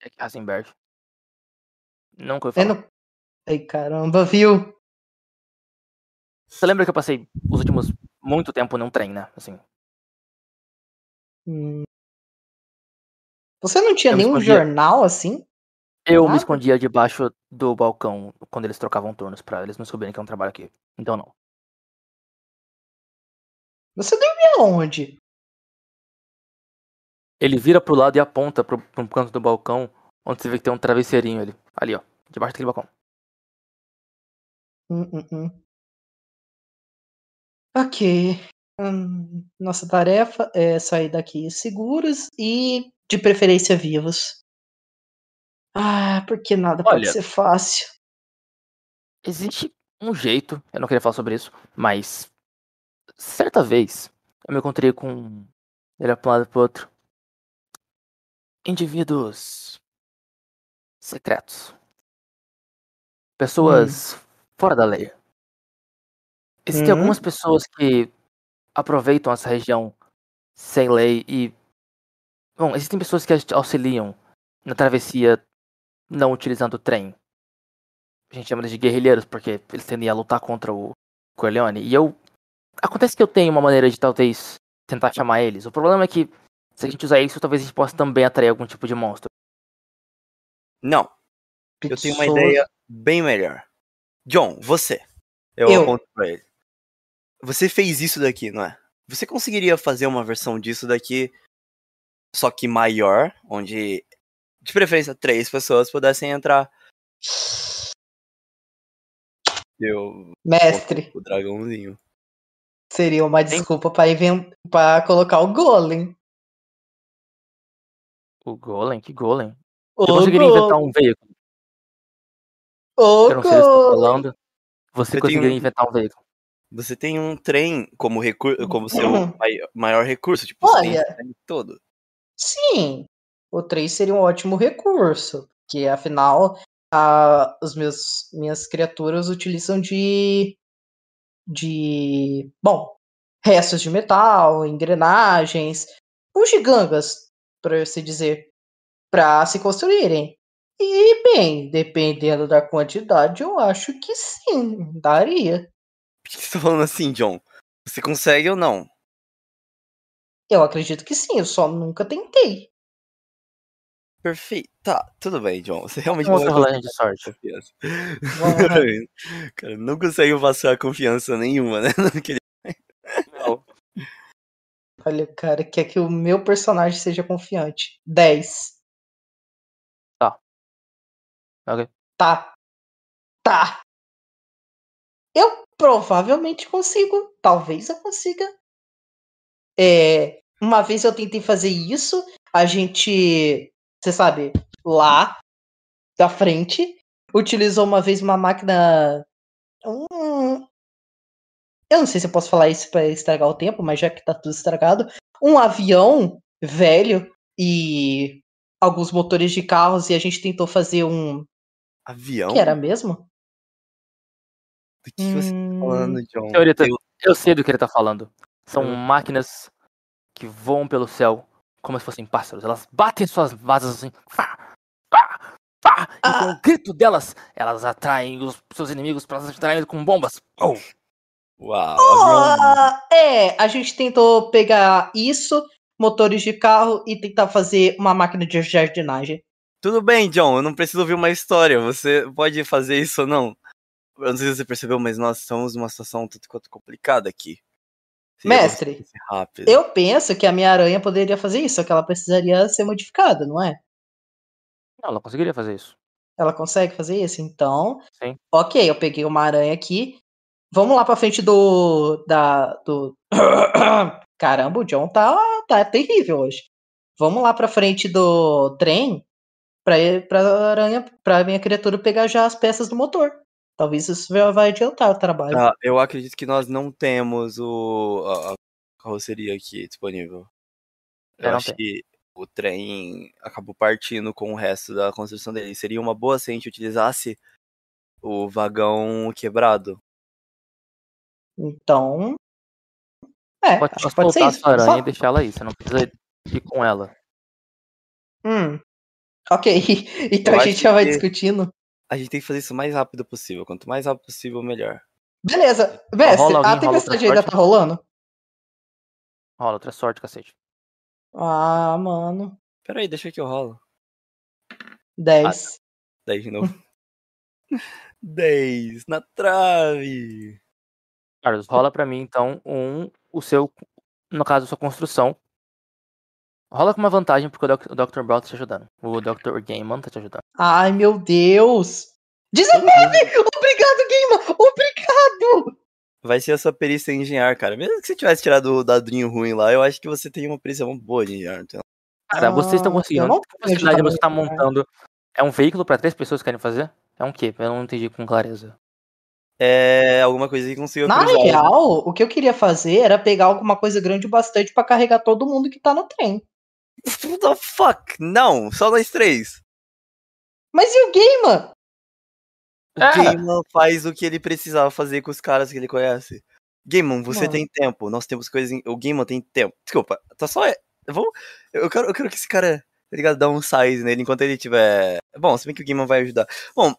A: Jack Heisenberg. Nunca ouvi
C: É
A: falar.
C: no... Ai, caramba, viu?
A: Você lembra que eu passei os últimos muito tempo num trem, né? Assim.
C: Hum. Você não tinha
A: Eu
C: nenhum
A: escondia.
C: jornal assim?
A: Eu me escondia debaixo do balcão quando eles trocavam turnos pra eles não descobrirem que eu não trabalho aqui. Então não.
C: Você dormia onde?
A: Ele vira pro lado e aponta pro, pro canto do balcão, onde você vê que tem um travesseirinho ali. Ali, ó. Debaixo daquele balcão.
C: Hum, hum, hum. Ok. Hum, nossa tarefa é sair daqui seguros e, de preferência, vivos. Ah, porque nada pode
A: Olha.
C: ser fácil.
A: Existe um jeito, eu não queria falar sobre isso, mas certa vez eu me encontrei com ele pra um lado e pro outro. indivíduos secretos. Pessoas fora da lei. Existem
C: Hum.
A: algumas pessoas que aproveitam essa região sem lei e. Bom, existem pessoas que auxiliam na travessia não utilizando o trem. A gente chama eles de guerrilheiros porque eles tendem a lutar contra o Corleone. E eu. Acontece que eu tenho uma maneira de talvez tentar chamar eles. O problema é que se a gente usar isso, talvez a gente possa também atrair algum tipo de monstro.
B: Não, eu tenho uma ideia bem melhor. John, você. Eu,
C: Eu.
B: aponto pra ele. Você fez isso daqui, não é? Você conseguiria fazer uma versão disso daqui, só que maior, onde, de preferência, três pessoas pudessem entrar? Eu.
C: Mestre,
B: O dragãozinho.
C: seria uma desculpa pra, inven- pra colocar o Golem.
A: O Golem? Que Golem?
C: O
A: Eu conseguiria inventar um veículo.
C: O
A: Eu não sei se eu estou falando. Você
B: Eu
A: conseguiria
B: tenho-
A: inventar um veículo.
B: Você tem um trem como, recur como seu mai- maior recurso, tipo, você tem
C: Olha.
B: trem todo.
C: Sim, o 3 seria um ótimo recurso, porque afinal a, os meus minhas criaturas utilizam de de bom restos de metal, engrenagens, bugigangas, para se dizer, para se construírem. E bem, dependendo da quantidade, eu acho que sim, daria.
B: Por que você tá falando assim, John? Você consegue ou não?
C: Eu acredito que sim, eu só nunca tentei.
B: Perfeito. Tá, tudo bem, John. Você realmente não
A: rolagem de sorte.
B: Cara, não consegue passar confiança nenhuma, né? Naquele-
A: Não.
C: Olha, o cara quer que o meu personagem seja confiante. 10.
A: Ok.
C: Tá. Tá. Eu provavelmente consigo. Talvez eu consiga. É, uma vez eu tentei fazer isso. A gente, você sabe, lá da frente, utilizou uma vez uma máquina. Um, eu não sei se eu posso falar isso pra estragar o tempo, mas já que tá tudo estragado. Um avião velho e alguns motores de carros e a gente tentou fazer um.
B: Avião?
C: que era mesmo?
B: Do que você tá
C: Hum,
B: falando, John?
A: Senhorita,
B: Eu-
A: eu sei do que ele tá falando. São
B: Eu-
A: máquinas que voam pelo céu como se fossem pássaros. Elas batem suas asas assim. Fá, fá, fá, e com o grito delas, elas atraem os seus inimigos para atrair com bombas. Oh,
B: Uau.
C: Ah, é, a gente tentou pegar isso, motores de carro e tentar fazer uma máquina de jardinagem.
B: Tudo bem, John, eu não preciso ouvir uma história. Você pode fazer isso ou não? Eu não sei se você percebeu, mas nós estamos numa situação tanto quanto complicada aqui.
C: Mestre,
B: rápido.
C: Eu penso que a minha aranha poderia fazer isso, só que ela precisaria ser modificada, não é?
A: não, ela conseguiria fazer isso.
C: Ela consegue fazer isso? Então,
A: Sim.
C: ok, eu peguei uma aranha aqui. Vamos lá pra frente do. Da, do. Caramba, o John tá, tá terrível hoje. Vamos lá pra frente do trem pra, pra aranha, pra minha criatura pegar já as peças do motor. Talvez isso já vai adiantar o trabalho.
B: Ah, eu acredito que nós não temos o, a, a carroceria aqui disponível. Eu acho que o trem acabou partindo com o resto da construção dele. Seria uma boa se a gente utilizasse o vagão quebrado.
C: Então. É,
A: Pode,
C: acho que
A: pode
C: pode ser
A: a
C: isso.
A: sua aranha
C: Só-
A: e deixar ela aí. Você não precisa ir com ela.
C: Hum. Ok, então
B: Eu
C: a gente já vai discutindo.
B: A gente tem que fazer isso o mais rápido possível. Quanto mais rápido possível, melhor.
C: Beleza,
A: alguém,
C: a tempestade ainda tá rolando?
A: Rola, outra sorte, cacete.
C: Ah, mano.
B: Pera aí, deixa que eu rolo.
C: 10.
B: 10 de novo. 10 na trave.
A: Carlos, rola pra mim então um, o seu, no caso, a sua construção. Rola com uma vantagem porque o, Doc- o Dr. Brown tá te ajudando. O Dr. Gaiman tá te ajudando.
C: Ai, meu Deus. 19! Obrigado, Gamer! Obrigado!
B: Vai ser a sua perícia em engenhar, cara. Mesmo que você tivesse tirado o dadinho ruim lá, eu acho que você tem uma perícia muito boa de engenhar. Então...
A: Cara, vocês estão
C: Ah,
A: conseguindo.
C: não
A: Que possibilidade você tá
C: né?
A: montando. É um veículo pra três pessoas que querem fazer? É um quê? Eu não entendi com clareza.
B: É alguma coisa que conseguiu
C: Na
B: cruzar.
C: real, o que eu queria fazer era pegar alguma coisa grande o bastante pra carregar todo mundo que tá no trem.
B: What the fuck? Não, só nós três.
C: Mas e o Gaiman?
B: O
A: É.
B: Gaiman faz o que ele precisava fazer com os caras que ele conhece. Gaiman, você
C: Mano.
B: tem tempo. Nós temos coisas. Em... O Gaiman tem tempo. Desculpa, tá só. Vamos... Eu, quero, eu quero que esse cara, tá ligado, dá um size nele enquanto ele tiver. Bom, se bem que o Gaiman vai ajudar. Bom,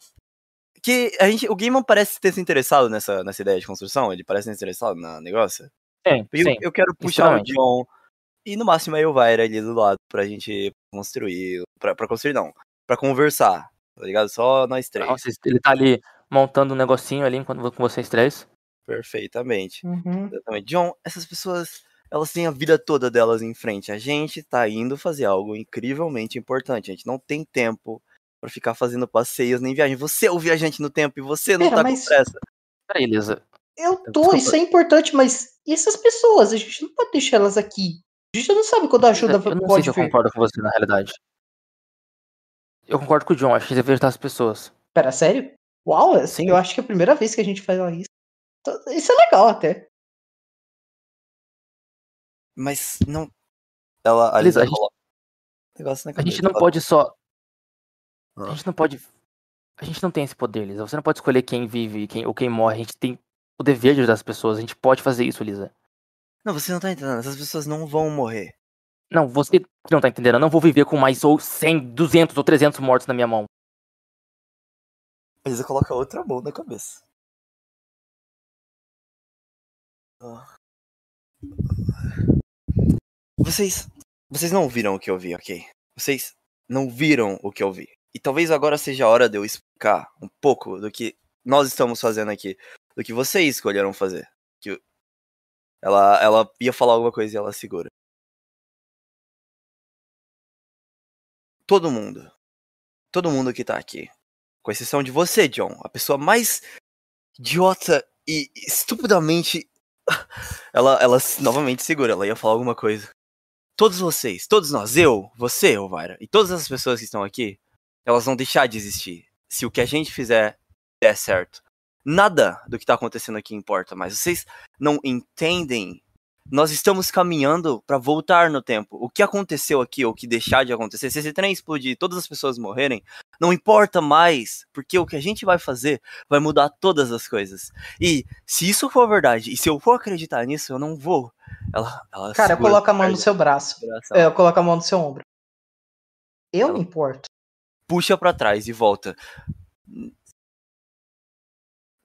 B: que a gente. O Gaiman parece ter se interessado nessa, nessa ideia de construção. Ele parece ter se interessado no negócio.
A: Sim,
B: Eu,
A: sim.
B: eu quero puxar o. John e no máximo a Elvira ali do lado pra gente construir. Pra, pra construir, não. Pra conversar. Tá ligado? Só nós três.
A: Nossa, ele tá ali montando um negocinho ali enquanto com vocês três.
B: Perfeitamente.
C: Uhum.
B: Exatamente. John, essas pessoas, elas têm a vida toda delas em frente. A gente tá indo fazer algo incrivelmente importante. A gente não tem tempo pra ficar fazendo passeios nem viagem. Você é o viajante no tempo e você não
C: Pera,
B: tá
C: mas-
B: com pressa.
A: Peraí, Lisa.
C: Eu tô,
A: Desculpa.
C: isso é importante, mas e essas pessoas? A gente não pode deixar elas aqui. A gente não sabe quando a ajuda
A: eu não sei
C: pode
A: se eu concordo com você na realidade. Eu concordo com o John, acho que deveria ajudar as pessoas.
C: Pera, sério? Uau, assim,
A: Sim.
C: eu acho que é a primeira vez que a gente faz isso. Isso é legal até.
B: Mas não. Ela, a
A: a gente-
B: negócio na
A: A gente não
B: Ela-
A: pode só. A
B: Ah.
A: gente não pode. A gente não tem esse poder, Lisa. Você não pode escolher quem vive e quem, ou quem morre. A gente tem o dever de ajudar as pessoas. A gente pode fazer isso, Lisa.
B: Não, você não tá entendendo. Essas pessoas não vão morrer.
A: Não, você não tá entendendo. Eu não vou viver com mais ou 100, 200 ou 300 mortos na minha mão.
B: A Lisa coloca outra mão na cabeça. Ah. Vocês. Vocês não viram o que eu vi, ok? Vocês não viram o que eu vi. E talvez agora seja a hora de eu explicar um pouco do que nós estamos fazendo aqui. Do que vocês escolheram fazer. Ela, ela ia falar alguma coisa e ela segura. Todo mundo. Todo mundo que tá aqui. Com exceção de você, John. A pessoa mais idiota e estupidamente. Ela, ela novamente segura, ela ia falar alguma coisa. Todos vocês, todos nós, eu, você, Elvira, e todas as pessoas que estão aqui, elas vão deixar de existir. Se o que a gente fizer der certo. Nada do que tá acontecendo aqui importa mais. Vocês não entendem. Nós estamos caminhando para voltar no tempo. O que aconteceu aqui, ou o que deixar de acontecer, se esse trem explodir e todas as pessoas morrerem, não importa mais, porque o que a gente vai fazer vai mudar todas as coisas. E se isso for verdade, e se eu for acreditar nisso, eu não vou. Ela, ela
C: Cara, coloca a mão no seu braço.
B: coração,
C: É, coloca a mão no seu ombro. Eu
B: Ela-
C: me importo.
B: Puxa pra trás e volta.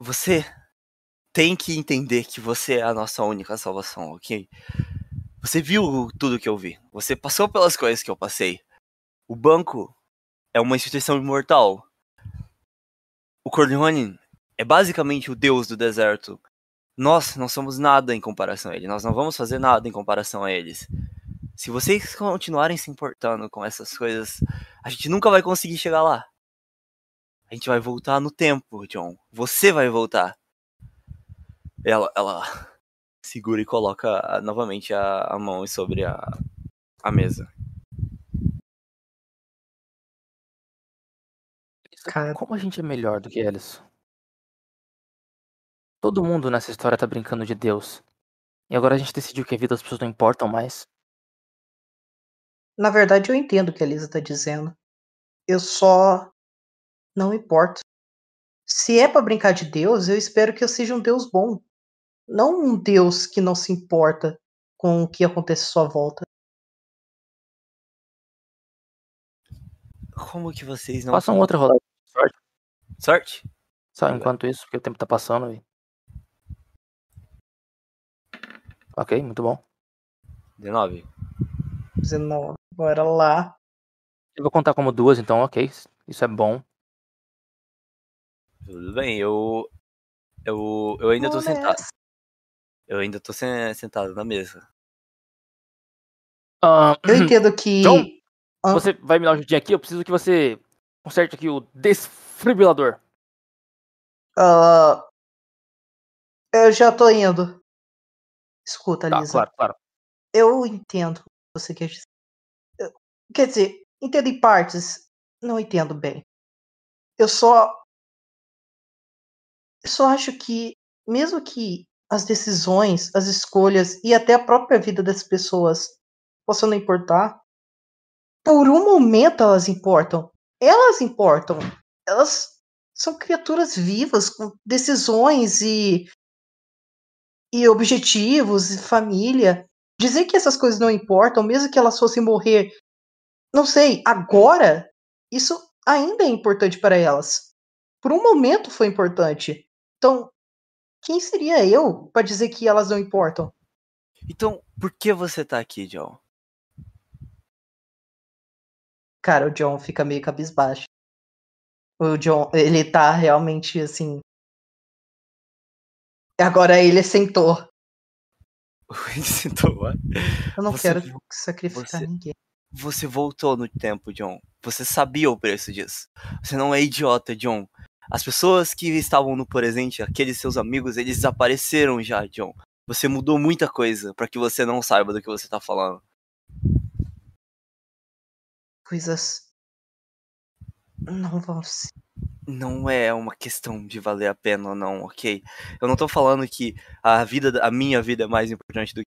B: Você tem que entender que você é a nossa única salvação, ok? Você viu tudo que eu vi. Você passou pelas coisas que eu passei. O banco é uma instituição imortal. O Corleone é basicamente o deus do deserto. Nós não somos nada em comparação a ele. Nós não vamos fazer nada em comparação a eles. Se vocês continuarem se importando com essas coisas, a gente nunca vai conseguir chegar lá. A gente vai voltar no tempo, John. Você vai voltar. Ela, ela segura e coloca ah, novamente a, a mão sobre a, a mesa.
C: Cara.
A: Como a gente é melhor do que eles? Todo mundo nessa história tá brincando de Deus. E agora a gente decidiu que a vida das pessoas não importam mais.
C: Na verdade, eu entendo o que a Lisa tá dizendo. Eu só não importo. Se é pra brincar de Deus, eu espero que eu seja um Deus bom. Não um Deus que não se importa com o que acontece à sua volta.
B: Como que vocês não.
A: Faça um outra rodada sorte.
B: Sorte?
A: Só
B: bem.
A: enquanto isso, porque o tempo tá passando. E... Ok, muito bom.
B: 19.
C: 19. Bora lá.
A: Eu vou contar como duas, então ok. Isso é bom.
B: Tudo bem, eu. Eu, eu ainda tô
C: Vamos
B: sentado. Eu ainda tô sen- sentado na mesa.
A: Ah,
C: Eu entendo que.
A: John?
C: Ah.
A: Você vai me dar uma ajudinha aqui? Eu preciso que você conserte aqui o desfibrilador.
C: ah, eu já tô indo. Escuta,
A: Tá,
C: Lisa.
A: claro, claro.
C: Eu entendo o que você quer dizer. Eu- Quer dizer, entendo em partes, não entendo bem. Eu só. Eu só acho que, mesmo que as decisões, as escolhas e até a própria vida das pessoas possam não importar, por um momento elas importam. Elas importam. Elas são criaturas vivas com decisões e e objetivos e família. Dizer que essas coisas não importam, mesmo que elas fossem morrer, não sei, agora, isso ainda é importante para elas. Por um momento foi importante. Então, quem seria eu para dizer que elas não importam?
B: Então, por que você tá aqui, John?
C: Cara, o John fica meio cabisbaixo. O John, ele tá realmente assim. Agora ele sentou.
B: Ele sentou.
C: Eu não
B: Você
C: quero
B: viu-
C: sacrificar
B: você-
C: ninguém.
B: Você voltou no tempo, John. Você sabia o preço disso. Você não é idiota, John. As pessoas que estavam no presente, aqueles seus amigos, eles desapareceram já, John. Você mudou muita coisa pra que você não saiba do que você tá falando.
C: Coisas. Não vão ser.
B: Não é uma questão de valer a pena ou não, ok? Eu não tô falando que a vida, da- a minha vida é mais importante do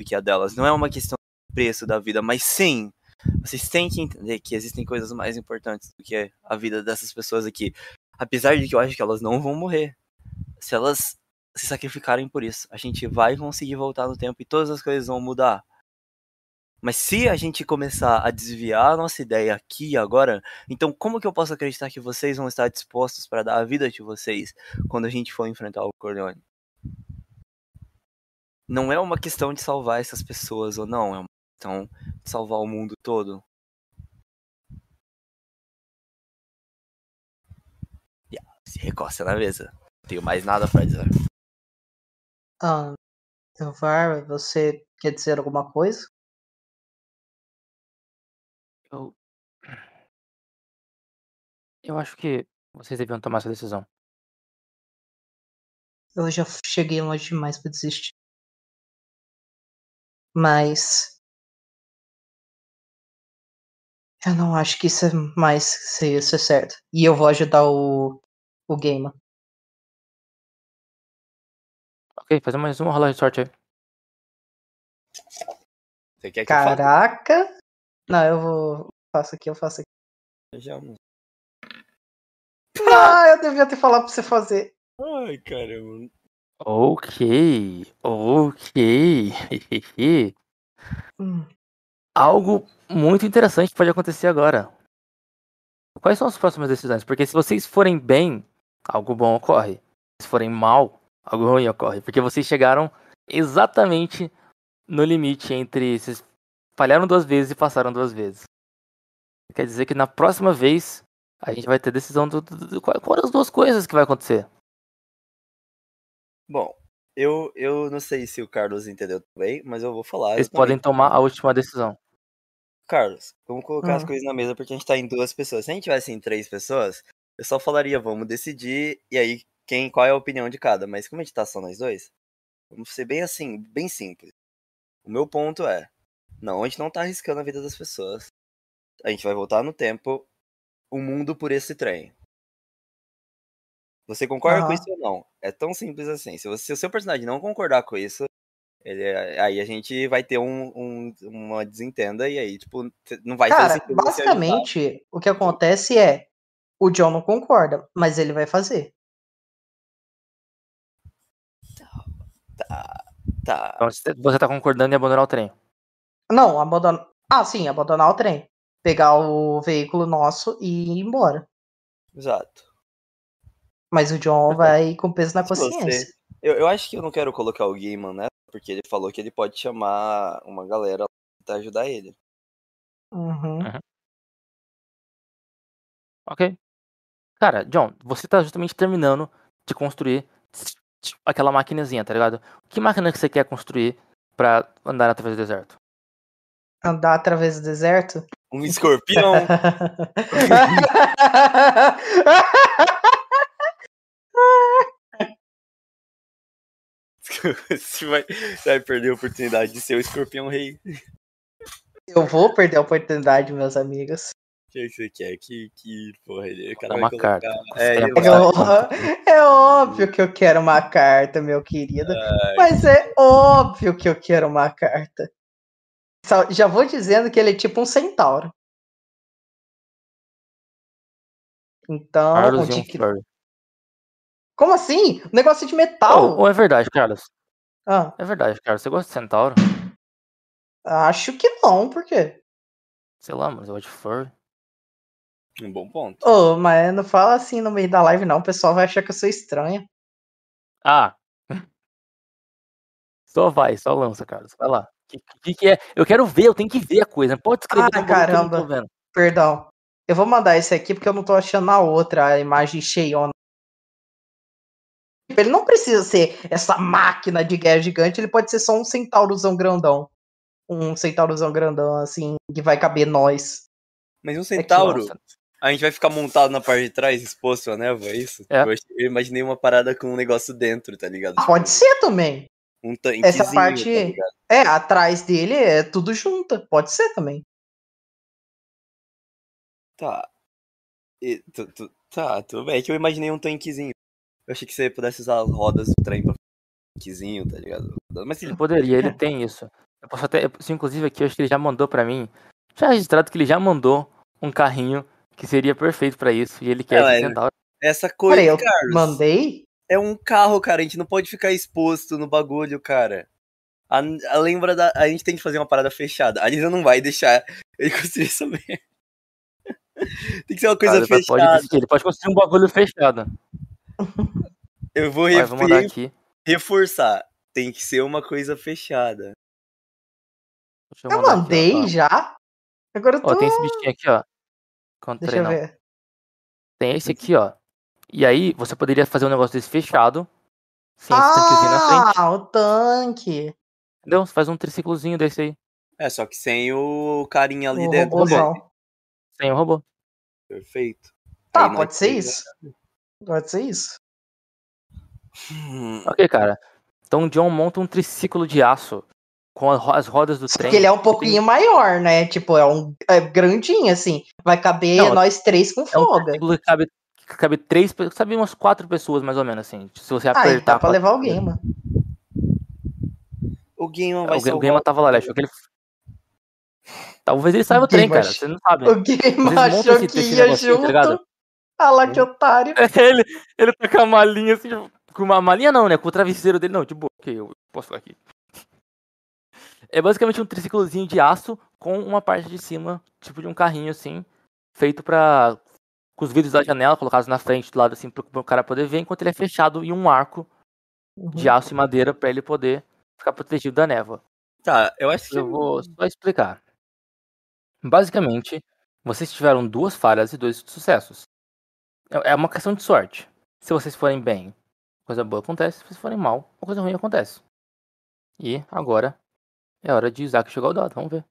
B: do que a delas. Não é uma questão do preço da vida, mas sim, vocês têm que entender que existem coisas mais importantes do que a vida dessas pessoas aqui. Apesar de que eu acho que elas não vão morrer. Se elas se sacrificarem por isso, a gente vai conseguir voltar no tempo e todas as coisas vão mudar. Mas se a gente começar a desviar a nossa ideia aqui e agora, então como que eu posso acreditar que vocês vão estar dispostos para dar a vida de vocês quando a gente for enfrentar o Corleone? Não é uma questão de salvar essas pessoas ou não, é uma questão de salvar o mundo todo. Se recosta na mesa. Não tenho mais nada pra dizer.
C: Ah, Elvar, você quer dizer alguma coisa?
A: Eu. Eu acho que vocês deviam tomar essa decisão.
C: Eu já cheguei longe demais pra desistir. Mas. Eu não acho que isso é mais isso é certo. E eu vou ajudar o. o Gamer.
A: Ok, fazer mais uma rola de sorte aí.
B: Você quer que eu?
C: Caraca! Não, eu vou. Faço aqui, eu faço aqui.
B: Já, mano.
C: Ah, eu devia ter falado pra você fazer.
B: Ai, caramba.
A: Ok, ok.
C: Hum,
A: Algo muito interessante pode acontecer agora. Quais são as próximas decisões? Porque se vocês forem bem, algo bom ocorre. Se forem mal, algo ruim ocorre. Porque vocês chegaram exatamente no limite entre. Vocês falharam duas vezes e passaram duas vezes. Quer dizer que na próxima vez a gente vai ter decisão do, do, do- qual, qual das duas coisas que vai acontecer.
B: Bom, eu, eu não sei se o Carlos entendeu também, mas eu vou falar.
A: Vocês podem tomar a última decisão.
B: Carlos, vamos colocar as
C: Ah.
B: coisas na mesa porque a gente tá em duas pessoas. Se a gente tivesse em três pessoas, eu só falaria, vamos decidir, e aí quem, qual é a opinião de cada. Mas como a gente tá só nós dois, vamos ser bem assim, bem simples. O meu ponto é, não, a gente não tá arriscando a vida das pessoas. A gente vai voltar no tempo, o mundo por esse trem. Você concorda com
C: Aham.
B: isso ou não? É tão simples assim. Se, você, se o seu personagem não concordar com isso, ele é- aí a gente vai ter um, um- uma desentenda e aí, tipo, não vai
C: Cara,
B: sentido ajudar.
C: basicamente, o que acontece é. O John não concorda, mas ele vai fazer.
B: Tá, tá.
A: Então você tá concordando em abandonar o trem.
C: Não, abandonar. Ah, sim, abandonar o trem. Pegar o veículo nosso e ir embora.
B: Exato.
C: Mas o John vai com peso na
B: Se você-
C: consciência.
B: Eu, eu acho que eu não quero colocar o Gaiman, né? Porque ele falou que ele pode chamar uma galera pra ajudar ele.
C: Uhum.
A: Ok. Cara, John, você tá justamente terminando de construir aquela maquinazinha, tá ligado? Que máquina que você quer construir pra andar através do deserto?
C: Andar através do deserto?
B: Um escorpião. você, vai, você vai perder a oportunidade de ser o escorpião rei.
C: Eu vou perder a oportunidade, meus amigos
B: que você quer? Que, que porra, ele, cara
A: uma
B: colocar...
A: carta.
B: É,
C: é,
B: vai...
C: é, óbvio que eu quero uma carta, meu querido. Ai. Mas é óbvio que eu quero uma carta. Já vou dizendo que ele é tipo um centauro. Então,
A: Carlos de...
C: Como assim? Um negócio de metal?
A: Oh é verdade, Carlos.
C: Ah.
A: É verdade, Carlos. Você gosta de centauro?
C: Acho que não, por quê?
A: Sei lá, mas eu gosto de furry.
B: Um bom ponto.
C: Ô, mas não fala assim no meio da live, não. O pessoal vai achar que eu sou estranha.
A: Ah! Só vai, só lança, Carlos. Vai lá. O que, que, que é? Eu quero ver, eu tenho que ver a coisa. Pode escrever que eu não
C: caramba.
A: tô vendo.
C: Perdão. Eu vou mandar esse aqui porque eu não tô achando a outra, a imagem cheiona. Ele não precisa ser essa máquina de guerra gigante, ele pode ser só um centaurozão grandão. Um centaurozão grandão, assim, que vai caber nós.
B: Mas um
C: que,
B: centauro,
A: Nossa.
B: A gente vai ficar montado na parte de trás, exposto à névoa, é isso?
A: É.
B: Eu, imaginei uma parada com um negócio dentro, tá ligado? Tipo,
C: Pode ser também.
B: Um tanquezinho,
C: Essa parte-
B: tá?
C: É, atrás dele é tudo junto. Pode ser também.
B: Tá. E, tu, tu- tá, tudo bem. É que eu imaginei um tanquezinho. Eu achei que você pudesse usar as rodas do trem pra tanquezinho, tá ligado? Mas
A: Ele poderia, ele tem isso. Eu posso até. eu- se, inclusive aqui, eu acho que ele já mandou pra mim. Já registrado que ele já mandou um carrinho que seria perfeito pra isso. E ele quer
B: É,
A: esse
B: mas-
A: centauro.
B: Essa coisa,
C: Peraí, eu
B: Carlos,
C: mandei?
B: é um carro, cara. A gente não pode ficar exposto no bagulho, cara. A, a lembra da. A gente tem que fazer uma parada fechada. A Lisa não vai deixar ele construir essa merda. tem que ser uma coisa
A: Cara, pode
B: fechada.
A: decidir, ele pode construir um bagulho fechado.
B: Eu vou
A: aqui.
B: reforçar. Tem que ser uma coisa fechada.
A: Deixa
C: Eu
A: mandar aqui,
C: mandei
A: ó.
C: já. Agora eu tô.
A: Ó, tem esse bichinho aqui, ó. Encontrei,
C: Deixa eu
A: não.
C: ver.
A: Tem esse aqui, ó. E aí, você poderia fazer um negócio desse fechado. Sem esse tanquezinho na frente.
C: Ah, o tanque.
A: Entendeu? Você faz um triciclozinho desse aí.
B: É, só que sem o carinha ali
C: O
B: dentro.
C: robôzão.
A: Sem o robô.
B: Perfeito.
C: Tá,
B: Aí
C: pode ser isso. Pode ser isso.
A: Ok, cara. Então o John monta um triciclo de aço com as ro- as rodas do
C: Só
A: trem.
C: que ele é um pouquinho maior, né? Tipo, é um é grandinho, assim. Vai caber
A: Não,
C: nós três com
A: É um
C: folga.
A: que cabe, que cabe três, cabe umas quatro pessoas mais ou menos, assim. Se você
C: Ah,
A: apertar.
C: dá pra levar alguém, mano.
B: O Game vai
A: O, Ga- o Gaiman tava lá, ele achou que ele. Talvez ele saiba o
C: O
A: trem, cara. Você não sabe.
C: O Game
A: montam
C: achou
A: esse-
C: que
A: esse
C: ia
A: tá
C: junto. Ah lá, que otário.
A: ele, ele tá com a malinha assim, com uma malinha não, né? Com o travesseiro dele, não, boa, ok, eu posso ficar aqui. É basicamente um triciclozinho de aço com uma parte de cima, tipo de um carrinho assim, feito pra. com os vidros da janela colocados na frente, do lado assim, pro, pro cara poder ver, enquanto ele é fechado em um arco de aço e madeira pra ele poder ficar protegido da névoa.
B: Tá, eu acho que.
A: Eu vou só explicar. Basicamente, vocês tiveram duas falhas e dois sucessos. É é uma questão de sorte. Se vocês forem bem, coisa boa acontece. Se vocês forem mal, uma coisa ruim acontece. E agora é hora de Isaac jogar o dado. Vamos ver.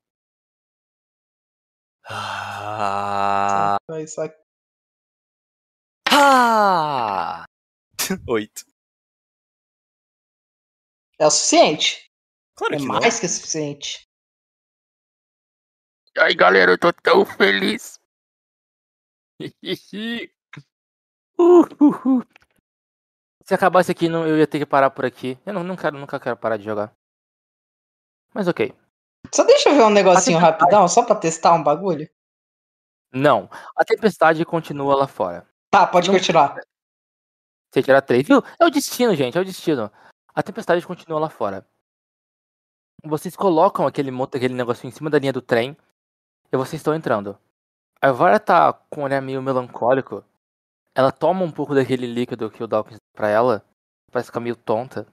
B: Ah.
C: Isso aqui.
B: Ah! Oito.
C: É o suficiente.
B: Claro
C: É
B: que não.
C: mais que o suficiente.
A: Ai, galera, eu tô tão feliz. Se acabasse aqui, não- eu ia ter que parar por aqui. Eu não, não quero, nunca quero parar de jogar. Mas ok.
C: Só deixa eu ver um negocinho rapidão, só pra testar um bagulho.
A: Não. A tempestade continua lá fora.
C: Tá, pode
A: Não-
C: continuar.
A: Você tirar três, viu? É o destino, gente, é o destino. A tempestade continua lá fora. Vocês colocam aquele, mo- aquele negocinho em cima da linha do trem e vocês estão entrando. A Vara tá com um olhar meio melancólico. Ela toma um pouco daquele líquido que o Dawkins dá pra ela. Parece ficar meio tonta.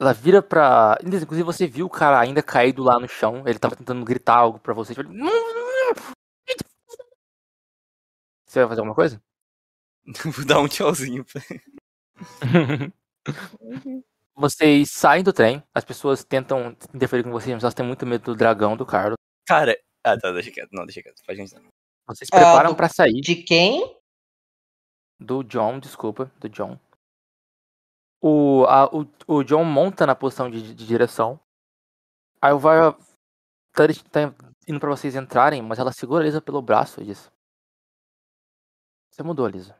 A: Ela vira pra. Inclusive, você viu o cara ainda caído lá no chão. Ele tava tentando gritar algo pra vocês. Ele- Você vai fazer alguma coisa?
B: Vou dar um tchauzinho. pra-
A: Vocês saem do trem, as pessoas tentam interferir com vocês, mas elas têm muito medo do dragão do Carlos.
B: Cara. Ah, tá, deixa quieto. Não, deixa quieto. Faz gente.
A: Vocês
C: Ah,
A: preparam
C: do-
A: pra sair
C: De quem?
A: do John, desculpa, do John. O, a- o, o John monta na posição de, de direção. Aí o Var tá, tá indo pra vocês entrarem, mas ela segura a Lisa pelo braço e diz: Você mudou, Lisa.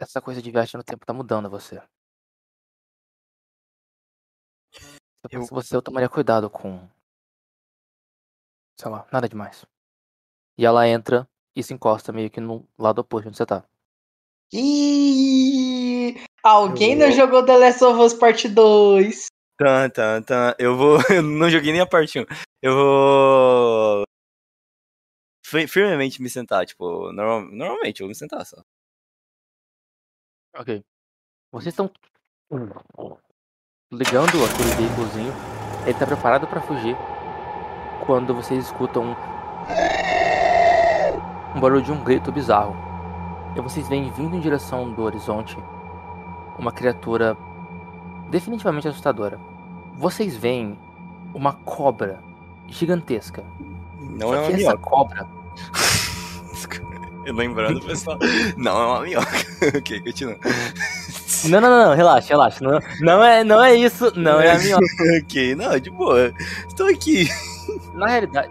A: Essa coisa de viagem no tempo tá mudando você. Se eu você, eu tomaria cuidado com. Sei lá, nada demais. E ela entra e se encosta meio que no lado oposto onde você tá.
C: Alguém
B: Eu
C: não jogou The Last of Us Part 2.
B: Tan, tan, tan. Eu vou. Eu não joguei nem a parte 1. Eu vou. fi- Firmemente me sentar, tipo, normal- normalmente eu vou me sentar só.
A: Ok. Vocês estão ligando aquele veículozinho. Ele tá preparado pra fugir. Quando vocês escutam um, um barulho de um grito bizarro. E vocês veem vindo em direção do horizonte uma criatura definitivamente assustadora. Vocês veem uma cobra gigantesca.
B: Não
A: Só
B: é uma
A: que essa
B: minhoca.
A: cobra
B: Eu lembrando, pessoal. Não é uma minhoca. ok, continua.
A: Não, não, não, não, relaxa, relaxa. Não, não, é, não é isso, não é a minhoca.
B: ok, não, de boa. Estou aqui.
A: Na realidade,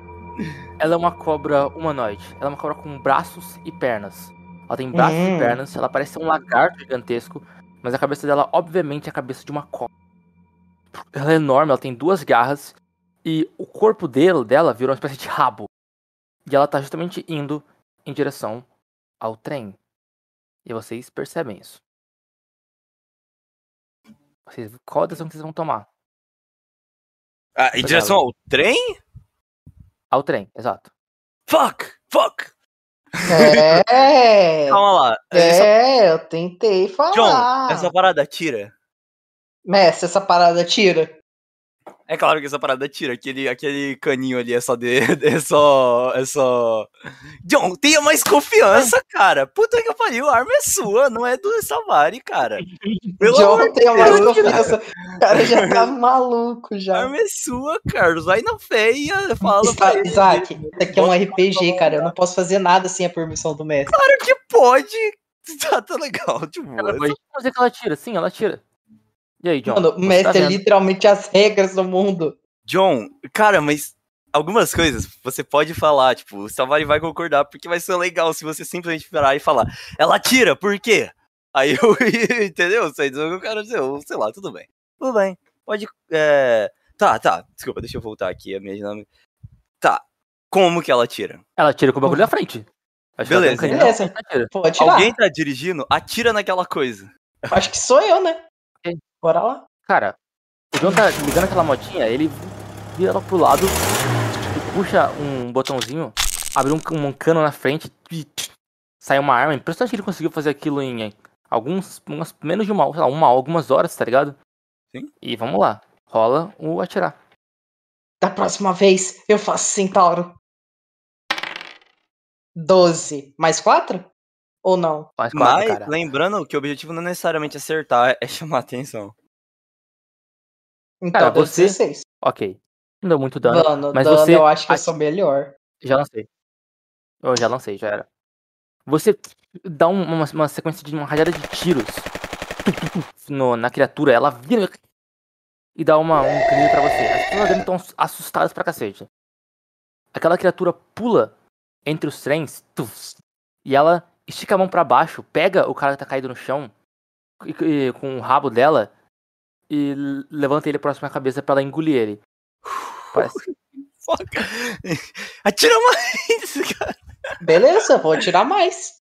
A: ela é uma cobra humanoide. Ela é uma cobra com braços e pernas. Ela tem braços
C: Hum.
A: e pernas, ela parece ser um lagarto gigantesco, mas a cabeça dela, obviamente, é a cabeça de uma cobra. Ela é enorme, ela tem duas garras, e o corpo dele, dela virou uma espécie de rabo. E ela tá justamente indo em direção ao trem. E vocês percebem isso. Vocês, qual a decisão que vocês vão tomar?
B: Ah, em direção ao trem?
A: Ao trem, exato.
B: Fuck! Fuck!
C: É.
B: Calma lá. Essa-
C: É, eu tentei falar.
B: John, essa parada tira.
C: Mestre, essa parada tira.
B: É claro que essa parada tira. Aquele, aquele caninho ali é só de. É só. É só. John, tenha mais confiança, cara. Puta que pariu, a arma é sua, não é do Savari, cara. Pelo
C: John tem mais confiança. O cara já tá maluco
B: A
C: já.
B: arma é sua, Carlos. Vai na fé e fala pra
C: Isaac,
B: ele.
C: Isaac, isso aqui é um RPG, cara. Eu não posso fazer nada sem a permissão do mestre.
B: Claro que pode. Tá, tá legal, tipo.
A: Ela pode dizer que ela tira, sim, ela tira. E aí, John?
C: Mano, o
A: tá
C: mestre é literalmente as regras do mundo.
B: John, cara, mas algumas coisas você pode falar, tipo, o Savari vai concordar, porque vai ser legal se você simplesmente virar e falar, ela tira, por quê? Aí eu, entendeu? Diz o que eu quero dizer, ou sei lá, tudo bem. Tudo bem, pode, é... Tá, tá, desculpa, deixa eu voltar aqui a minha dinâmica. Tá, como que ela tira?
A: Ela tira com o bagulho da frente. Acho que ela tem um
B: Beleza.
C: Beleza.
A: ela.
C: Pode tirar.
B: Alguém tá dirigindo, atira naquela coisa.
C: Acho que sou eu, né? Bora lá.
A: Cara, o John tá ligando aquela motinha, ele vira ela pro lado e puxa um botãozinho, abre um, um cano na frente e sai uma arma. Impressionante que ele conseguiu fazer aquilo em alguns, umas- menos de uma, sei lá, uma, algumas horas, tá ligado?
B: Sim.
A: E vamos lá, rola o atirar.
C: Da próxima vez, eu faço centauro. 12. Mais 4? Ou não?
A: Mais quatro,
B: Mas,
A: cara.
B: lembrando que o objetivo não é necessariamente acertar, é chamar atenção.
C: Então,
A: Cara, você-
C: 16.
A: Ok. Não deu muito dano.
C: Dano,
A: mas
C: dano,
A: você
C: eu acho que eu sou melhor.
A: Já lancei. Eu já lancei, já era. Você dá um- uma, uma sequência de uma rajada de tiros no- na criatura, ela vira e dá uma, um grito pra você. As pessoas dentro estão assustadas pra cacete. Aquela criatura pula entre os trens tuf, e ela estica a mão pra baixo, pega o cara que tá caído no chão e- e- com o rabo dela e levanta ele próximo à cabeça pra ela engolir ele. Parece-
B: Fuck. Atira mais, cara.
C: Beleza, vou tirar mais.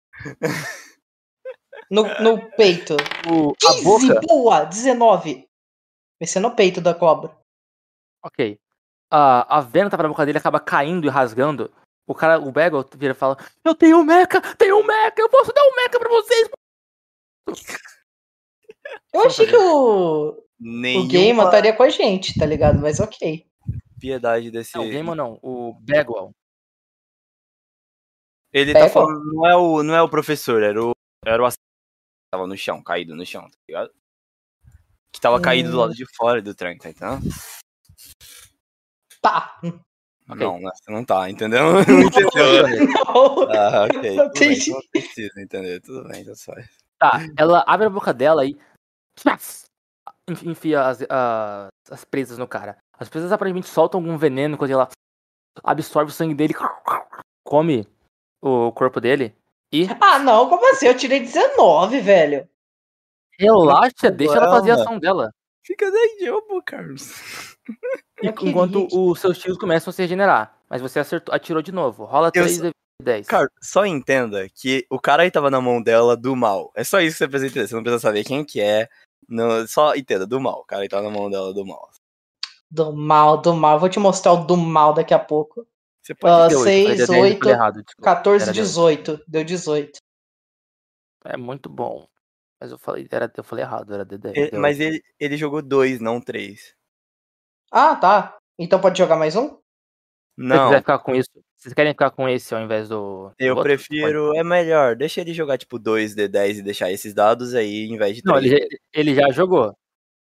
C: No, no peito.
A: o, a
C: 15,
A: boca.
C: boa! 19. Vai ser no peito da cobra.
A: Ok. A, a vena tava na boca dele, acaba caindo e rasgando. O cara, o Bagel vira e fala: Eu tenho um mecha, tenho um mecha, eu posso dar um mecha pra vocês.
C: Eu achei que o, o
B: Nenhuma
C: Game estaria com a gente, tá ligado? Mas ok.
B: piedade desse.
A: Não, o Game não, o Bagwell.
B: Ele tá falando, não é o, não é o professor, era o, era o tava no chão, caído no chão, tá ligado? Que tava caído do
C: Hum.
B: lado de fora do trem, tá entendendo?
C: Tá.
A: Ok.
B: Não, né, você não tá, entendeu? Não entendeu?
C: Não.
B: Ah, ok. Tudo bem,
C: Entendi.
B: não precisa entender, tudo bem, então só.
A: Tá, ela abre a boca dela e. enf- Enfia as, as, as presas no cara. As presas aparentemente soltam algum veneno quando ela absorve o sangue dele, come o corpo dele e
C: Ah, não, como assim? Eu tirei 19, velho.
A: relaxa, deixa ela fazer a ação dela.
B: Fica daí de boa, Carlos.
A: E enquanto os seus tiros começam a se regenerar. Mas você acertou, atirou de novo. Rola
B: Eu
A: 3
B: só-
A: 10.
B: Cara, só entenda que o cara aí tava na mão dela do mal. É só isso que você precisa entender. Você não precisa saber quem que é. Não, só entenda, do mal. O cara aí tava na mão dela do mal.
C: Do mal, do mal. Vou te mostrar o do mal daqui a pouco.
B: Você pode
A: Deu oito,
C: seis,
A: falei 10, eu
C: oito,
A: falei errado, desculpa.
C: 14,
A: Era deu.
C: 18. Deu 18.
A: É muito bom. Mas eu falei, era, eu falei errado, era D10.
B: Ele-
A: deu
B: mas ele, ele jogou dois, não três.
C: Ah, tá. Então pode jogar mais um?
A: Se
B: Não,
A: quiser ficar com isso, vocês querem ficar com esse ao invés do. do
B: eu
A: outro?
B: prefiro. É melhor. Deixa ele jogar tipo 2 D10 e deixar esses dados aí em vez de
A: Não,
B: 3.
A: ele já, ele já jogou.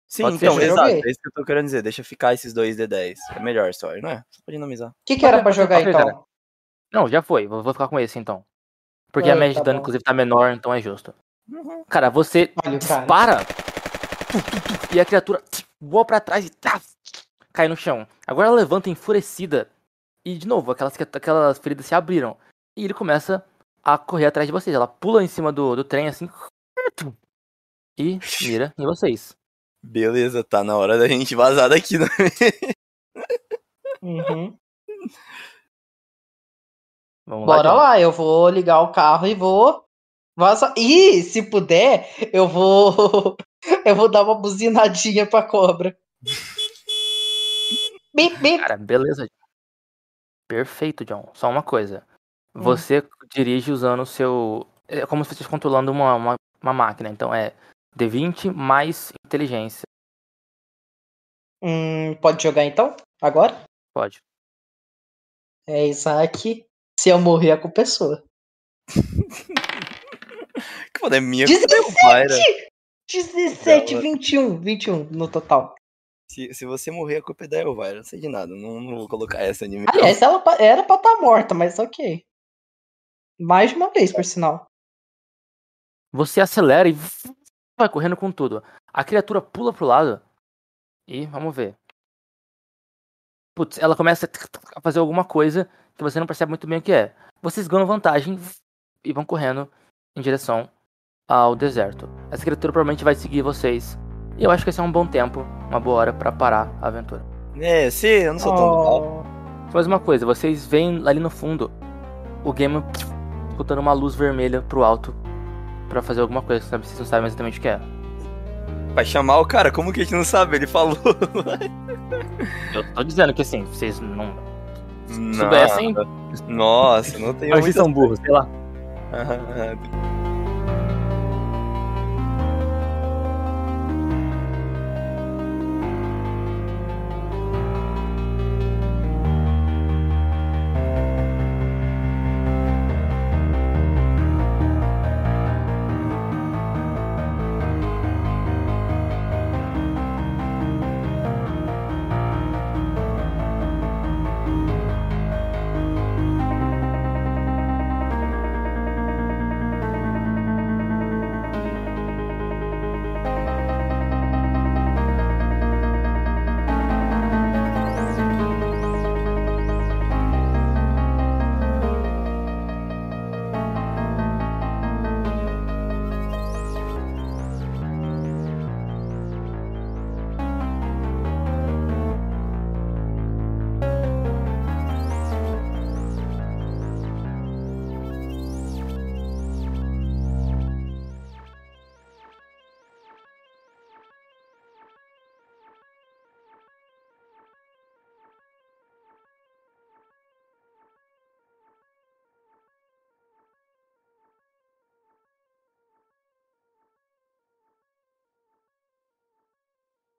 B: Sim,
A: pode
B: então, exato.
C: joguei.
B: É isso que eu tô querendo dizer. Deixa ficar esses dois D10. É melhor a história, não é? Só pra dinamizar.
C: O que, que era
A: Pode-
C: pra
A: pode-
C: jogar
A: pode
C: então?
A: Não, já foi. Vou, vou ficar com esse então. Porque a
C: Ah,
A: média
C: tá
A: de dano,
C: bom.
A: inclusive, tá menor, então é justo.
B: Uhum.
A: Cara, você
C: Olha o cara.
A: para e a criatura voa pra trás e tá, cai no chão. Agora ela levanta enfurecida e, de novo, aquelas, aquelas feridas se abriram. E ele começa a correr atrás de vocês. Ela pula em cima do, do trem assim e mira em vocês.
B: Beleza, tá na hora da gente vazar daqui, né?
C: Uhum.
A: Vamos
C: Bora
A: John.
C: lá, eu vou ligar o carro e vou Ih, se puder, eu vou. Eu vou dar uma buzinadinha pra cobra. Bip, bip.
A: Cara, beleza. Perfeito, John. Só uma coisa.
C: Hum.
A: Você dirige usando o seu. É como se você estivesse controlando uma, uma, uma máquina. Então é D20 mais inteligência.
C: Hum, pode jogar então? Agora?
A: Pode.
C: É Isaac. Se eu morrer, é sua.
B: Que foda, é minha culpa é o Mayra.
C: 17,
B: Ela-
C: 21. 21 no total.
B: Se, se você morrer, a culpa é da Elvira. Não sei de nada. Não, não vou colocar essa mim.
C: Aliás, ela era pra estar morta, mas ok. Mais de uma vez, por sinal.
A: Você acelera e vai correndo com tudo. A criatura pula pro lado. E vamos ver. Putz, ela começa a fazer alguma coisa que você não percebe muito bem o que é. Vocês ganham vantagem e vão correndo em direção ao deserto. Essa criatura provavelmente vai seguir vocês. E eu acho que esse é um bom tempo, uma boa hora pra parar a aventura.
B: É, sim, eu não sou tão.
C: Oh,
A: Mais uma coisa, vocês veem ali no fundo o game botando uma luz vermelha pro alto pra fazer alguma coisa, sabe? Vocês não sabem exatamente o que é.
B: Vai chamar o cara, como que a gente não sabe? Ele falou.
A: Eu tô dizendo que assim, vocês não
B: Não.
A: soubessem,
B: Nossa, não tenho
A: mas vocês são burros, sei lá.
B: Ah,